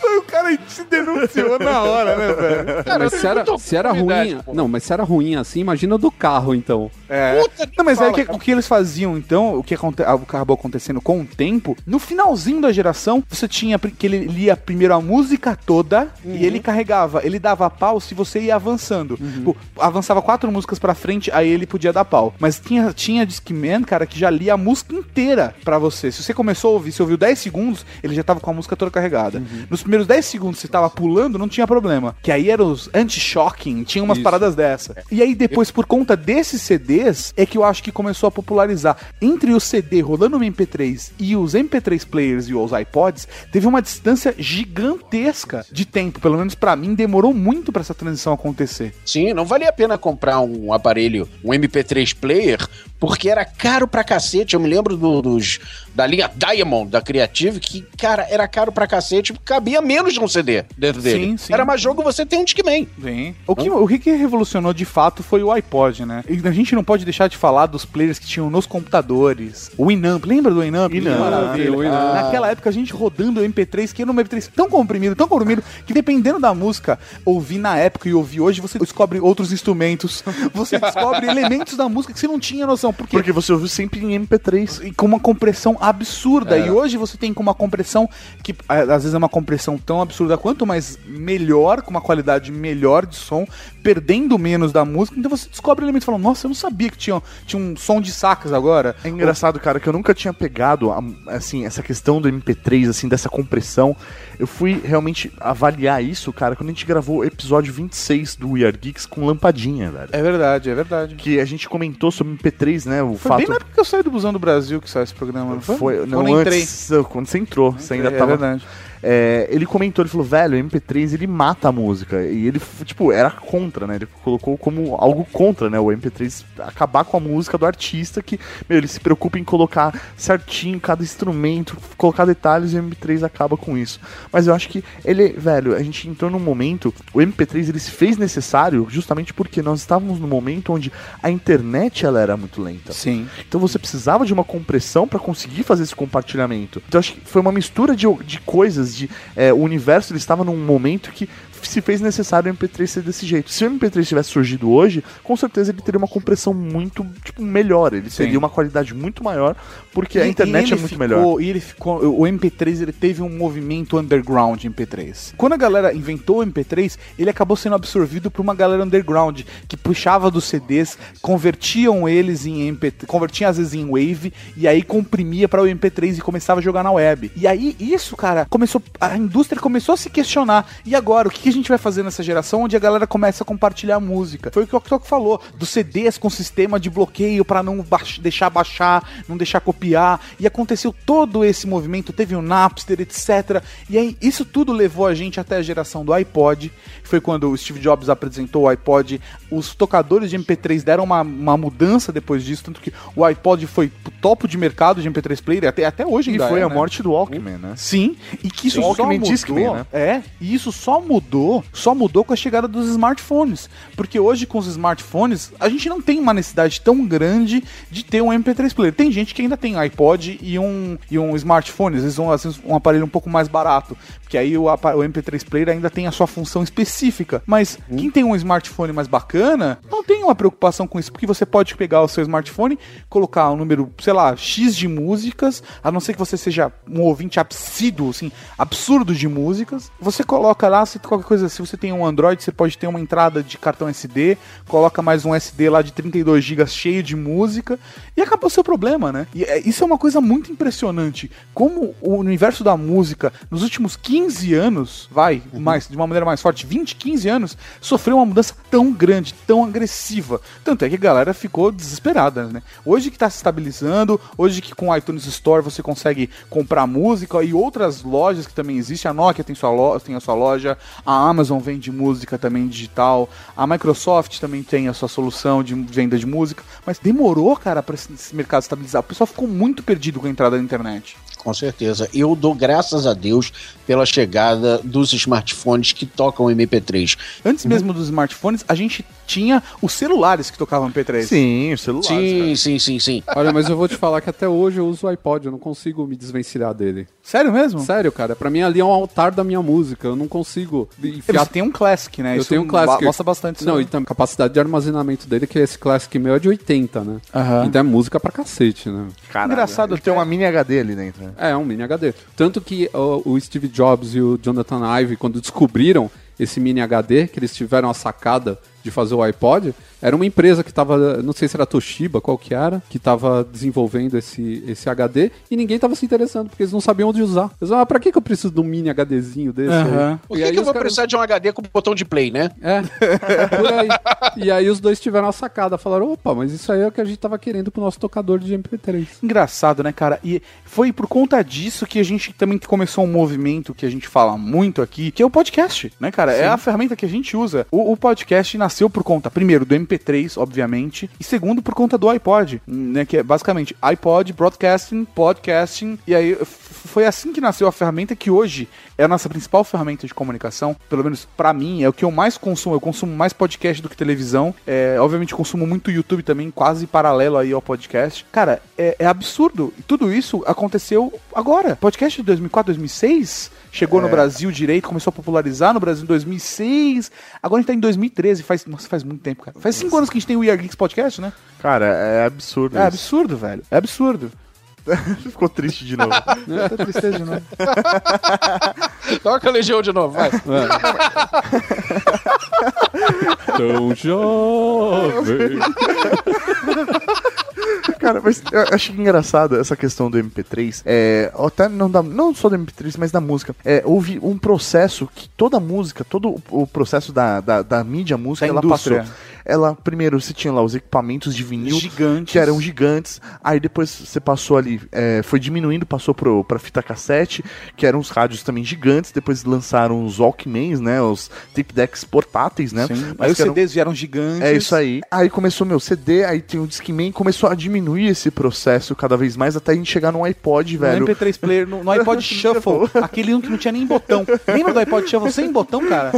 Foi o cara se denunciou na hora, né, velho? mas se era, se era ruim. Não, mas se era ruim assim, imagina o do carro, então. É. Não, mas aí o que, o que eles faziam, então, o que aconte, o que acabou acontecendo com o tempo, no finalzinho da geração, você tinha que ele lia primeiro a música toda e ele carregava, ele dava pau se você ia avançando. Tipo, avançava quatro músicas pra frente, aí ele podia dar pau. Mas tinha, tinha Discman, cara, que já lia a música inteira pra você. Se você começou a ouvir, se ouviu 10 segundos, ele já tava com a música toda carregada. Nos primeiros 10 segundos, você tava pulando, não tinha problema. Que aí eram os anti-shocking, tinha umas Isso. paradas dessa. E aí depois, por conta desses CDs, é que eu acho que começou a popularizar. Entre o CD rolando no MP3 e os MP3 players e os iPods, teve uma distância gigantesca de tempo. Pelo menos pra mim, demorou muito pra essa transição acontecer. Sim, não valia a pena comprar um aparelho, um MP3 player, porque era caro pra cacete. Eu me lembro do- dos da linha Diamond da Creative, que, cara, era caro pra cacete, cabia menos de um CD dentro dele. Sim, sim. Era mais jogo você tem um Discman. Sim. O que, o que revolucionou de fato foi o iPod, né? E a gente não pode deixar de falar dos players que tinham nos computadores. O Winamp, lembra do Winamp? Winamp, maravilha. o Winamp. Naquela época a gente rodando o MP3, que era um MP3 tão comprimido, tão comprimido, que dependendo da música, ouvir na época e ouvir hoje, você descobre outros instrumentos, você descobre elementos da música que você não tinha noção. Por quê? Porque você ouviu sempre em MP3. E com uma compressão absurda. É. E hoje você tem com uma compressão que a- às vezes é uma compressão tão absurda quanto, mas melhor, com uma qualidade melhor de som, perdendo menos da música. Então você descobre elementos e fala, nossa, eu não sabia que tinha, tinha um som de sacas agora. É engraçado, cara, que eu nunca tinha pegado, assim, essa questão do MP3, assim, dessa compressão. Eu fui realmente avaliar isso, cara, quando a gente gravou o episódio 26 do We Are Geeks com Lampadinha, velho. É verdade, é verdade. Que a gente comentou sobre MP3, né, o Foi fato... bem na época que eu saí do Busão do Brasil que saiu esse programa, não foi? Foi, não, Quando eu entrei. antes, quando você entrou, você ainda É tava... verdade. É, ele comentou, ele falou, velho, o MP3 ele mata a música. E ele, tipo, era contra, né? Ele colocou como algo contra, né? O MP3 acabar com a música do artista, que, meu, ele se preocupa em colocar certinho cada instrumento, colocar detalhes e o MP3 acaba com isso. Mas eu acho que ele, velho, a gente entrou num momento, o MP3 ele se fez necessário justamente porque nós estávamos num momento onde a internet ela era muito lenta. Sim. Então você precisava de uma compressão para conseguir fazer esse compartilhamento. Então acho que foi uma mistura de, de coisas, de é, o universo ele estava num momento que se fez necessário o MP3 ser desse jeito. Se o MP3 tivesse surgido hoje, com certeza ele teria uma compressão muito tipo, melhor, ele Sim. teria uma qualidade muito maior, porque a E- internet e é muito ficou- melhor. E ele ficou, o MP3 ele teve um movimento underground em MP3. Quando a galera inventou o MP3, ele acabou sendo absorvido por uma galera underground que puxava dos CDs, convertiam eles em MP3, convertia às vezes em Wave e aí comprimia para o MP3 e começava a jogar na web. E aí isso, cara, começou a indústria começou a se questionar. E agora, o que que a gente vai fazer nessa geração onde a galera começa a compartilhar música? Foi o que o Octok falou, dos CDs com sistema de bloqueio para não baix- deixar baixar, não deixar copiar. E aconteceu todo esse movimento, teve o Napster, etc. E aí isso tudo levou a gente até a geração do iPod. Foi quando o Steve Jobs apresentou o iPod. Os tocadores de MP3 deram uma, uma mudança depois disso, tanto que o iPod foi topo de mercado de MP3 player e até, até hoje E ainda foi é, a né? morte do Walkman, né? Sim, e que isso só Walkman mudou, Discman, né? é, e isso só mudou, só mudou com a chegada dos smartphones, porque hoje com os smartphones a gente não tem uma necessidade tão grande de ter um MP3 player. Tem gente que ainda tem iPod e um e um smartphone, às vezes um, às vezes um aparelho um pouco mais barato, porque aí o, o MP3 player ainda tem a sua função específica. Mas quem tem um smartphone mais bacana não tem uma preocupação com isso, porque você pode pegar o seu smartphone, colocar um número, sei lá, X de músicas, a não ser que você seja um ouvinte absíduo, assim, absurdo de músicas. Você coloca lá, você, coisa, se você tem um Android, você pode ter uma entrada de cartão SD, coloca mais um SD lá de 32 GB cheio de música e acabou o seu problema, né? E é, isso é uma coisa muito impressionante. Como o universo da música, nos últimos 15 anos, vai, mais, de uma maneira mais forte, 20, 15 anos, sofreu uma mudança tão grande, tão agressiva. Tanto é que a galera ficou desesperada, né? Hoje que tá se estabilizando, hoje que com o iTunes Store você consegue comprar música e outras lojas que também existem, a Nokia tem, sua lo tem a sua loja, a Amazon vende música também digital, a Microsoft também tem a sua solução de venda de música, mas demorou, cara, para esse mercado estabilizar. O pessoal ficou muito perdido com a entrada da internet. Com certeza. Eu dou graças a Deus pela chegada dos smartphones que tocam MP3. Antes mesmo dos smartphones, a gente tinha os celulares que tocavam MP3. Sim, os celulares. Sim, cara. sim, sim, sim. Olha, mas eu vou te falar que até hoje eu uso o iPod, eu não consigo me desvencilhar dele. Sério mesmo? Sério, cara. Pra mim ali é um altar da minha música. Eu não consigo enfiar... Você tem um Classic, né? Eu Isso tenho um Classic. Mostra bastante. Não, né? e também a capacidade de armazenamento dele, que esse Classic meu é de 80, né? Aham. Então é música pra cacete, né? Caralho, Engraçado Ele tem uma mini HD ali dentro. né? É, um mini HD. Tanto que o, Steve Jobs e o Jonathan Ive, quando descobriram esse mini HD, que eles tiveram a sacada de fazer o iPod, era uma empresa que estava, não sei se era Toshiba, qual que era, que estava desenvolvendo esse, esse HD e ninguém estava se interessando, porque eles não sabiam onde usar. Eles falaram, ah, pra que, que eu preciso de um mini HDzinho desse? Aí? Por E que, aí que eu vou caras- precisar de um HD com botão de play, né? É, por aí. E aí os dois tiveram a sacada, falaram, opa, mas isso aí é o que a gente tava querendo pro nosso tocador de MP3. Engraçado, né, cara? E foi por conta disso que a gente também começou um movimento que a gente fala muito aqui, que é o podcast, né, cara? É a ferramenta que a gente usa. O, o podcast nasceu por conta, primeiro, do MP3, obviamente, e segundo, por conta do iPod, né? Que é basicamente iPod, broadcasting, podcasting, e aí foi assim que nasceu a ferramenta que hoje é a nossa principal ferramenta de comunicação, pelo menos pra mim, é o que eu mais consumo. Eu consumo mais podcast do que televisão. É, obviamente, consumo muito YouTube também, quase paralelo aí ao podcast. Cara, é, é absurdo. E tudo isso aconteceu agora. Podcast de 2004, 2006 chegou no Brasil direito, começou a popularizar no Brasil em 2006. Agora a gente tá em 2013. Faz, nossa, faz muito tempo, cara. Faz cinco anos que a gente tem o We Are Geeks Podcast, né? Cara, é absurdo. É isso. absurdo, velho. É absurdo. Ficou triste de novo. Né? Tá tristeza de novo. Toca a Legião de novo, vai. Tão jovem. Cara, mas eu acho engraçado essa questão do MP3. É, até não, da, não só do MP3, mas da música. É, houve um processo que toda música, todo o, o processo da, da, da mídia música, Da ela indústria. passou. Ela, primeiro, você tinha lá os equipamentos de vinil. Gigantes. Que eram gigantes. Aí depois você passou ali, é, foi diminuindo, passou pro, pra fita cassete, que eram os rádios também gigantes. Depois lançaram os Walkmans, né? Os tape decks portáteis, né? Sim. Mas Aí os que eram- CDs vieram gigantes. é isso aí. Aí começou meu CD, aí tem o Discman, começou a diminuir esse processo cada vez mais até a gente chegar no iPod, velho. No MP3 Player, no, no iPod Shuffle, aquele um que não tinha nem botão. Lembra do iPod Shuffle sem botão, cara?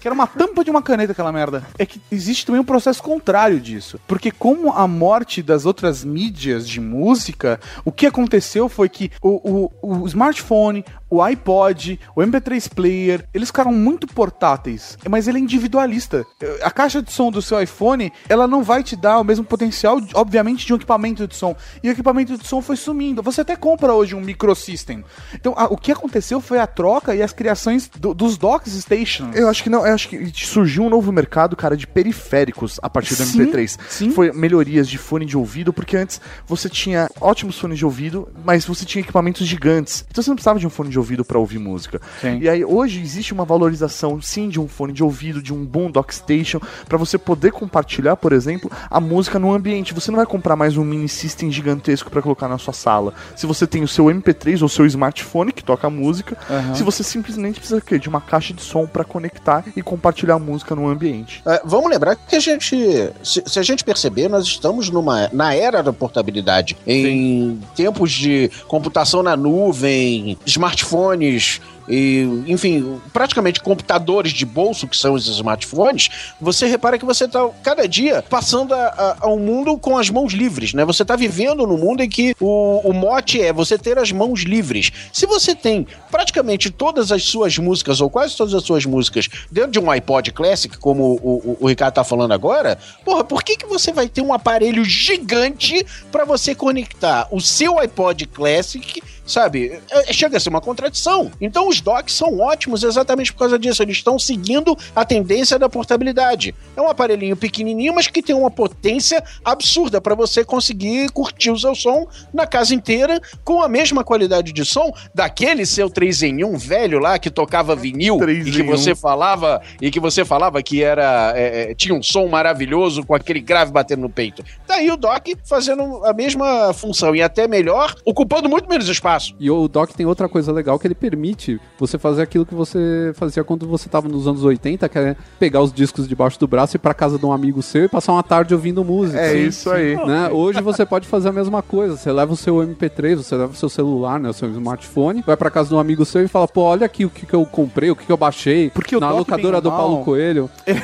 Que era uma tampa de uma caneta aquela merda. É que existe também um processo contrário disso. Porque como a morte das outras mídias de música, o que aconteceu foi que o, o, o smartphone, o iPod, o MP3 Player, eles ficaram muito portáteis, mas ele é individualista. A caixa de som do seu iPhone, ela não vai te dar o mesmo potencial, obviamente, de um equipamento de som. E o equipamento de som foi sumindo. Você até compra hoje um microsystem. Então, a- o que aconteceu foi a troca e as criações do- dos docks stations. Eu acho que não, eu acho que surgiu um novo mercado, cara, de periféricos a partir do Sim, MP3. sim. Foi melhorias de fone de ouvido, porque antes você tinha ótimos fones de ouvido, mas você tinha equipamentos gigantes. Então você não precisava de um fone de ouvido pra ouvir música. Sim. E aí hoje existe uma valorização, sim, de um fone de ouvido, de um bom dock station, pra você poder compartilhar, por exemplo, a música no ambiente. Você não vai comprar mais um mini system gigantesco pra colocar na sua sala. Se você tem o seu MP3 ou seu smartphone que toca música, Aham. se você simplesmente precisa de uma caixa de som pra conectar e compartilhar a música no ambiente. É, vamos lembrar que a gente, se, se a gente perceber, nós estamos numa, na era da portabilidade. Em tempos de computação na nuvem, smartphones, e, enfim, praticamente computadores de bolso, que são os smartphones, você repara que você está cada dia passando a, a, a um mundo com as mãos livres, né? Você está vivendo num mundo em que o, o mote é você ter as mãos livres. Se você tem praticamente todas as suas músicas, ou quase todas as suas músicas, dentro de um iPod Classic, como o, o, o Ricardo tá falando agora, porra, por que, que você vai ter um aparelho gigante para você conectar o seu iPod Classic sabe? É- chega a ser uma contradição. Então os docks são ótimos exatamente por causa disso. Eles estão seguindo a tendência da portabilidade. É um aparelhinho pequenininho, mas que tem uma potência absurda para você conseguir curtir o seu som na casa inteira com a mesma qualidade de som daquele seu 3 em 1 velho lá que tocava vinil e que você um. falava e que você falava que era é, é, tinha um som maravilhoso com aquele grave batendo no peito. Daí o dock fazendo a mesma função e até melhor, ocupando muito menos espaço. E o dock tem outra coisa legal que ele permite você fazer aquilo que você fazia quando você tava nos anos 80, que é pegar os discos debaixo do braço e ir pra casa de um amigo seu e passar uma tarde ouvindo música. É isso aí. Né? Hoje você pode fazer a mesma coisa. Você leva o seu MP3, você leva o seu celular, né, o seu smartphone, vai pra casa de um amigo seu e fala: pô, olha aqui o que, que eu comprei, o que, que eu baixei. Porque na locadora do mal, Paulo Coelho. ele,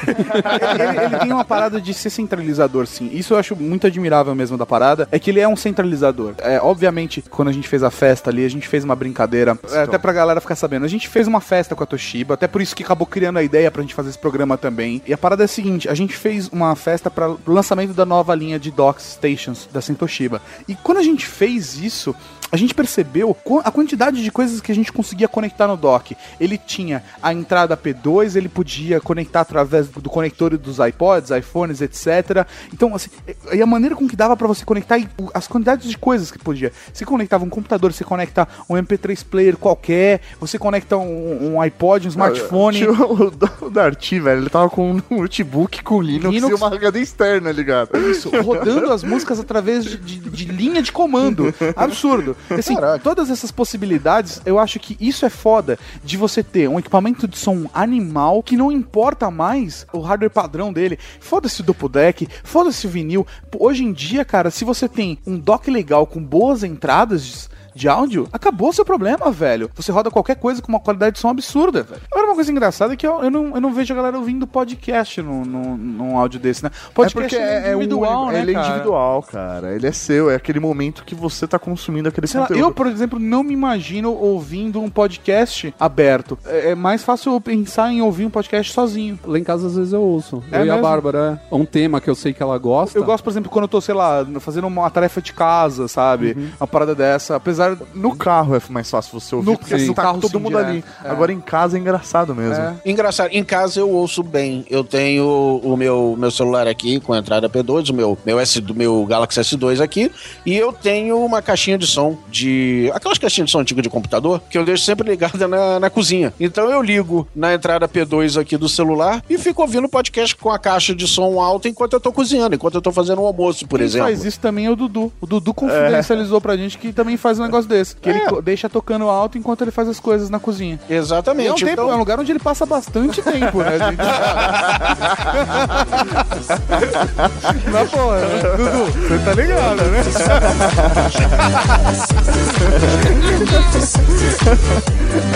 ele tem uma parada de ser centralizador, sim. Isso eu acho muito admirável mesmo da parada. É que ele é um centralizador. É, obviamente, quando a gente fez a festa ali, a gente fez uma brincadeira. é, até pra galera ficar sabendo. A gente fez uma festa com a Toshiba, até por isso que acabou criando a ideia pra gente fazer esse programa também. E a parada é a seguinte: a gente fez uma festa para o lançamento da nova linha de docks stations da Toshiba. E quando a gente fez isso, a gente percebeu a quantidade de coisas que a gente conseguia conectar no dock. Ele tinha a entrada P2, ele podia conectar através do conector dos iPods, iPhones, etc. Então, assim, e- a maneira com que dava pra você conectar e as quantidades de coisas que podia. Você conectava um computador, você conecta um MP3 player qualquer, você conecta um, um iPod, um smartphone. Tinha o, o Darty, velho, ele tava com um notebook com Linux, Linux. e uma HD externa ligado. Isso, rodando as músicas através de, de- de linha de comando. Absurdo. Assim, todas essas possibilidades, eu acho que isso é foda de você ter um equipamento de som animal que não importa mais o hardware padrão dele. Foda-se o duplo deck, foda-se o vinil. Hoje em dia, cara, se você tem um dock legal com boas entradas de áudio, acabou seu problema, velho. Você roda qualquer coisa com uma qualidade de som absurda, velho. Agora, uma coisa engraçada é que eu, eu não, eu não vejo a galera ouvindo podcast num, num, num áudio desse, né? é Podcast porque é, é individual, único, né, ele é cara? individual, cara. Ele é seu, é aquele momento que você tá consumindo aquele Sei lá, conteúdo. eu, por exemplo, não me imagino ouvindo um podcast aberto. É, é mais fácil eu pensar em ouvir um podcast sozinho. Lá em casa, às vezes, eu ouço. É eu e a mesmo? Bárbara, é um tema que eu sei que ela gosta. Eu gosto, por exemplo, quando eu tô, sei lá, fazendo uma tarefa de casa, sabe? Uhum. Uma parada dessa. Apesar. No carro é mais fácil você ouvir, No- porque sim. você tá carro, todo sim, mundo direto. ali. É. Agora em casa é engraçado mesmo. É. Engraçado, em casa eu ouço bem. Eu tenho o meu, meu celular aqui com a entrada P2, o meu, meu, S, do meu Galaxy S2 aqui, e eu tenho uma caixinha de som de. aquelas caixinhas de som antigas de computador que eu deixo sempre ligada na, na cozinha. Então eu ligo na entrada P2 aqui do celular e fico ouvindo podcast com a caixa de som alta enquanto eu tô cozinhando, enquanto eu tô fazendo um almoço, por Quem exemplo. faz isso também é o Dudu. O Dudu confidencializou pra gente que também faz um negócio desse. Que ele co- deixa tocando alto enquanto ele faz as coisas na cozinha. Exatamente. E é um, tempo, então- é um lugar onde ele passa bastante tempo, né, gente? Na porra, né? Dudu, você tá ligado, né?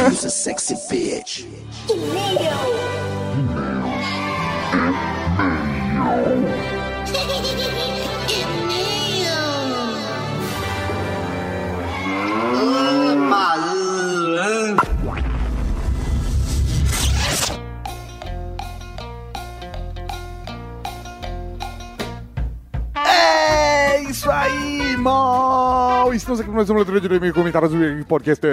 Who's a sexy bitch? É mal! Estamos aqui para mais uma leitura de e-mail e comentários do podcast.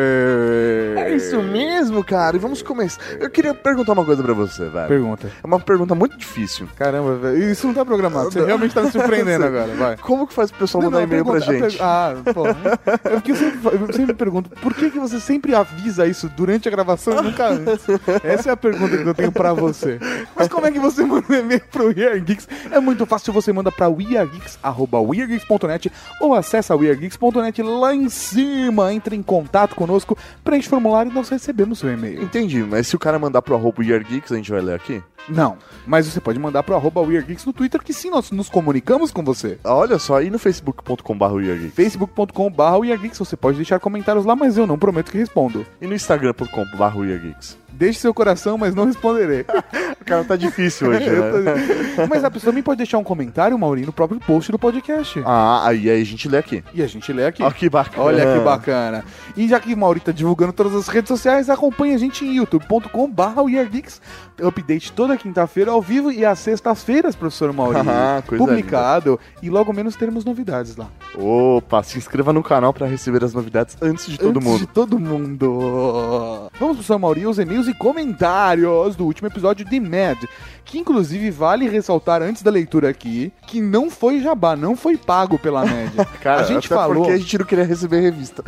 Isso mesmo, cara. E vamos começar. Eu queria perguntar uma coisa pra você, velho. Pergunta. É uma pergunta muito difícil. Caramba, velho. Isso não tá programado. Você realmente tá me surpreendendo agora, vai. Como que faz pro pessoal mandar Não, e-mail pra gente? Ah, pô. É porque eu sempre, eu sempre pergunto, por que, que você sempre avisa isso durante a gravação e nunca antes? Essa é a pergunta que eu tenho pra você. Mas como é que você manda um e-mail pro We Geeks? É muito fácil, você manda pra wearegeeks.net ou acessa wearegeeks.net lá em cima, entre em contato conosco, preenche o formulário nós recebemos seu e-mail. Entendi, mas se o cara mandar pro arroba Year Geeks, a gente vai ler aqui? Não, mas você pode mandar pro arroba wearegeeks no Twitter, que sim, nós nos comunicamos com você. Ah, Olha só, aí no facebook.com.br Geeks. facebook.com.br você pode deixar comentários lá, mas eu não prometo que respondo. E no instagram.com.br Geeks. Deixe seu coração, mas não responderei. cara tá difícil hoje, né? Mas a pessoa também pode deixar um comentário, Maurinho, no próprio post do podcast. Ah, aí aí a gente lê aqui. E a gente lê aqui. Ó, que bacana. Olha que bacana. E já que o Maurinho tá divulgando todas as redes sociais, acompanhe a gente em youtube.com.br Geeks. Update toda quinta-feira ao vivo e às sextas-feiras, professor Maurinho. Ah, coisa publicado. E logo menos teremos novidades lá. Opa, se inscreva no canal pra receber as novidades antes de todo Antes mundo. de todo mundo. Vamos pro São Maurinho, os e-mails e comentários do último episódio de Mad. Que inclusive vale ressaltar antes da leitura aqui que não foi jabá, não foi pago pela média. Cara, a gente falou. porque a gente não queria receber revista.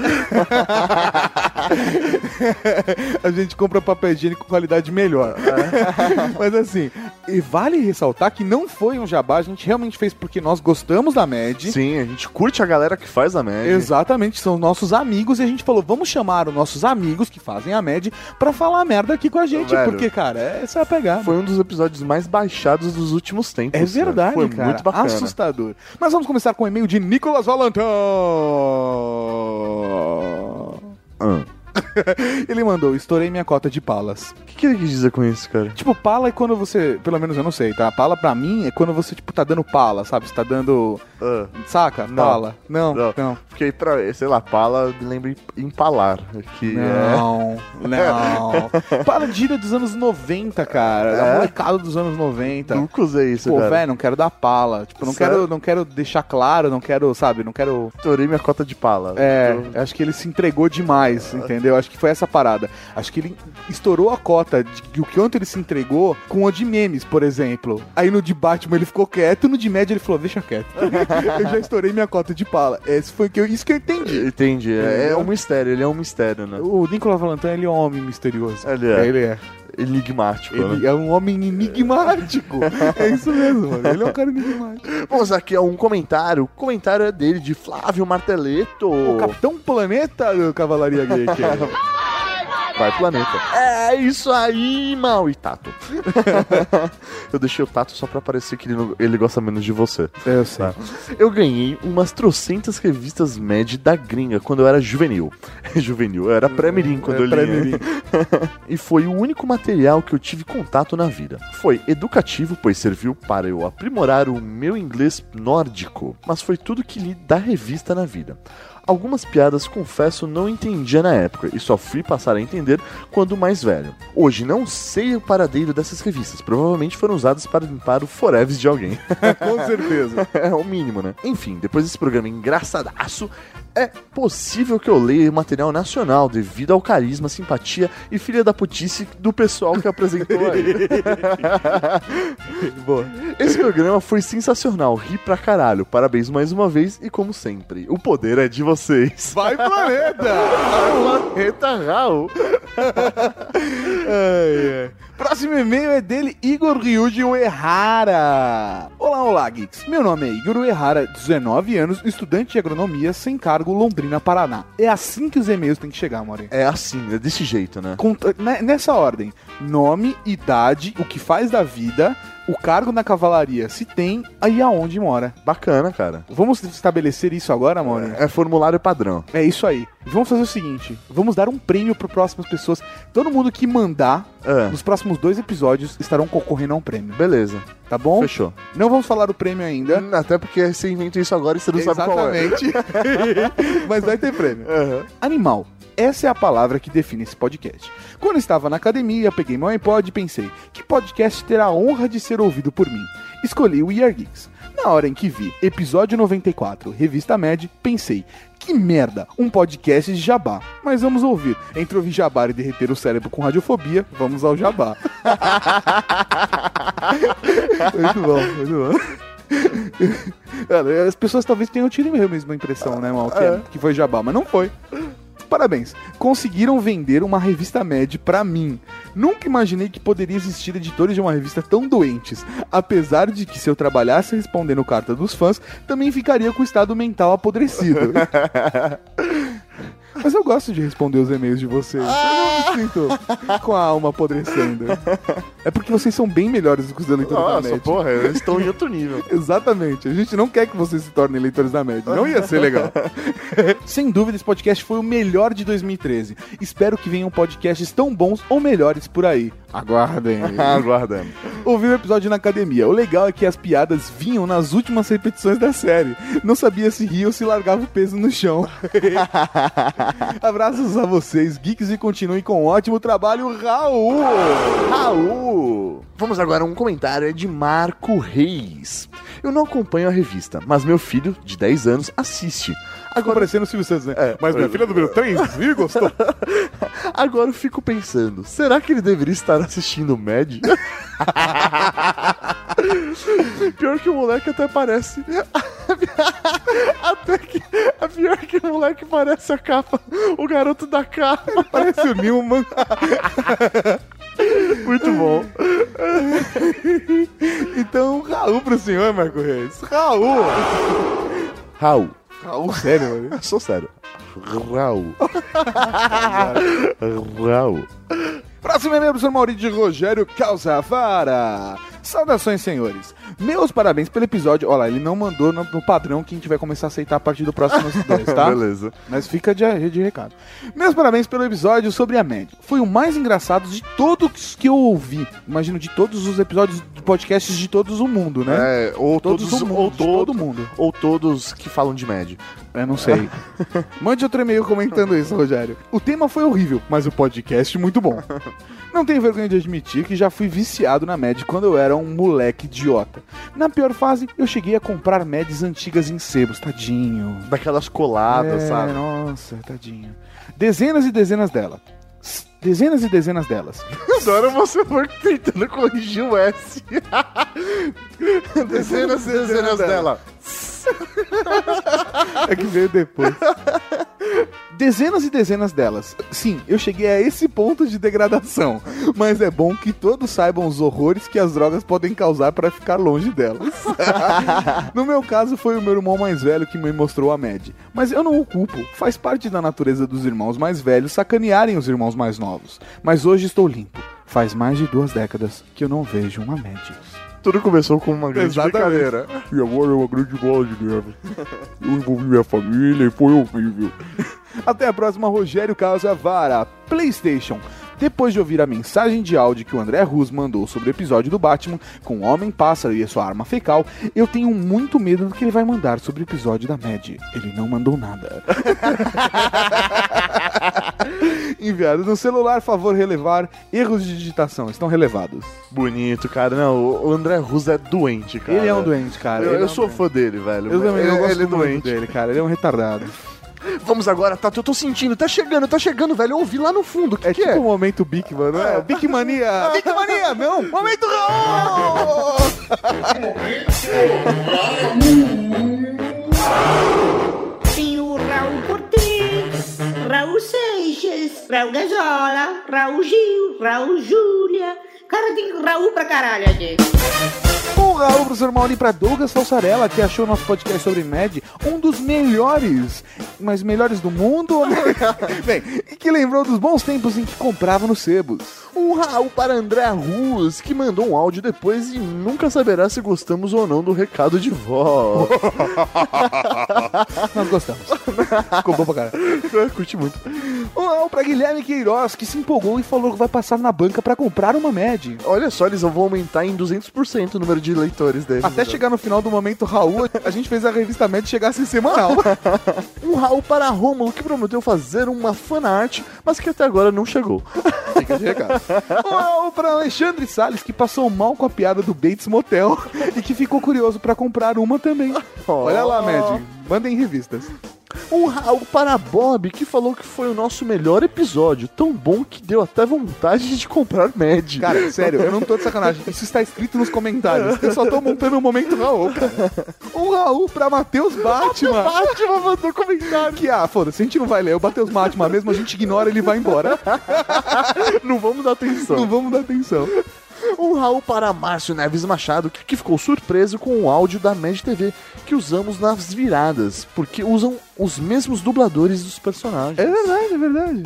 a gente compra papel higiênico com qualidade melhor. Mas assim, e vale ressaltar que não foi um jabá, a gente realmente fez porque nós gostamos da MED. Sim, a gente curte a galera que faz a média. Exatamente, são nossos amigos e a gente falou, vamos chamar os nossos amigos que fazem a MED pra falar merda aqui com a gente, Velho, porque, cara, essa é a pegada. Foi um dos episódios mais baixados dos últimos tempos. É verdade, Foi cara. muito bacana. Assustador. Mas vamos começar com o e-mail de Nicolas Valentão. Ah. Ele mandou, estourei minha cota de palas. O que, que ele quis dizer com isso, cara? Tipo, pala é quando você, pelo menos eu não sei, tá? Pala pra mim é quando você, tipo, tá dando pala, sabe? Você tá dando, Ah, saca? Não. Pala. Não, Não. não. porque pra, sei lá, pala me lembra empalar. Que é... Não, não. Pala de gíria dos anos 90, cara. É? Da molecada dos anos 90. Nunca usei isso, Pô, cara. velho, não quero dar pala. Tipo, não Sério? quero, não quero deixar claro, não quero, sabe? Não quero Estourei minha cota de pala. É, Eu- acho que ele se entregou demais, entendeu? Acho que foi essa parada. Acho que ele estourou a cota de que o quanto ele se entregou com o de memes, por exemplo. Aí no de Batman ele ficou quieto, no de média ele falou, deixa quieto. eu já estourei minha cota de pala. Esse foi que eu, isso que eu entendi. Entendi. É, é Entendeu? um mistério, ele é um mistério, né? O Nicolas Valentin, ele é um homem misterioso. Ele é. Ele é. Enigmático, Ele né? é um homem enigmático. é isso mesmo, mano. Ele é um cara enigmático. Vamos aqui a um comentário. O comentário é dele, de Flávio Marteleto. O Capitão Planeta do Cavalaria Geek. Vai, planeta. É isso aí, mal e Tato. eu deixei o Tato só pra parecer que ele, não- ele gosta menos de você. Eu sei. Tá. Eu ganhei umas trocentas revistas Mad da gringa quando eu era juvenil. juvenil, eu era pré-mirim quando É, eu li. e foi o único material que eu tive contato na vida. Foi educativo, pois serviu para eu aprimorar o meu inglês nórdico, mas foi tudo que li da revista na vida. Algumas piadas, confesso, não entendia na época e só fui passar a entender quando mais velho. Hoje não sei o paradeiro dessas revistas, provavelmente foram usadas para limpar o foreves de alguém. Com certeza. é o mínimo, né? Enfim, depois desse programa engraçadaço, é possível que eu leia material nacional devido ao carisma, simpatia e filha da putice do pessoal que apresentou aí. Boa. Esse programa foi sensacional, ri pra caralho. Parabéns mais uma vez e como sempre, o poder é de vocês. Vai, planeta! Planeta Raul. Ai, ai. Próximo e-mail é dele, Igor Ryuji Uehara. Olá, olá, geeks. Meu nome é Igor Uehara, 19 anos, estudante de agronomia, sem cargo, Londrina, Paraná. É assim que os e-mails têm que chegar, Maurinho. É assim, é desse jeito, né? Conta- ne- nessa ordem: nome, idade, o que faz da vida, o cargo na cavalaria, se tem, aí aonde mora. Bacana, cara. Vamos estabelecer isso agora, Maurinho? É formulário padrão. É isso aí. Vamos fazer o seguinte: vamos dar um prêmio para próximas pessoas. Todo mundo que mandar É. nos próximos dois episódios estarão concorrendo a um prêmio. Beleza. Tá bom? Fechou. Não vamos falar do prêmio ainda. Hum, Até porque você inventa isso agora e você não sabe qual é. Exatamente. Mas vai ter prêmio. Aham. Animal. Essa é a palavra que define esse podcast. Quando estava na academia, peguei meu iPod e pensei: que podcast terá a honra de ser ouvido por mim? Escolhi o We Are Geeks. Na hora em que vi episódio 94, revista Med, pensei: que merda, um podcast de jabá. Mas vamos ouvir. Entre ouvir jabá e derreter o cérebro com radiofobia, vamos ao jabá. muito bom, muito bom. As pessoas talvez tenham tido a mesma impressão, né, Mal? Que, É. que foi jabá, mas não foi. Parabéns. Conseguiram vender uma revista Med pra mim. Nunca imaginei que poderia existir editores de uma revista tão doentes. Apesar de que se eu trabalhasse respondendo carta dos fãs, também ficaria com o estado mental apodrecido. Mas eu gosto de responder os e-mails de vocês. Eu não me sinto com a alma apodrecendo. É porque vocês são bem melhores do que os leitores da Nossa, Med. porra, eles estão em outro nível. Exatamente. A gente não quer que vocês se tornem leitores da média. Não ia ser legal. Sem dúvida, esse podcast foi o melhor de 2013. Espero que venham podcasts tão bons ou melhores por aí. Aguardem. Aguardando. Ouvi o episódio na academia. O legal é que as piadas vinham nas últimas repetições da série. Não sabia se ria ou se largava o peso no chão. Abraços a vocês, geeks, e continuem com um ótimo trabalho, Raul! Raul! Vamos agora a um comentário de Marco Reis. Eu não acompanho a revista, mas meu filho, de 10 anos, assiste. Agora parecendo o Silvio Santos, né? Mas minha filha número 3, viu? Gostou? Agora eu fico pensando, será que ele deveria estar assistindo Mad? Pior que o moleque até parece. até que. É pior que o moleque parece a capa. O garoto da capa. Parece o Newman. Muito bom. então, Raul pro senhor, Marco Reis. Raul! Raul. Raul, sério, mano? Eu sou sério. Raul. Raul. Próximo e-mail, professor Maurício de Rogério Calzavara. Saudações, senhores. Meus parabéns pelo episódio. Olha lá, ele não mandou no, no padrão que a gente vai começar a aceitar a partir do próximo dois, tá? Beleza. Mas fica de, de recado. Meus parabéns pelo episódio sobre a média. Foi o mais engraçado de todos que eu ouvi. Imagino, de todos os episódios de podcasts de todos o mundo, né? É, ou Todos todos, o mundo, ou de todo, mundo. Ou todos que falam de Mad. Eu não sei. Mande outro e-mail comentando isso, Rogério. O tema foi horrível, mas o podcast muito bom. Não tenho vergonha de admitir que já fui viciado na MED quando eu era um moleque idiota. Na pior fase, eu cheguei a comprar MEDs antigas em sebos, tadinho. Daquelas coladas, É, sabe? Nossa, tadinho. Dezenas e dezenas delas. Dezenas e dezenas delas. Adoro você for tentando corrigir o S. dezenas e dezenas dela. É que veio depois. Dezenas e dezenas delas. Sim, eu cheguei a esse ponto de degradação. Mas é bom que todos saibam os horrores que as drogas podem causar para ficar longe delas. no meu caso, foi o meu irmão mais velho que me mostrou a MED. Mas eu não o culpo. Faz parte da natureza dos irmãos mais velhos sacanearem os irmãos mais novos. Mas hoje estou limpo. Faz mais de duas décadas que eu não vejo uma MED. Tudo começou com uma grande Exatamente. brincadeira. E agora é uma grande bola de neve. Eu envolvi minha família e foi horrível. Até a próxima, Rogério Casavara, PlayStation. Depois de ouvir a mensagem de áudio que o André Rus mandou sobre o episódio do Batman com o Homem-Pássaro e a sua arma fecal, eu tenho muito medo do que ele vai mandar sobre o episódio da Mad. Ele não mandou nada. Enviado no celular, favor relevar. Erros de digitação estão relevados. Bonito, cara. Não, o o André Russo é doente, cara. Ele é um doente, cara. Eu, Ele é eu um sou doente. fã dele, velho. Eu também ele, eu gosto ele é muito doente. dele, cara. Ele é um retardado. Vamos agora, Tato. Eu tô sentindo. Tá chegando, tá chegando, velho. Eu ouvi lá no fundo. O que, É que tipo é? o momento Big, mano. É, Big Mania. Big Mania, não. Momento Raul. Raul Gazola, Raul Gil, Raul Júlia. Cara, tem Raul pra caralho aqui. Um Raul, professor Mauri, pra Douglas Falsarella, que achou nosso podcast sobre Mad um dos melhores, mas melhores do mundo. Bem, e que lembrou dos bons tempos em que comprava nos sebos. Um Raul para André Rus, que mandou um áudio depois e nunca saberá se gostamos ou não do recado de voz. Nós gostamos. Ficou bom pra caralho. Curti muito. Um Raul pra Guilherme Queiroz, que se empolgou e falou que vai passar na banca pra comprar uma Mad. Olha só, eles vão aumentar em 200% o número de leitores deles. Até chegar no final do momento Raul, a gente fez a revista Mad chegar a ser semanal. Um Raul para Rômulo, que prometeu fazer uma fanart, mas que até agora não chegou. Fica de recado. Um Raul pra Alexandre Salles, que passou mal com a piada do Bates Motel e que ficou curioso pra comprar uma também. Olha lá, Mad. Mandem revistas. Um Raul para Bob, que falou que foi o nosso melhor episódio, tão bom que deu até vontade de comprar Mad. Cara, sério, eu não tô de sacanagem. Isso está escrito nos comentários. Eu só tô montando o momento Raul, cara. Um Raul pra Matheus Batman. Batman mandou comentário. Que, ah, foda-se, a gente não vai ler. O Matheus Batman mesmo, a gente ignora ele vai embora. não vamos dar atenção. Não vamos dar atenção. Um Raul para Márcio Neves Machado, que, que ficou surpreso com o áudio da Mad TV que usamos nas viradas, porque usam os mesmos dubladores dos personagens. É verdade, é verdade.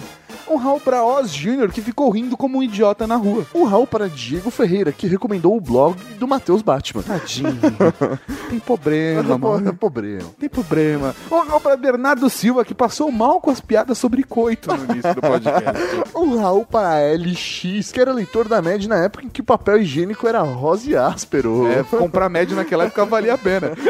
Um Raul pra Oz Jr., que ficou rindo como um idiota na rua. Um Raul para Diego Ferreira, que recomendou o blog do Matheus Batman. Tadinho. Tem problema, mano. é problema. Tem problema. Um Raul pra Bernardo Silva, que passou mal com as piadas sobre coito no início do podcast. Um Raul para LX, que era leitor da MED na época em que o papel higiênico era rosa e áspero. É, comprar médio naquela época valia a pena.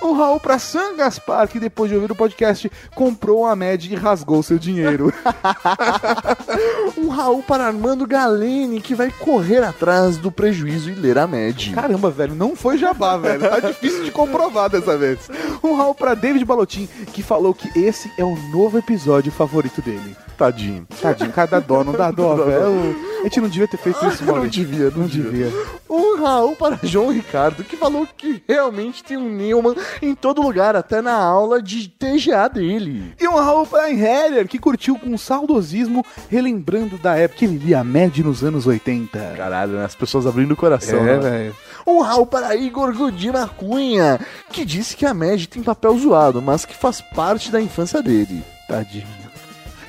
Um Raul pra San Gaspar, que depois de ouvir o podcast, comprou uma média e rasgou seu dinheiro. um Raul para Armando Galene, que vai correr atrás do prejuízo e ler a MED. Caramba, velho, não foi jabá, velho. Tá difícil de comprovar dessa vez. Um Raul pra David Balotin, que falou que esse é o novo episódio favorito dele. Tadinho. Tadinho, cada dó, não dá dó, velho. A gente não devia ter feito isso, Não Maurício. devia, não, devia. Um Raul para João Ricardo, que falou que realmente tem um Neumann em todo lugar, até na aula de TGA dele. E um Raul pra Heller, que curtiu com saudosismo, relembrando da época que ele lia Med nos anos 80. Caralho, né? As pessoas abrindo o coração. É, né? velho. Um Raul para Igor Godina Cunha, que disse que a MED tem papel zoado, mas que faz parte da infância dele. Tadinho.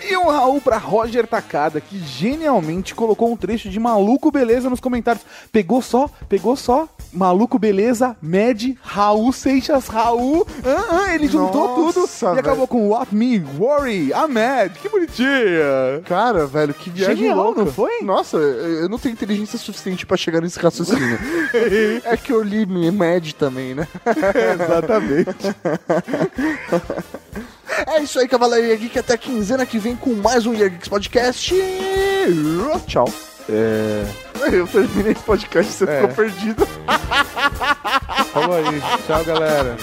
E um Raul pra Roger Takada, que genialmente colocou um trecho de Maluco Beleza nos comentários. Pegou só, pegou só. Maluco Beleza, Med, Raul Seixas, Raul. Ah, ah, ele juntou Nossa, tudo e velho. acabou com What Me, Worry, Ahmed. Que bonitinha. Cara, velho, que viagem Genial, louca. não foi? Nossa, eu não tenho inteligência suficiente pra chegar nesse raciocínio. é que eu li MED também, né? Exatamente. É isso aí, Cavalaria Geek. Até a quinzena que vem com mais um Year Geeks Podcast. Tchau. É. Eu terminei o podcast, você É. ficou perdido. Falou aí. Tchau, galera.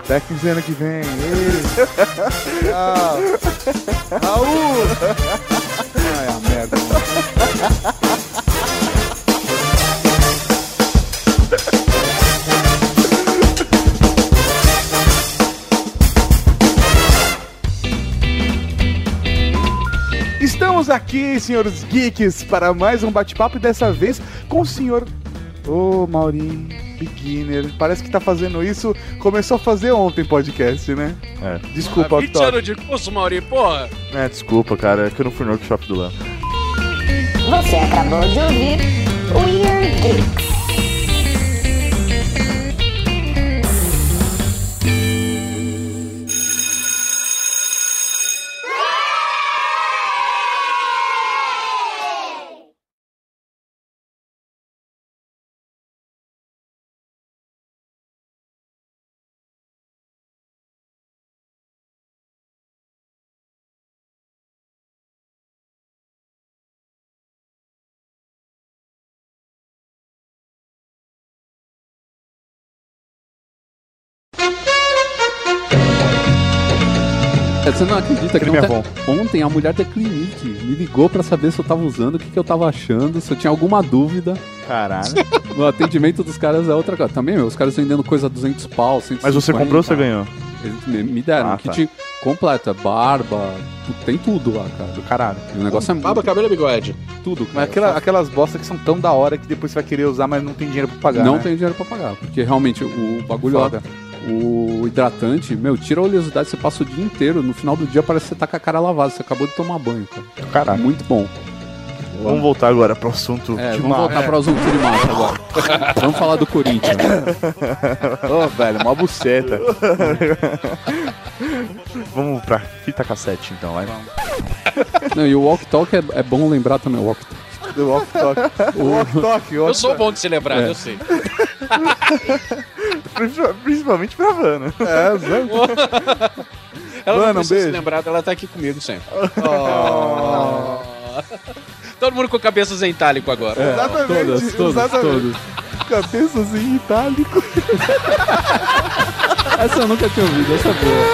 Até quinzena que vem. Ei. Tchau. Raul. Ai, a merda. Estamos aqui, senhores geeks, para mais um bate-papo e dessa vez com o senhor. Ô, Mauri, beginner. Parece que tá fazendo isso. Começou a fazer ontem podcast, né? É. Desculpa, 20 Todd. anos de curso, Mauri, porra. É, desculpa, cara, é que eu não fui no workshop do Léo. Você acabou de ouvir Weird Geeks. Você não acredita que Crime é ontem, ontem a mulher da Clinique me ligou pra saber se eu tava usando, o que, que eu tava achando, se eu tinha alguma dúvida. Caralho. O atendimento dos caras é outra coisa. Também, meu, os caras vendendo coisa a 200 pau, 150. Mas você comprou ou você ganhou? Eles me, me deram Ah, um tá. kit completo, é barba, tem tudo lá, cara. Do caralho. O negócio é Barba, muito, cabelo e bigode. tudo. cara. Mas aquela- aquelas bostas que são tão da hora que depois você vai querer usar, mas não tem dinheiro pra pagar. não né? tem dinheiro pra pagar, porque realmente o bagulho lá, Foda. O hidratante, meu, tira a oleosidade, você passa o dia inteiro, no final do dia parece que você tá com a cara lavada, você acabou de tomar banho, cara. Caralho. Muito bom. Vamos voltar agora pro assunto É, de vamos uma- voltar para os de massa agora. vamos falar do Corinthians. Ô, velho, mó buceta. Vamos pra fita cassete, então, vai. Não, e o Walk Talk é, é bom lembrar também, o Walk Talk. Do Walk Talk. O Walk Talk, Eu sou bom de se lembrar, É. eu sei. Principal- Principalmente pra Vanna. É, Zé. Ela Mano, não um precisa beijo. se lembrar, ela tá aqui comigo sempre. Oh. Todo mundo com cabeças em itálico agora. É, Exatamente. todas, todas, exatamente. Cabeças em itálico. Essa eu nunca tinha ouvido, essa é boa.